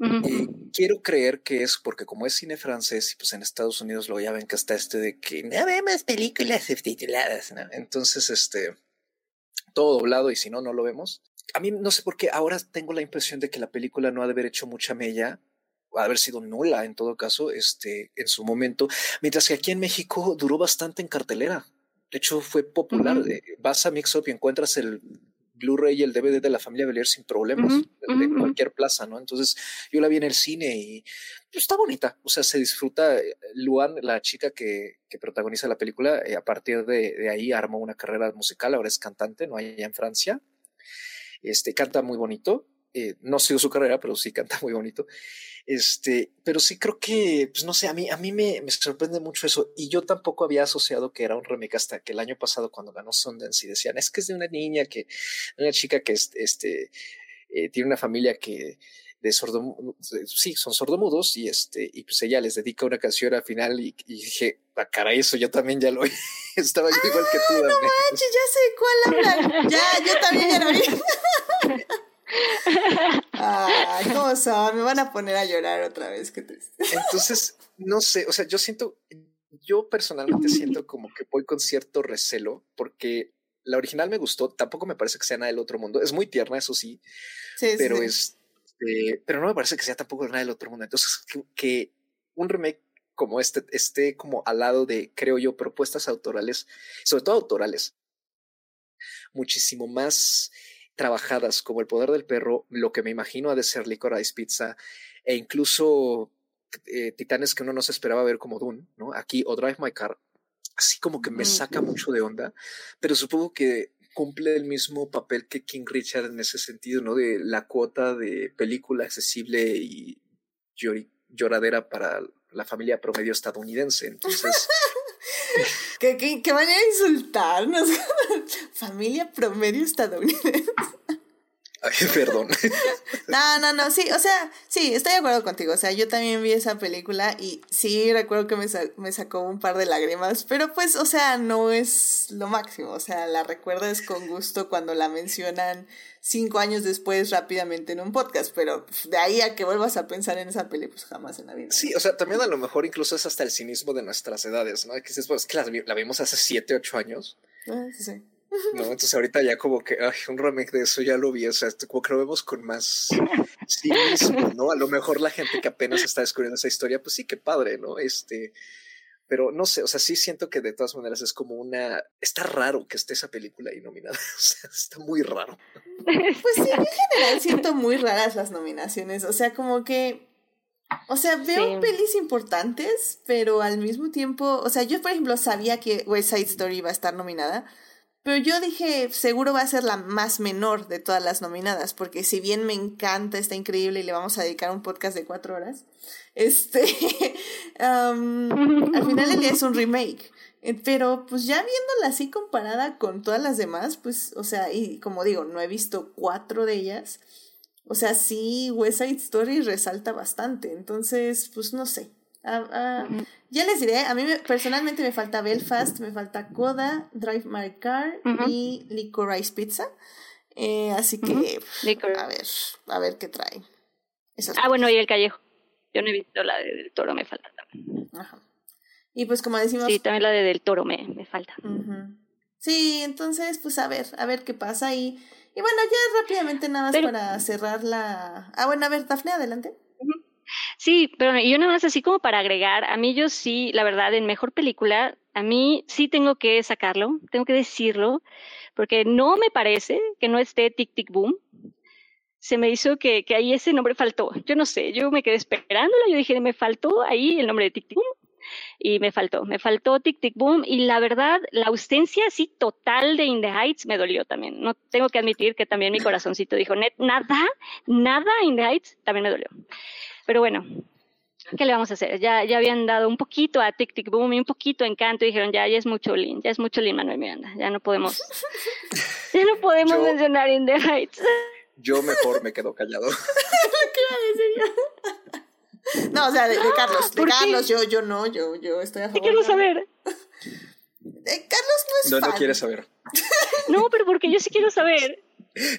Speaker 2: y quiero creer que es porque como es cine francés y pues en Estados Unidos lo ya ven que está este de que no ve más películas subtituladas, ¿no? Entonces, este, todo doblado y si no, no lo vemos. A mí no sé por qué ahora tengo la impresión de que la película no ha de haber hecho mucha mella o haber sido nula en todo caso, este, en su momento, mientras que aquí en México duró bastante en cartelera. De hecho, fue popular. Vas a Mix Up y encuentras el Blu-ray y el DVD de la familia Belier sin problemas, de, cualquier plaza, ¿no? Entonces yo la vi en el cine y pues, está bonita, o sea, se disfruta. Eh, Luan, la chica que, que protagoniza la película, eh, a partir de, de, ahí armó una carrera musical, ahora es cantante, ¿no? Allá en Francia. Este, canta muy bonito, eh, no sigo su carrera, pero sí canta muy bonito. Este, pero sí creo que, pues no sé, a mí, a mí me, me, sorprende mucho eso. Y yo tampoco había asociado que era un remake hasta que el año pasado, cuando ganó Sundance y decían, es que es de una niña que, una chica que este, eh, tiene una familia que de sordo, sí, son sordomudos y este, y pues ella les dedica una canción al final y, dije, a ah, eso yo también ya lo vi. Estaba yo igual que tú.
Speaker 1: No manches, ya sé cuál habla. ya, yo también ya lo vi. Ay, ¿cómo son? Me van a poner a llorar otra vez, qué triste.
Speaker 2: Entonces, no sé, o sea, yo siento, yo personalmente siento como que voy con cierto recelo, porque la original me gustó, tampoco me parece que sea nada del otro mundo, es muy tierna, eso sí, pero es, eh, pero no me parece que sea tampoco nada del otro mundo. Entonces, que, que un remake como este esté como al lado de, creo yo, propuestas autorales, sobre todo autorales, muchísimo más trabajadas como El Poder del Perro, lo que me imagino ha de ser Licorice Pizza e incluso eh, titanes que uno no se esperaba ver como Dune, ¿no? Aquí o Drive My Car, así como que me saca mucho de onda, pero supongo que cumple el mismo papel que King Richard en ese sentido, ¿no? De la cuota de película accesible y lloradera para la familia promedio estadounidense. Entonces,
Speaker 1: que, que, que, van a insultarnos. Familia promedio estadounidense.
Speaker 2: Ay, perdón.
Speaker 1: No, no, no, sí, o sea, sí, estoy de acuerdo contigo. O sea, yo también vi esa película y sí recuerdo que me, me sacó un par de lágrimas, pero pues, o sea, no es lo máximo. O sea, la recuerdas con gusto cuando la mencionan cinco años después rápidamente en un podcast, pero de ahí a que vuelvas a pensar en esa peli, pues jamás en la vida.
Speaker 2: Sí, o sea, también a lo mejor incluso es hasta el cinismo de nuestras edades, ¿no? Que es, pues, que la, la, vimos hace siete, ocho años.
Speaker 1: Ah, sí, sí.
Speaker 2: No, entonces ahorita ya como que ay, un remake de eso ya lo vi, o sea, como que lo vemos con más cinismo, ¿no? A lo mejor la gente que apenas está descubriendo esa historia, pues sí, qué padre, ¿no? Este, pero no sé, o sea, sí siento que de todas maneras es como una... Está raro que esté esa película ahí nominada, o sea, está muy raro.
Speaker 1: Pues sí, en general siento muy raras las nominaciones, o sea, como que... O sea, veo pelis importantes, pero al mismo tiempo, o sea, yo por ejemplo sabía que West Side Story iba a estar nominada, pero yo dije, seguro va a ser la más menor de todas las nominadas, porque si bien me encanta, está increíble y le vamos a dedicar un podcast de cuatro horas, este, al final el día es un remake. Eh, pero pues ya viéndola así comparada con todas las demás, pues, o sea, y como digo, no he visto cuatro de ellas. O sea, sí, West Side Story resalta bastante. Entonces, pues no sé. Ah, ah, ya les diré, a mí personalmente me falta Belfast, me falta Coda, Drive My Car y Licorice Pizza. Eh, así que, a ver, a ver qué trae.
Speaker 3: ah, bueno, y el Callejo. Yo no he visto la de Del Toro, me falta también.
Speaker 1: Ajá. Y pues como decimos...
Speaker 3: Sí, también la de Del Toro me, me falta.
Speaker 1: Sí, entonces, pues a ver, a ver qué pasa. Y, y bueno, ya rápidamente nada más para cerrar la... Ah, bueno, a ver, Dafne, adelante.
Speaker 3: Sí, pero yo nada más así como para agregar, a mí yo sí, la verdad, en mejor película, a mí sí tengo que sacarlo, tengo que decirlo, porque no me parece que no esté Tic Tic Boom. Se me hizo que, que ahí ese nombre faltó. Yo no sé, yo me quedé esperándolo, yo dije, me faltó ahí el nombre de Tic Tic Boom. y me faltó, me faltó Tic Tic Boom y la verdad, la ausencia así total de In the Heights me dolió también. No tengo que admitir que también mi corazoncito dijo, nada, nada In the Heights también me dolió. Pero bueno, ¿qué le vamos a hacer? Ya, ya habían dado un poquito a Tic Tic Boom y un poquito a Encanto y dijeron, ya, ya es mucho Lin, ya es mucho Lin Manuel Miranda, ya no podemos, ya no podemos
Speaker 2: Yo-
Speaker 3: mencionar In the Heights.
Speaker 2: Yo mejor me quedo callado.
Speaker 1: ¿Qué iba a decir yo? No, o sea, de, de Carlos, de
Speaker 3: ¿Por qué?
Speaker 1: Carlos, yo, yo no, yo, yo estoy a
Speaker 3: ¿Qué
Speaker 1: favor.
Speaker 3: quiero
Speaker 1: de-
Speaker 3: saber?
Speaker 1: Eh, Carlos no es
Speaker 2: No, no quiere saber.
Speaker 3: No, pero porque yo sí quiero saber.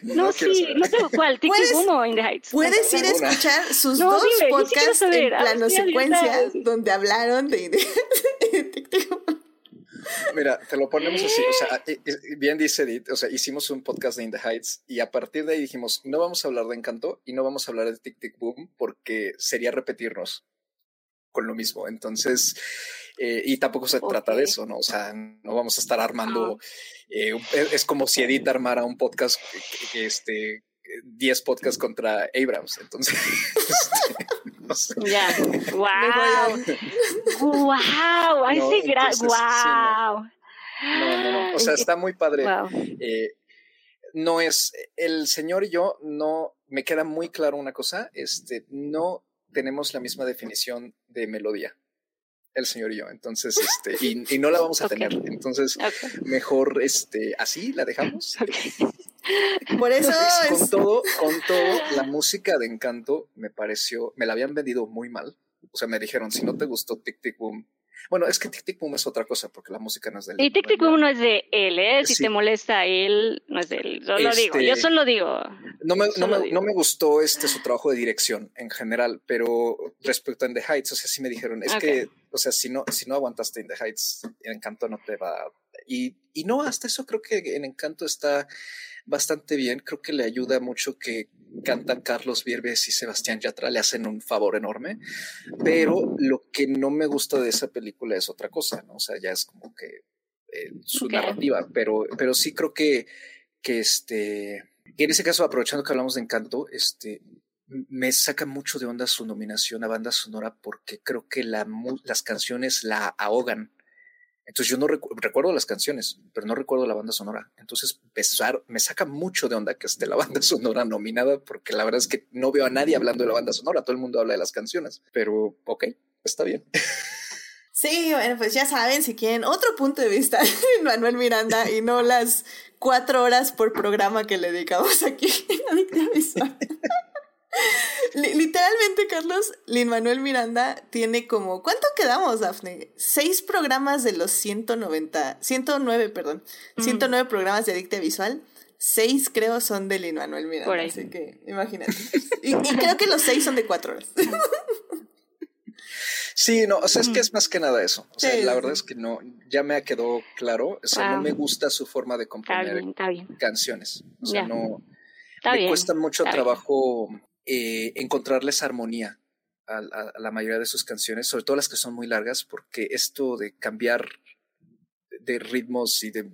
Speaker 3: No,
Speaker 2: quiero
Speaker 3: sí,
Speaker 2: saber.
Speaker 3: no tengo cuál, Tic Tic
Speaker 1: ¿Puedes-
Speaker 3: Boom o In the Heights.
Speaker 1: Puedes ir a escuchar sus
Speaker 3: No,
Speaker 1: dos
Speaker 3: dime,
Speaker 1: podcasts
Speaker 3: saber.
Speaker 1: en
Speaker 3: Ah,
Speaker 1: plano
Speaker 3: sí,
Speaker 1: secuencia donde hablaron de, de, de Tic Tic Boom.
Speaker 2: Mira, te lo ponemos así, o sea, eh, eh, bien dice Edith, o sea, hicimos un podcast de In the Heights y a partir de ahí dijimos, no vamos a hablar de Encanto y no vamos a hablar de Tic Tic Boom porque sería repetirnos con lo mismo. Entonces, eh, y tampoco se trata de eso, ¿no? O sea, no vamos a estar armando, eh, un- es, es como si Edith armara un podcast, que, que, este, 10 podcasts contra Abrams. Entonces, este, no sé.
Speaker 3: Ya. Wow. Wow. A
Speaker 2: No,
Speaker 3: ese gran.
Speaker 2: entonces, sí, no.
Speaker 3: Wow.
Speaker 2: No, no, no. O sea, está muy padre.
Speaker 3: Wow.
Speaker 2: Eh, no es el señor y yo no me queda muy claro una cosa este no tenemos la misma definición de melodía el señor y yo. Entonces este y, y no la vamos a tener. Entonces mejor este así la dejamos.
Speaker 1: Por eso
Speaker 2: con
Speaker 1: es,
Speaker 2: todo con todo la música de Encanto me pareció me la habían vendido muy mal. O sea me dijeron si no te gustó Tic Tic Boom bueno es que Tic Tic Boom es otra cosa porque la música no es del
Speaker 3: Y Tic Tic Boom no es de él, ¿eh? Si
Speaker 2: Sí.
Speaker 3: te molesta a él, no es de él. Yo lo digo,
Speaker 2: Este-
Speaker 3: yo solo digo.
Speaker 2: No me, no,
Speaker 3: Solo
Speaker 2: me,
Speaker 3: digo.
Speaker 2: no me gustó este su trabajo de dirección en general, pero respecto a In the Heights, o sea, sí me dijeron, es que, o sea, si no, si no aguantaste In the Heights, en Encanto no te va. Y, y no, hasta eso creo que en Encanto está bastante bien. Creo que le ayuda mucho que cantan Carlos Vierves y Sebastián Yatra, le hacen un favor enorme. Pero lo que no me gusta de esa película es otra cosa, ¿no? O sea, ya es como que eh, su narrativa, pero, pero sí creo que, que este, y en ese caso, aprovechando que hablamos de Encanto, este, me saca mucho de onda su nominación a banda sonora porque creo que la, las canciones la ahogan. Entonces yo no recu- recuerdo las canciones, pero no recuerdo la banda sonora. Entonces pesar, me saca mucho de onda que esté la banda sonora nominada porque la verdad es que no veo a nadie hablando de la banda sonora. Todo el mundo habla de las canciones, pero ok, está bien.
Speaker 1: sí, bueno, pues ya saben, si quieren otro punto de vista Manuel Miranda y no las cuatro horas por programa que le dedicamos aquí Visual. Li- Literalmente, Carlos, Lin Manuel Miranda tiene como. ¿Cuánto quedamos, Dafne? Seis programas de los 190. 109, perdón. 109 programas de Adicta Visual. Seis, creo, son de Lin Manuel Miranda.
Speaker 3: Por ahí.
Speaker 1: Así que, imagínate. Y, y creo que los seis son de cuatro horas.
Speaker 2: Sí, no, o sea, es que es más que nada eso. O sea,
Speaker 1: Sí,
Speaker 2: la
Speaker 1: sí,
Speaker 2: verdad es que no, ya me quedó claro. O sea, no
Speaker 3: Wow.
Speaker 2: me gusta su forma de
Speaker 3: Está
Speaker 2: componer
Speaker 3: bien, está bien.
Speaker 2: canciones. O sea, no.
Speaker 3: Está
Speaker 2: me
Speaker 3: bien.
Speaker 2: cuesta mucho trabajo eh, encontrarles armonía a, a- a la mayoría de sus canciones, sobre todo las que son muy largas, porque esto de cambiar de ritmos y de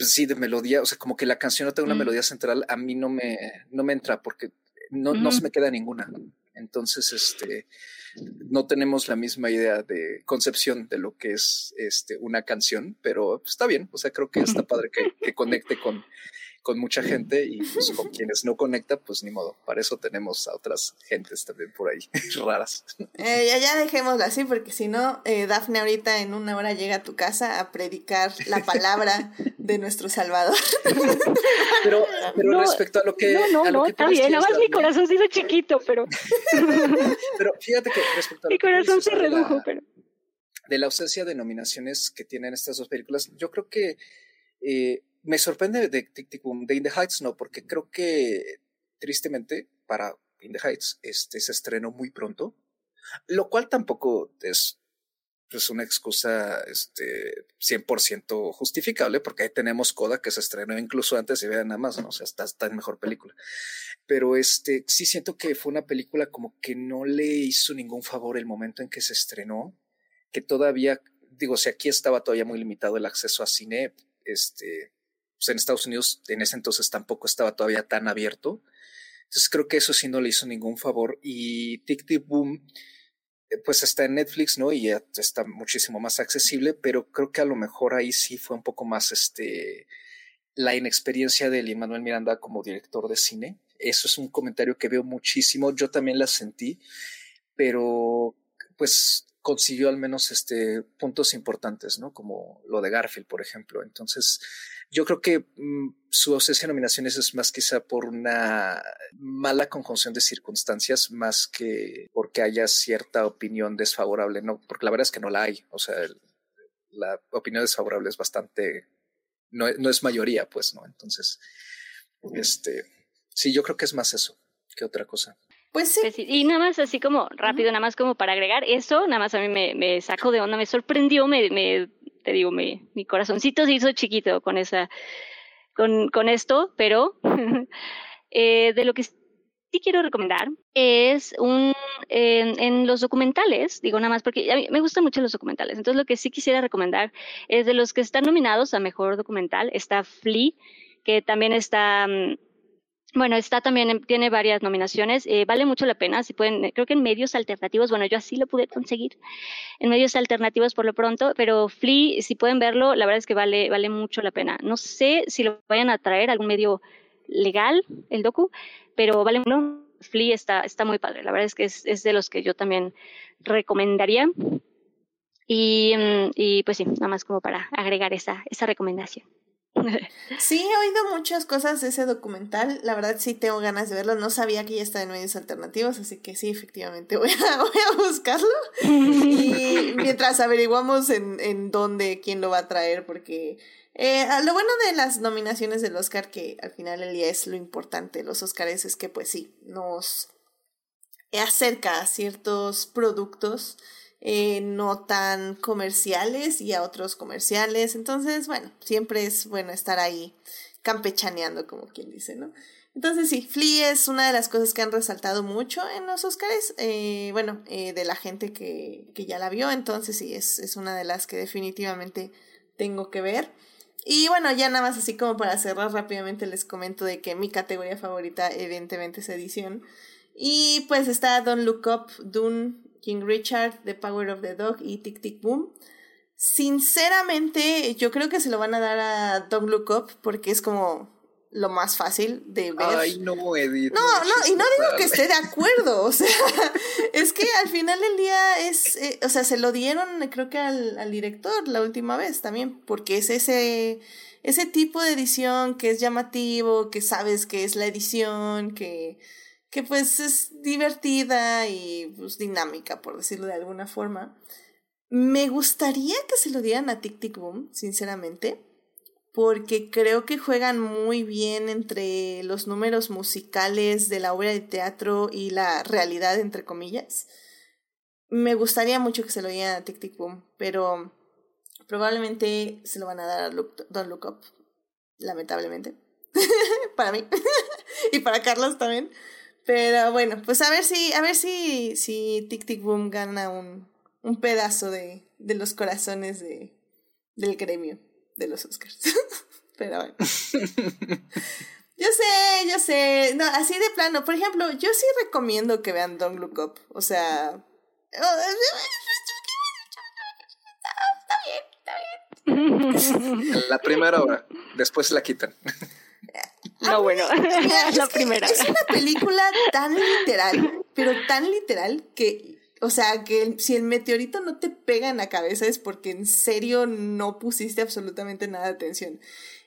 Speaker 2: sí de melodía, o sea, como que la canción no tenga una
Speaker 3: Mm.
Speaker 2: melodía central, a mí no me, no me entra porque no, no se me queda ninguna. Entonces, este, no tenemos la misma idea de concepción de lo que es este, una canción, pero está bien. O sea, creo que está padre que, que conecte con, con mucha gente y pues, con quienes no conecta, pues ni modo. Para eso tenemos a otras gentes también por ahí raras.
Speaker 1: Eh, ya, ya dejémoslo así, porque si no, eh, Dafne ahorita en una hora llega a tu casa a predicar la palabra de nuestro Salvador.
Speaker 2: Pero, pero
Speaker 3: No,
Speaker 2: respecto a lo que.
Speaker 3: no, no,
Speaker 2: a lo
Speaker 3: no,
Speaker 2: que
Speaker 3: está bien. Nada más mi corazón se hizo chiquito, pero
Speaker 2: Pero fíjate que respecto a lo
Speaker 3: mi corazón se
Speaker 2: la-
Speaker 3: redujo, pero.
Speaker 2: de la ausencia de nominaciones que tienen estas dos películas, yo creo que eh, me sorprende de Tic Tic Boom, de In the Heights no, porque creo que tristemente para In the Heights este se estrenó muy pronto, lo cual tampoco es pues, una excusa este 100% justificable, porque ahí tenemos Coda que se estrenó incluso antes y vean nada más, ¿no? o sea, está, está en mejor película. Pero este sí siento que fue una película como que no le hizo ningún favor el momento en que se estrenó que todavía, digo, si aquí estaba todavía muy limitado el acceso a cine, este, pues en Estados Unidos en ese entonces tampoco estaba todavía tan abierto. Entonces creo que eso sí no le hizo ningún favor. Y Tic Tic Boom, pues está en Netflix, ¿no? Y ya está muchísimo más accesible, pero creo que a lo mejor ahí sí fue un poco más este la inexperiencia de Manuel Miranda como director de cine. Eso es un comentario que veo muchísimo. Yo también la sentí, pero pues consiguió al menos este puntos importantes, ¿no? Como lo de Garfield, por ejemplo. Entonces, yo creo que mm, su ausencia de nominaciones es más quizá por una mala conjunción de circunstancias, más que porque haya cierta opinión desfavorable, no, porque la verdad es que no la hay. O sea, la opinión desfavorable es bastante, no, no es mayoría, pues, ¿no? Entonces, este, sí, yo creo que es más eso que otra cosa.
Speaker 1: Pues sí.
Speaker 3: Pues y nada más así como rápido, nada más como para agregar eso, nada más a mí me, me sacó de onda, me sorprendió, me, me te digo, mi, mi corazoncito se hizo chiquito con esa, con, con esto, pero eh, de lo que sí quiero recomendar es un en, en, los documentales, digo nada más porque a mí me gustan mucho los documentales, entonces lo que sí quisiera recomendar es de los que están nominados a mejor documental está Flea, que también está mm, bueno, está también, tiene varias nominaciones, eh, vale mucho la pena, si pueden, creo que en medios alternativos, bueno, yo así lo pude conseguir, en medios alternativos por lo pronto, pero Flea, si pueden verlo, la verdad es que vale, vale mucho la pena. No sé si lo vayan a traer a algún medio legal, el docu, pero vale mucho. Flea está, está muy padre, la verdad es que es, es de los que yo también recomendaría. Y, mm, y pues sí, nada más como para agregar esa, esa recomendación.
Speaker 1: Sí, he oído muchas cosas de ese documental. La verdad sí tengo ganas de verlo. No sabía que ya está en medios alternativos, así que sí, efectivamente voy a, voy a buscarlo. Y mientras averiguamos en, en dónde, quién lo va a traer, porque eh, lo bueno de las nominaciones del Oscar, que al final el día es lo importante, los Oscars, es que pues sí, nos acerca a ciertos productos eh, no tan comerciales y a otros comerciales. Entonces, bueno, siempre es bueno estar ahí campechaneando, como quien dice, ¿no? Entonces sí, Flea es una de las cosas que han resaltado mucho en los Oscars, eh, bueno, eh, de la gente que, que, ya la vio, entonces sí, es, es una de las que definitivamente tengo que ver. Y bueno, ya nada más así como para cerrar rápidamente les comento de que mi categoría favorita evidentemente es edición. Y pues está Don't Look Up, Dune, King Richard, The Power of the Dog y Tic Tic Boom. Sinceramente, yo creo que se lo van a dar a Don't Look Up porque es como lo más fácil de ver.
Speaker 2: Ay, no, Edith.
Speaker 1: No, no, y no digo que esté de acuerdo, o sea, es que al final del día es, eh, o sea, se lo dieron creo que al, al director la última vez también, porque es ese, ese tipo de edición que es llamativo, que sabes que es la edición, que que pues es divertida y pues dinámica, por decirlo de alguna forma. Me gustaría que se lo dieran a Tic Tic Boom, sinceramente, porque creo que juegan muy bien entre los números musicales de la obra de teatro y la realidad, entre comillas. Me gustaría mucho que se lo dieran a Tic Tic Boom, pero probablemente se lo van a dar a Don't Look Up, lamentablemente. para mí y para Carlos también. Pero bueno, pues a ver si, a ver si, si Tic Tic Boom gana un, un pedazo de, de los corazones de, del gremio de los Oscars. Pero bueno. Yo sé, yo sé. No, así de plano. Por ejemplo, yo sí recomiendo que vean Don't Look Up. O sea. Está
Speaker 2: bien, está bien. La primera hora. Después la quitan.
Speaker 3: No, bueno, la primera.
Speaker 1: Es una película tan literal, pero tan literal que, o sea, que si el meteorito no te pega en la cabeza es porque en serio no pusiste absolutamente nada de atención.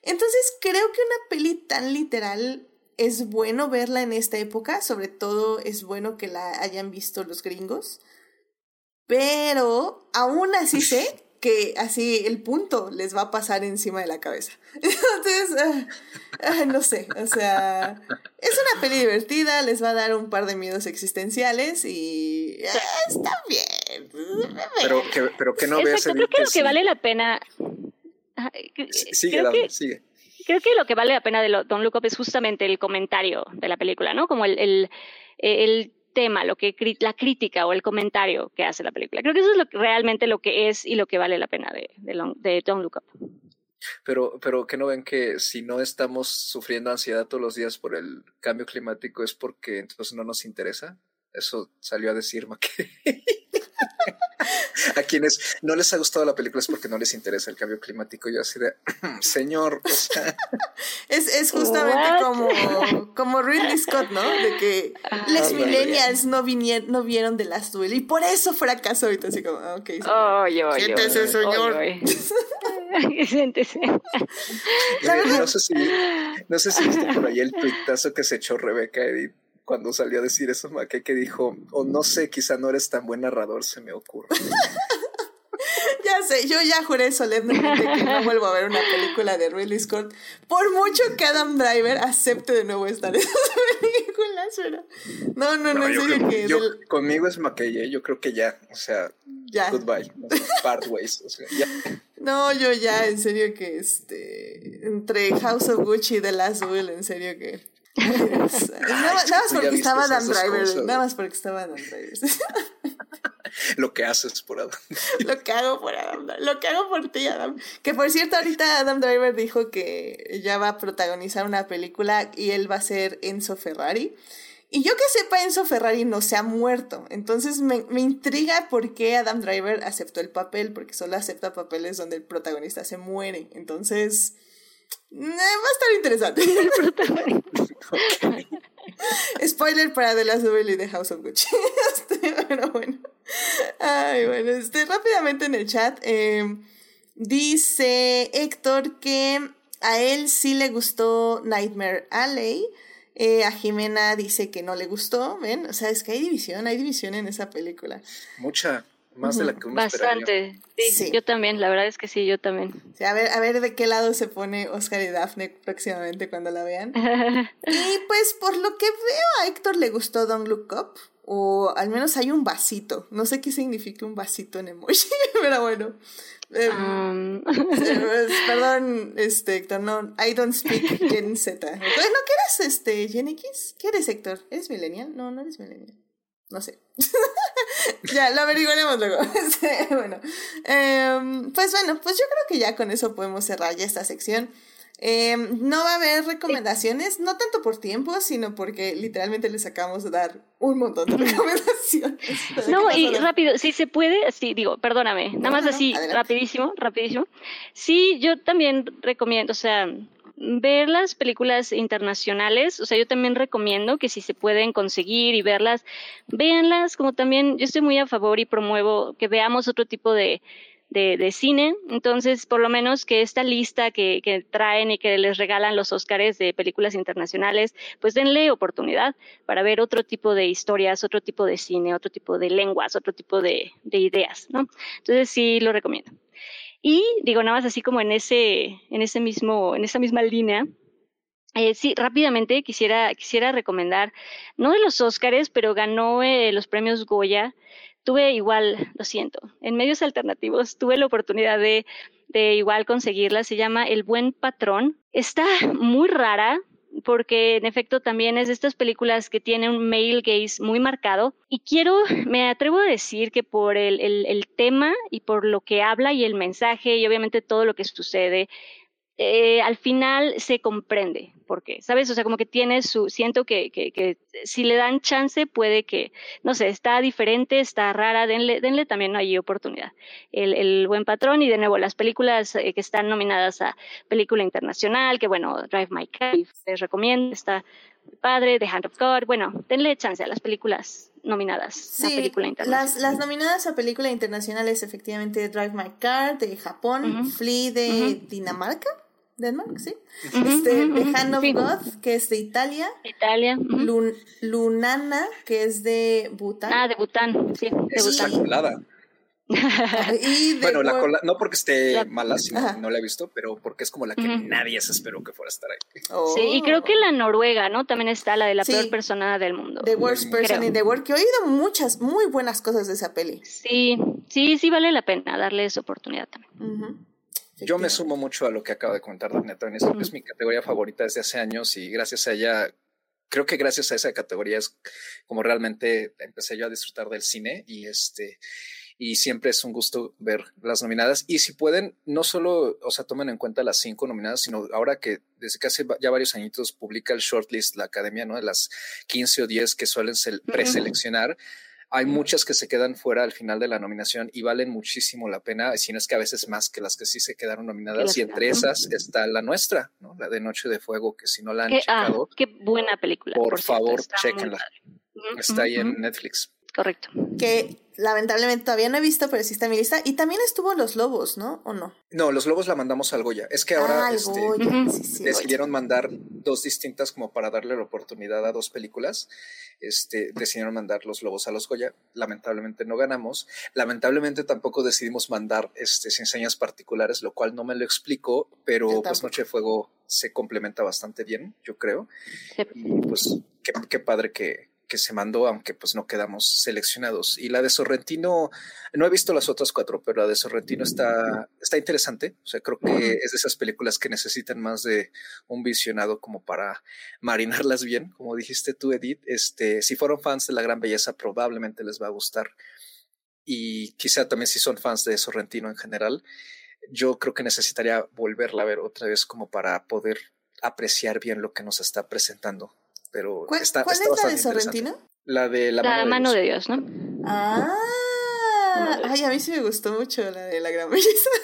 Speaker 1: Entonces creo que una peli tan literal es bueno verla en esta época, sobre todo es bueno que la hayan visto los gringos, pero aún así sé que así el punto les va a pasar encima de la cabeza. Entonces, ah, ah, no sé, o sea, es una peli divertida, les va a dar un par de miedos existenciales y ah, está bien.
Speaker 2: Pero que, pero que no veas
Speaker 3: Yo creo que lo que vale la pena...
Speaker 2: Sigue, David, sigue
Speaker 3: creo que lo que vale la pena de Don Look Up es justamente el comentario de la película, ¿no? Como el, el, el tema, lo que la crítica o el comentario que hace la película. Creo que eso es lo realmente lo que es y lo que vale la pena de, de, Don't Look Up.
Speaker 2: Pero, pero que no ven que si no estamos sufriendo ansiedad todos los días por el cambio climático es porque entonces no nos interesa. Eso salió a decir que a quienes no les ha gustado la película es porque no les interesa el cambio climático. Yo así de, señor, o sea.
Speaker 1: es, es justamente como, como Ridley Scott, ¿no? De que los millennials no, vinieron, no vieron de las duel y por eso fracasó. Ahorita así como, ah, ok.
Speaker 3: Siéntese, señor. Siéntese.
Speaker 2: no sé si, no sé si viste por ahí el tuitazo que se echó Rebeca Edith cuando salió a decir eso, Maque, que dijo, o no sé, quizá no eres tan buen narrador, se me ocurre.
Speaker 1: ya sé, yo ya juré solemnemente que no vuelvo a ver una película de Ridley Scott, por mucho que Adam Driver acepte de nuevo estar en esas películas, pero... No, no, no, no que...
Speaker 2: Conmigo es Maquille, yo creo que ya, o sea, ya. goodbye, part ways, o sea, ya.
Speaker 1: No, yo ya, en serio que este, entre House of Gucci y The Last Will, en serio que nada, más porque estaba Adam Driver. Nada más porque estaba Adam Driver.
Speaker 2: Lo que haces por Adam.
Speaker 1: Lo que hago por Adam. Lo que hago por ti, Adam. Que por cierto, ahorita Adam Driver dijo que ya va a protagonizar una película y él va a ser Enzo Ferrari. Y yo que sepa, Enzo Ferrari no se ha muerto. Entonces me, me, intriga por qué Adam Driver aceptó el papel, porque solo acepta papeles donde el protagonista se muere. Entonces, va a estar interesante. Spoiler para The Last Duel y The House of Gucci. Este, pero bueno. Ay, bueno, este, rápidamente en el chat. Em, dice Héctor que a él sí le gustó Nightmare Alley. Eh, a Jimena dice que no le gustó, ¿ven? O sea, es que hay división, hay división en esa película.
Speaker 2: Mucha. Más de la que uno
Speaker 3: Bastante. Sí, yo también, la verdad es que sí, yo también.
Speaker 1: a, ver, a ver de qué lado se pone Oscar y Daphne próximamente cuando la vean. y pues por lo que veo a Héctor le gustó Don't Look Up. O al menos hay un vasito. No sé qué significa un vasito en emoji, pero bueno. Em, um. perdón, este, Héctor, no, I don't speak Gen Z. ¿No qué eres, este, Gen X? ¿Qué eres, Héctor? ¿Eres millennial? No, no eres millennial. No sé. ya, lo averiguaremos luego. Este, bueno, em, pues bueno, pues yo creo que ya con eso podemos cerrar ya esta sección. Em, no va a haber recomendaciones, no tanto por tiempo, sino porque literalmente les acabamos de dar un montón de recomendaciones.
Speaker 3: No, y rápido, si se puede, sí, digo, perdóname, nada más así, rapidísimo, rapidísimo. Sí, yo también recomiendo, o sea, ver las películas internacionales, o sea, yo también recomiendo que si se pueden conseguir y verlas, véanlas, como también yo estoy muy a favor y promuevo que veamos otro tipo de, de, cine, entonces por lo menos que esta lista que, que, traen y que les regalan los Óscares de películas internacionales, pues denle oportunidad para ver otro tipo de historias, otro tipo de cine, otro tipo de lenguas, otro tipo de, de ideas, ¿no? Entonces sí lo recomiendo. Y digo, nada más así como en ese, en ese mismo, en esa misma línea, eh, sí, rápidamente quisiera, quisiera recomendar, no de los Óscares, pero ganó eh, los premios Goya. Tuve igual, lo siento, en medios alternativos tuve la oportunidad de, de igual conseguirla. Se llama El Buen Patrón. Está muy rara, porque en efecto también es de estas películas que tienen un male gaze muy marcado. Y quiero, me atrevo a decir que por el, el, el tema y por lo que habla y el mensaje y obviamente todo lo que sucede, eh, al final se comprende por qué, ¿sabes? O sea, como que tiene su, siento que, que, que, si le dan chance puede que, no sé, está diferente, está rara, denle, denle también hay oportunidad. El, el, buen patrón y de nuevo las películas eh, que están nominadas a película internacional, que bueno, Drive My Car, les recomiendo, está padre, The Hand of God, bueno, denle chance a las películas nominadas a película internacional.
Speaker 1: Las, las nominadas a película internacional es efectivamente Drive My Car de Japón, Flea de Dinamarca. Denmark, sí. Este, The Hand of God, que es de Italia.
Speaker 3: Italia.
Speaker 1: Lunana, que es de Bután.
Speaker 3: Ah, de Bután, sí. De
Speaker 2: es Bután. colada. y bueno, la cola, no porque esté mala, sino no la he visto, pero porque es como la que nadie se esperó que fuera a estar ahí.
Speaker 3: Sí, y creo que la Noruega, ¿no? También está la de la peor persona del mundo.
Speaker 1: The Worst Person in the World, que he oído muchas, muy buenas cosas de esa peli.
Speaker 3: Sí, sí, sí vale la pena darle esa oportunidad también.
Speaker 2: Yo me sumo mucho a lo que acaba de comentar Daniel Es, es mi categoría favorita desde hace años y gracias a ella, creo que gracias a esa categoría es como realmente empecé yo a disfrutar del cine y este y siempre es un gusto ver las nominadas. Y si pueden, no solo, o sea, tomen en cuenta las cinco nominadas, sino ahora que desde que hace ya varios añitos publica el shortlist la academia, ¿no? De las 15 o 10 que suelen preseleccionar Hay muchas que se quedan fuera al final de la nominación y valen muchísimo la pena, si no es que a veces más que las que sí se quedaron nominadas. Y entre esas está la nuestra, ¿no? La de Noche de Fuego, que si no la han
Speaker 3: qué,
Speaker 2: ah,
Speaker 3: qué buena película.
Speaker 2: Por, favor, chequenla. Está ahí en Netflix.
Speaker 3: Correcto.
Speaker 1: Que lamentablemente todavía no he visto, pero sí está en mi lista. Y también estuvo Los Lobos, ¿no? ¿O no?
Speaker 2: No, Los Lobos la mandamos al Goya. Es que ahora
Speaker 1: Ah,
Speaker 2: este,
Speaker 1: Goya, sí, sí,
Speaker 2: decidieron mandar dos distintas como para darle la oportunidad a dos películas. Este, decidieron mandar Los Lobos a los Goya. Lamentablemente no ganamos. Lamentablemente tampoco decidimos mandar este, sin señas particulares, lo cual no me lo explico, pero pues. Noche de Fuego se complementa bastante bien, yo creo.
Speaker 3: Sí.
Speaker 2: Y pues qué, qué padre que, que se mandó, aunque pues no quedamos seleccionados. Y la de Sorrentino, no he visto las otras cuatro, pero la de Sorrentino está, está interesante. O sea, creo que es de esas películas que necesitan más de un visionado como para marinarlas bien. Como dijiste tú, Edith, este, si fueron fans de La Gran Belleza, probablemente les va a gustar. Y quizá también si son fans de Sorrentino en general, yo creo que necesitaría volverla a ver otra vez como para poder apreciar bien lo que nos está presentando. Pero
Speaker 1: ¿Cuál,
Speaker 2: está,
Speaker 1: cuál
Speaker 2: está
Speaker 1: es la de. Sorrentino?
Speaker 2: La de la,
Speaker 3: La mano de Dios, ¿no?
Speaker 1: Ah, ay, a mí sí me gustó mucho la de la gran belleza.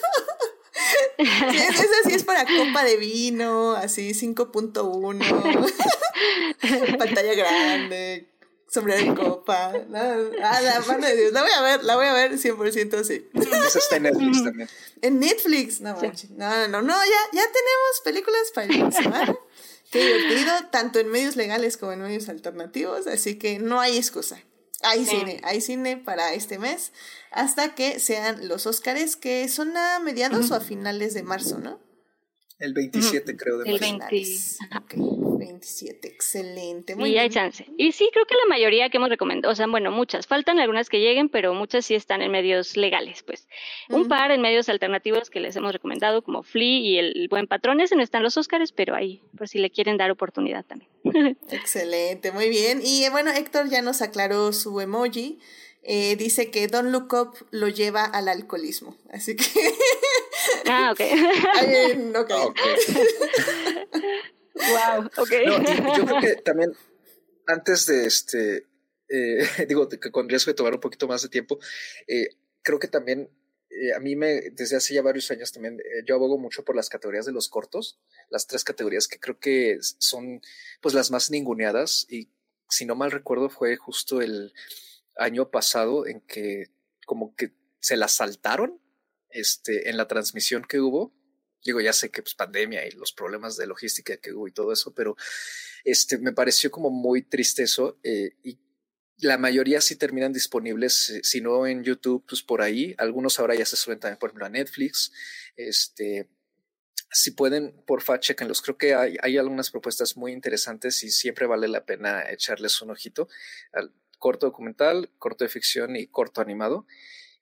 Speaker 1: Sí, es- esa sí es para copa de vino, así 5.1, pantalla grande, sombrero de copa. no, ah, la mano de Dios, la voy a ver, la voy a ver 100% sí.
Speaker 2: Esa está en Netflix también.
Speaker 1: En Netflix, no
Speaker 3: Sí.
Speaker 1: manches. No, no, no, no, ya, ya tenemos películas para semana. Qué divertido, tanto en medios legales como en medios alternativos, así que no hay excusa. Hay
Speaker 3: Sí.
Speaker 1: cine, hay cine para este mes, hasta que sean los Óscares, que son a mediados o a finales de marzo, ¿no?
Speaker 2: El 27, creo, de
Speaker 3: El
Speaker 2: marzo.
Speaker 3: 20.
Speaker 1: Finales.
Speaker 3: Ajá.
Speaker 1: Ok, 27, excelente. Muy
Speaker 3: y hay
Speaker 1: bien.
Speaker 3: chance. Y sí, creo que la mayoría que hemos recomendado, o sea, bueno, muchas. Faltan algunas que lleguen, pero muchas sí están en medios legales, pues. Un
Speaker 1: Ujú.
Speaker 3: par en medios alternativos que les hemos recomendado, como Flea y El Buen Patrón. Ese no están los Óscares, pero ahí, por si le quieren dar oportunidad también.
Speaker 1: Excelente, muy bien. Y eh, bueno, Héctor ya nos aclaró su emoji. Eh, dice que Don't Look Up lo lleva al alcoholismo. Así que.
Speaker 3: Ah, ok.
Speaker 1: Ay, no
Speaker 2: Ah,
Speaker 1: creo.
Speaker 2: ok.
Speaker 3: wow, ok.
Speaker 2: No, yo creo que también antes de este, eh, digo, que con riesgo de tomar un poquito más de tiempo, eh, creo que también eh, a mí me, desde hace ya varios años también, eh, yo abogo mucho por las categorías de los cortos, las tres categorías que creo que son pues las más ninguneadas y si no mal recuerdo fue justo el año pasado en que como que se las saltaron este, en la transmisión que hubo. Digo, ya sé que pues pandemia y los problemas de logística que hubo y todo eso, pero este, me pareció como muy triste eso eh, y la mayoría sí terminan disponibles, si no en YouTube, pues por ahí. Algunos ahora ya se suben también, por ejemplo, a Netflix. Este, si pueden, porfa, chequenlos. Creo que hay, hay algunas propuestas muy interesantes y siempre vale la pena echarles un ojito al corto documental, corto de ficción y corto animado.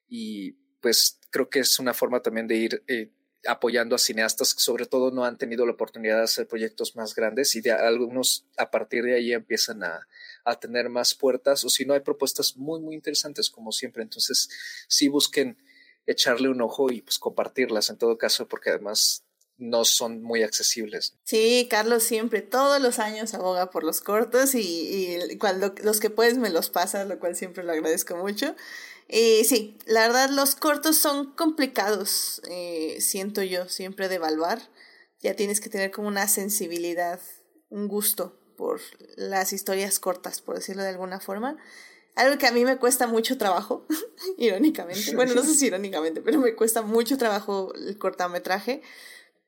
Speaker 2: Y pues creo que es una forma también de ir eh, apoyando a cineastas que sobre todo no han tenido la oportunidad de hacer proyectos más grandes y de algunos a partir de ahí empiezan a, a tener más puertas o si no hay propuestas muy muy interesantes como siempre. Entonces sí busquen echarle un ojo y pues compartirlas en todo caso porque además no son muy accesibles.
Speaker 1: Sí, Carlos siempre, todos los años aboga por los cortos y, cuando los que puedes me los pasas, lo cual siempre lo agradezco mucho. Y sí, la verdad los cortos son complicados, eh, siento yo, siempre de evaluar. Ya tienes que tener como una sensibilidad, un gusto por las historias cortas, por decirlo de alguna forma. Algo que a mí me cuesta mucho trabajo, irónicamente. Bueno, no sé si irónicamente, pero me cuesta mucho trabajo el cortometraje.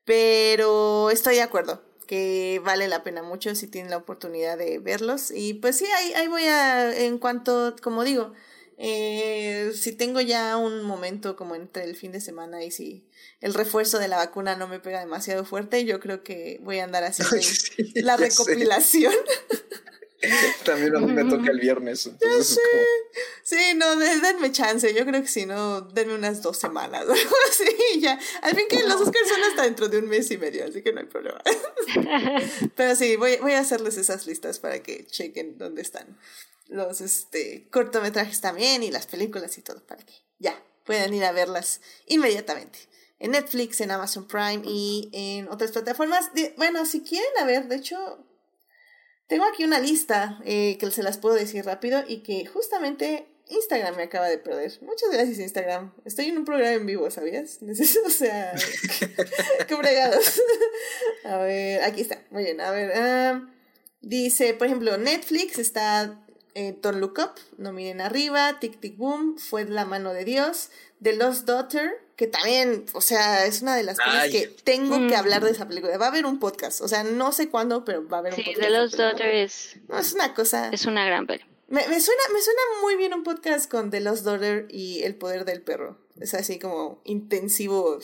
Speaker 1: Pero estoy de acuerdo que vale la pena mucho si tienen la oportunidad de verlos. Y pues sí, ahí, ahí voy a, en cuanto, como digo, eh, si tengo ya un momento como entre el fin de semana y si el refuerzo de la vacuna no me pega demasiado fuerte, yo creo que voy a andar haciendo
Speaker 2: sí,
Speaker 1: la recopilación.
Speaker 2: También a mí me toca el viernes. Entonces es como,
Speaker 1: Sí, no, de- denme chance. Yo creo que si no, denme unas dos semanas o algo así. Ya. Al fin que los Oscars son hasta dentro de un mes y medio, así que no hay problema. Pero sí, voy, voy a hacerles esas listas para que chequen dónde están los este, cortometrajes también y las películas y todo, para que ya puedan ir a verlas inmediatamente. En Netflix, en Amazon Prime y en otras plataformas. De- bueno, si quieren, a ver, de hecho, tengo aquí una lista eh, que se las puedo decir rápido y que justamente Instagram me acaba de perder. Muchas gracias, Instagram. Estoy en un programa en vivo, ¿sabías? o sea, qué fregados. a ver, aquí está. Muy bien, a ver. dice, por ejemplo, Netflix está eh, Don't Look Up, No Miren Arriba, Tic Tic Boom, Fue la mano de Dios, The Lost Daughter, que también, o sea, es una de las cosas que tengo que
Speaker 3: Mm.
Speaker 1: hablar de esa película. Va a haber un podcast, o sea, no sé cuándo, pero va a haber un
Speaker 3: Sí,
Speaker 1: podcast.
Speaker 3: The
Speaker 1: de esa
Speaker 3: Lost
Speaker 1: película.
Speaker 3: Daughter es,
Speaker 1: No, es una cosa...
Speaker 3: es una gran peli.
Speaker 1: Me, me suena, me suena muy bien un podcast con The Lost Daughter y El Poder del Perro. Es así como intensivo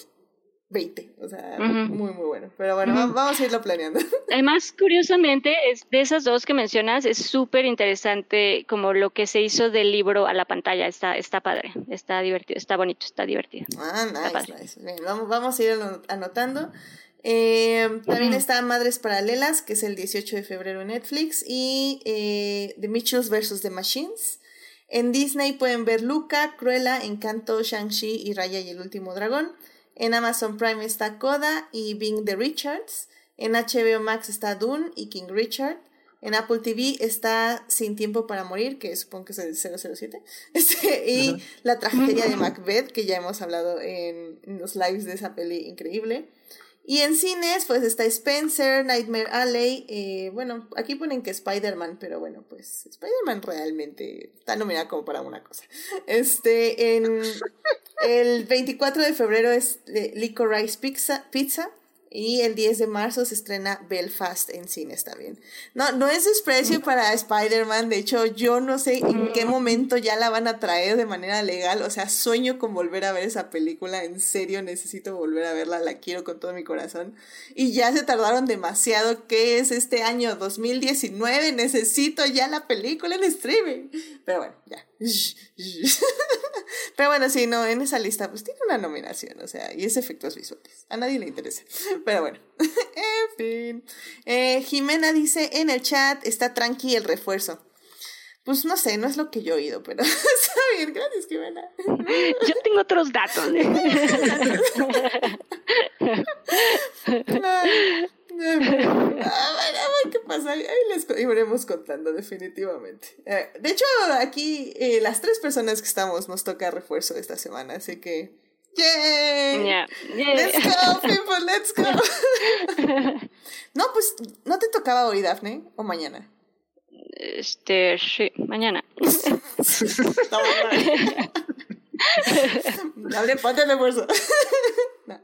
Speaker 1: 20. O sea, muy, muy bueno. Pero bueno, vamos a irlo planeando.
Speaker 3: Además, curiosamente, es de esas dos que mencionas, es súper interesante como lo que se hizo del libro a la pantalla. Está, está padre, está divertido, está bonito, está divertido.
Speaker 1: Ah, nice, nice. Bien, vamos, vamos a ir ano- anotando. Eh, también está Madres Paralelas, que es el 18 de febrero en Netflix, y eh, The Mitchells vs. The Machines. En Disney pueden ver Luca, Cruella, Encanto, Shang-Chi y Raya y el último dragón. En Amazon Prime está Coda y Bing the Richards. En HBO Max está Dune y King Richard. En Apple TV está Sin Tiempo para Morir, que supongo que es el 007. Este, y La Tragedia de Macbeth, que ya hemos hablado en, en los lives de esa peli increíble. Y en cines, pues está Spencer, Nightmare Alley. eh, bueno, aquí ponen que Spider-Man, pero bueno, pues Spider-Man realmente está nominada como para una cosa. Este, en el 24 de febrero es eh, Licorice Pizza, Pizza. Y el 10 de marzo se estrena Belfast en cines también. No, no es desprecio para Spider-Man. De hecho, yo no sé en qué momento ya la van a traer de manera legal. O sea, sueño con volver a ver esa película. En serio, necesito volver a verla. La quiero con todo mi corazón. Y ya se tardaron demasiado. ¿Qué es este año 2019? Necesito ya la película en streaming. Pero bueno, ya. Pero bueno, sí, no, en esa lista pues tiene una nominación, o sea, y es efectos visuales. A nadie le interesa. Pero bueno, en fin. Eh, Jimena dice en el chat, está tranqui el refuerzo. Pues no sé, no es lo que yo he oído, pero está bien, gracias Jimena.
Speaker 3: Yo tengo otros datos.
Speaker 1: Qué pasa. Ahí les iremos contando, definitivamente. Eh, de hecho, aquí eh, las tres personas que estamos nos toca refuerzo esta semana, así que. ¡Yay!
Speaker 3: Ya,
Speaker 1: ¡Let's go, people! ¡Let's go! no, pues, ¿no te tocaba hoy, Dafne? ¿O mañana?
Speaker 3: Este, sí, mañana.
Speaker 1: Dale, ponte el refuerzo. No.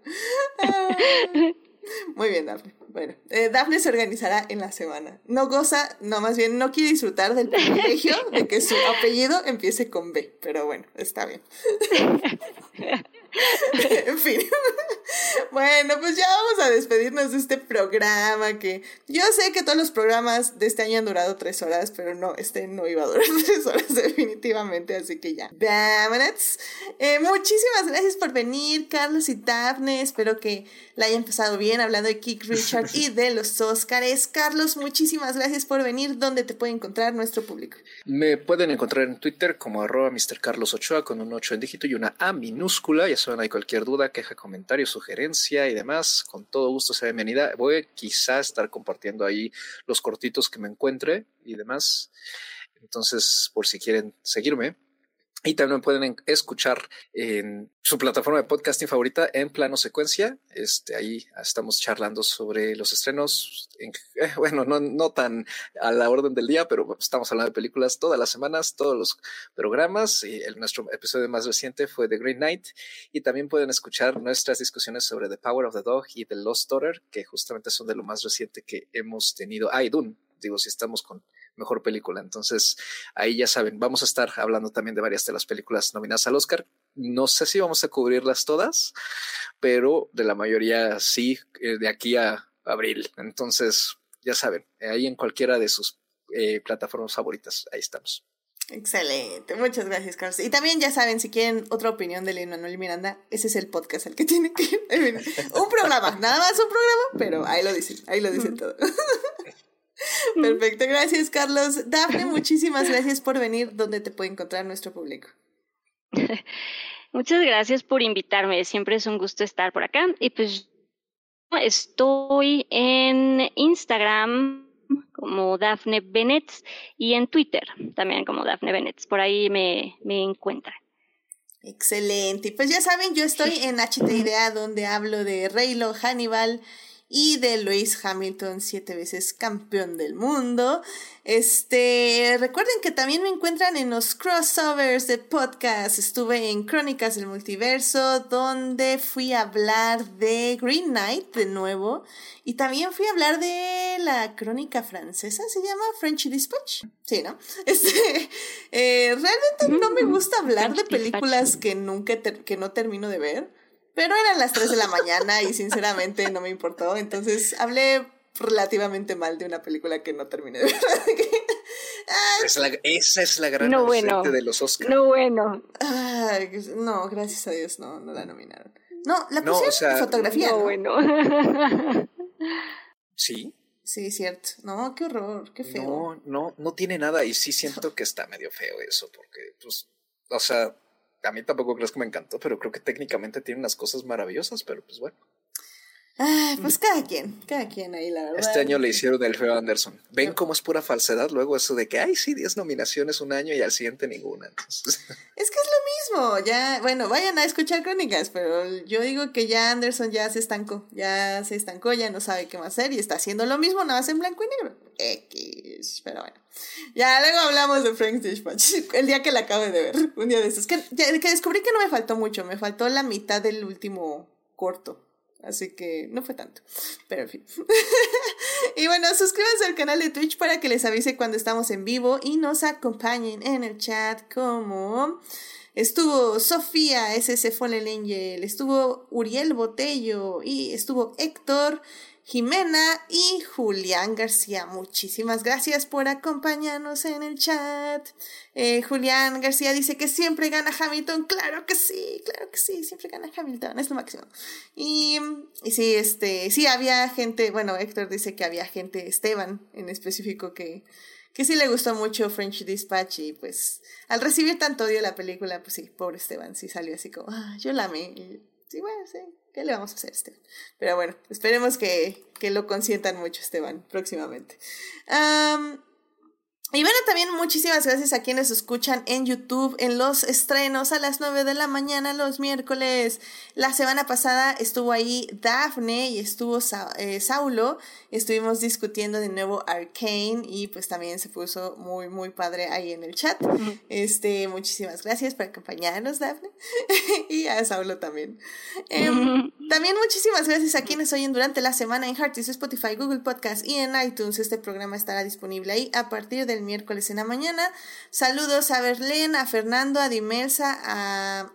Speaker 1: Ah. Muy bien, Dafne. Bueno, eh, Dafne se organizará en la semana. No goza, no, más bien no quiere disfrutar del privilegio de que su apellido empiece con B, pero bueno, está bien. en fin. bueno, pues ya vamos a despedirnos de este programa que yo sé que todos los programas de este año han durado tres horas, pero no, este no iba a durar tres horas definitivamente, así que ya. Vámonos. Eh, muchísimas gracias por venir, Carlos y Daphne. Espero que la hayan pasado bien hablando de Kick Richard y de los Óscares. Carlos, muchísimas gracias por venir. ¿Dónde te puede encontrar nuestro público?
Speaker 2: Me pueden encontrar en Twitter como arroba Mr. Carlos Ochoa con un 8 en dígito y una A minúscula. Ya saben, hay cualquier duda, queja, comentario, sugerencia y demás. Con todo gusto sea bienvenida. Voy quizá a estar compartiendo ahí los cortitos que me encuentre y demás. Entonces, por si quieren seguirme. Y también pueden en- escuchar en su plataforma de podcasting favorita en plano secuencia. Este, ahí estamos charlando sobre los estrenos. en- eh, bueno, no, no tan a la orden del día, pero estamos hablando de películas todas las semanas, todos los programas. Y el, nuestro episodio más reciente fue The Green Knight. Y también pueden escuchar nuestras discusiones sobre The Power of the Dog y The Lost Daughter, que justamente son de lo más reciente que hemos tenido. Ah, y Dune, digo, si estamos con mejor película. Entonces, ahí ya saben, vamos a estar hablando también de varias de las películas nominadas al Oscar. No sé si vamos a cubrirlas todas, pero de la mayoría sí, eh, de aquí a abril. Entonces, ya saben, ahí en cualquiera de sus eh, plataformas favoritas, ahí estamos.
Speaker 1: Excelente, muchas gracias, Carlos. Y también ya saben, si quieren otra opinión de Lin Manuel Miranda, ese es el podcast al que tienen que ir. Un programa, nada más un programa, pero ahí lo dicen, ahí lo dicen todo. Perfecto, gracias, Carlos. Dafne, muchísimas gracias por venir. ¿Dónde te puede encontrar nuestro público?
Speaker 3: Muchas gracias por invitarme. Siempre es un gusto estar por acá. Y pues estoy en Instagram como Daphne Bennett y en Twitter también como Daphne Bennett. Por ahí me, me encuentran.
Speaker 1: Excelente. Y pues ya saben, yo estoy en HT donde hablo de Reylo, Hannibal y de Lewis Hamilton, siete veces campeón del mundo. Este, recuerden que también me encuentran en los crossovers de podcast. Estuve en Crónicas del Multiverso, donde fui a hablar de Green Knight de nuevo. Y también fui a hablar de la crónica francesa, se llama French Dispatch. Sí, ¿no? Este, eh, realmente no me gusta hablar de películas que nunca, que no termino de ver. Pero eran las 3 de la mañana y sinceramente no me importó. Entonces hablé relativamente mal de una película que no terminé de ver.
Speaker 2: esa es la gran no bueno. de los Oscars.
Speaker 3: No bueno.
Speaker 1: no, gracias a Dios no, no la nominaron. No, la pusieron fotografía. No, bueno.
Speaker 2: sí.
Speaker 1: Sí, cierto. No, qué horror, qué feo.
Speaker 2: No, no, no tiene nada y sí siento que está medio feo eso, porque, pues, o sea, a mí tampoco creo que me encantó, pero creo que técnicamente tiene unas cosas maravillosas, pero pues bueno.
Speaker 1: Ah, pues cada quien, cada quien ahí, la verdad.
Speaker 2: Este año le hicieron el feo Anderson. ¿Ven cómo es pura falsedad luego eso de que, ay, sí, 10 nominaciones un año y al siguiente ninguna?
Speaker 1: Es que es lo ya, bueno, vayan a escuchar crónicas, pero yo digo que ya Anderson ya se estancó, ya se estancó, ya no sabe qué más hacer y está haciendo lo mismo, nada más en blanco y negro. X, pero bueno. Ya luego hablamos de Frank's Dispatch, el día que la acabo de ver, un día de estos. Que, que descubrí que no me faltó mucho, me faltó la mitad del último corto. Así que no fue tanto. Pero en fin. y bueno, suscríbanse al canal de Twitch para que les avise cuando estamos en vivo y nos acompañen en el chat como estuvo Sofía SS Fallen Angel, estuvo Uriel Botello y estuvo Héctor. Jimena y Julián García. Muchísimas gracias por acompañarnos en el chat. Eh, Julián García dice que siempre gana Hamilton. Claro que sí, claro que sí, siempre gana Hamilton, es lo máximo. Y, sí, este, sí, había gente, bueno, Héctor dice que había gente, Esteban en específico, que, que sí le gustó mucho French Dispatch y pues al recibir tanto odio la película, pues sí, pobre Esteban, sí salió así como, ah, yo la amé. sí, bueno, sí, ¿Qué le vamos a hacer, Esteban? Pero bueno, esperemos que, que lo consientan mucho, Esteban, próximamente. Y bueno, también muchísimas gracias a quienes escuchan en YouTube en los estrenos a las 9 de la mañana los miércoles. La semana pasada estuvo ahí Daphne y estuvo eh, Saulo. Estuvimos discutiendo de nuevo Arcane y pues también se puso muy, muy padre ahí en el chat. Este, muchísimas gracias por acompañarnos, Daphne. y a Saulo también. Em, también muchísimas gracias a quienes oyen durante la semana en Heartis, Spotify, Google Podcast y en iTunes. Este programa estará disponible ahí a partir del miércoles en la mañana. Saludos a Berlín, a Fernando, a Dimelsa, a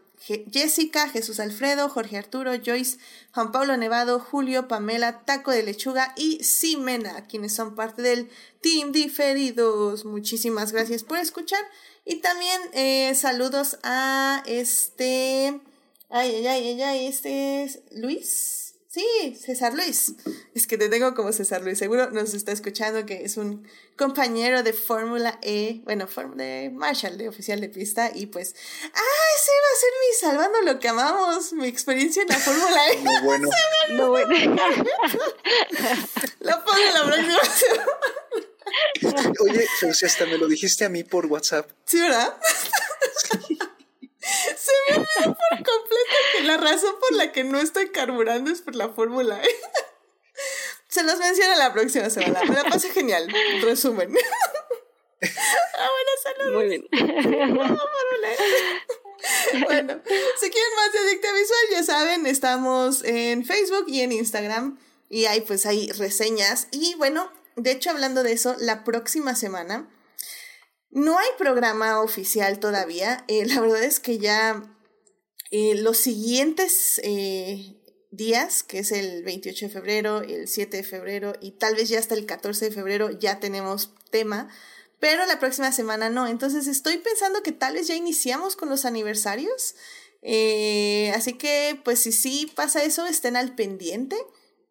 Speaker 1: Jessica, Jesús Alfredo, Jorge Arturo, Joyce, Juan Pablo Nevado, Julio, Pamela, Taco de Lechuga y Simena, quienes son parte del Team Diferidos. Muchísimas gracias por escuchar. Y también eh, saludos a este. Ay, ay, ay, ay, este es Luis. Sí, César Luis. Es que te tengo como César Luis. Seguro nos está escuchando que es un compañero de Fórmula E, bueno, de Marshall, de oficial de pista. Y pues, ah, ese va a ser mi salvando lo que amamos, mi experiencia en la Fórmula E.
Speaker 2: No bueno.
Speaker 1: no bueno. lo pongo en la próxima
Speaker 2: Oye, José, hasta me lo dijiste a mí por WhatsApp.
Speaker 1: Sí, ¿verdad? Sí. Se me olvidó por completo que la razón por la que no estoy carburando es por la fórmula E. Se los menciono la próxima semana. Me la pasé genial. Resumen. ah, bueno, saludos.
Speaker 3: Muy bien.
Speaker 1: E. bueno, si quieren más de Adicta Visual, ya saben, estamos en Facebook y en Instagram. Y hay pues hay reseñas. Y bueno, de hecho, hablando de eso, la próxima semana no hay programa oficial todavía. Eh, la verdad es que ya eh, los siguientes eh, días, que es el 28 de febrero, el 7 de febrero y tal vez ya hasta el 14 de febrero ya tenemos tema, pero la próxima semana no. Entonces estoy pensando que tal vez ya iniciamos con los aniversarios. así que pues si sí pasa eso, estén al pendiente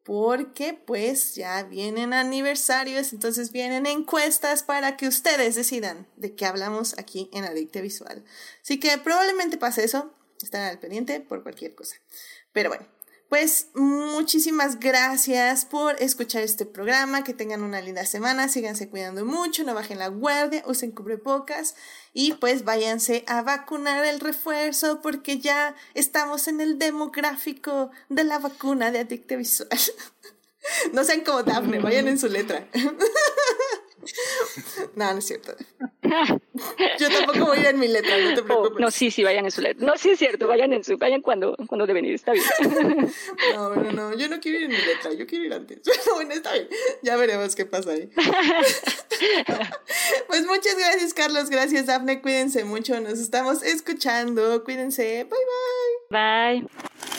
Speaker 1: porque pues ya vienen aniversarios, entonces vienen encuestas para que ustedes decidan de qué hablamos aquí en Adicte Visual. Así que probablemente pase eso, están al pendiente por cualquier cosa. Pero bueno, Pues muchísimas gracias por escuchar este programa, que tengan una linda semana, síganse cuidando mucho, no bajen la guardia, usen cubrebocas y pues váyanse a vacunar el refuerzo porque ya estamos en el demográfico de la vacuna de adicte visual. no sean como Daphne, vayan en su letra. no, no es cierto. Yo tampoco voy a ir en mi letra, no te oh, preocupes.
Speaker 3: no, sí, sí, vayan en su letra. No, sí es cierto, vayan en su, vayan cuando, cuando deben ir, está bien.
Speaker 1: No, bueno, no, yo no quiero ir en mi letra, yo quiero ir antes. bueno, está bien, ya veremos qué pasa ahí. Pues muchas gracias, Carlos, gracias, Dafne, cuídense mucho, nos estamos escuchando, cuídense, bye bye.
Speaker 3: Bye.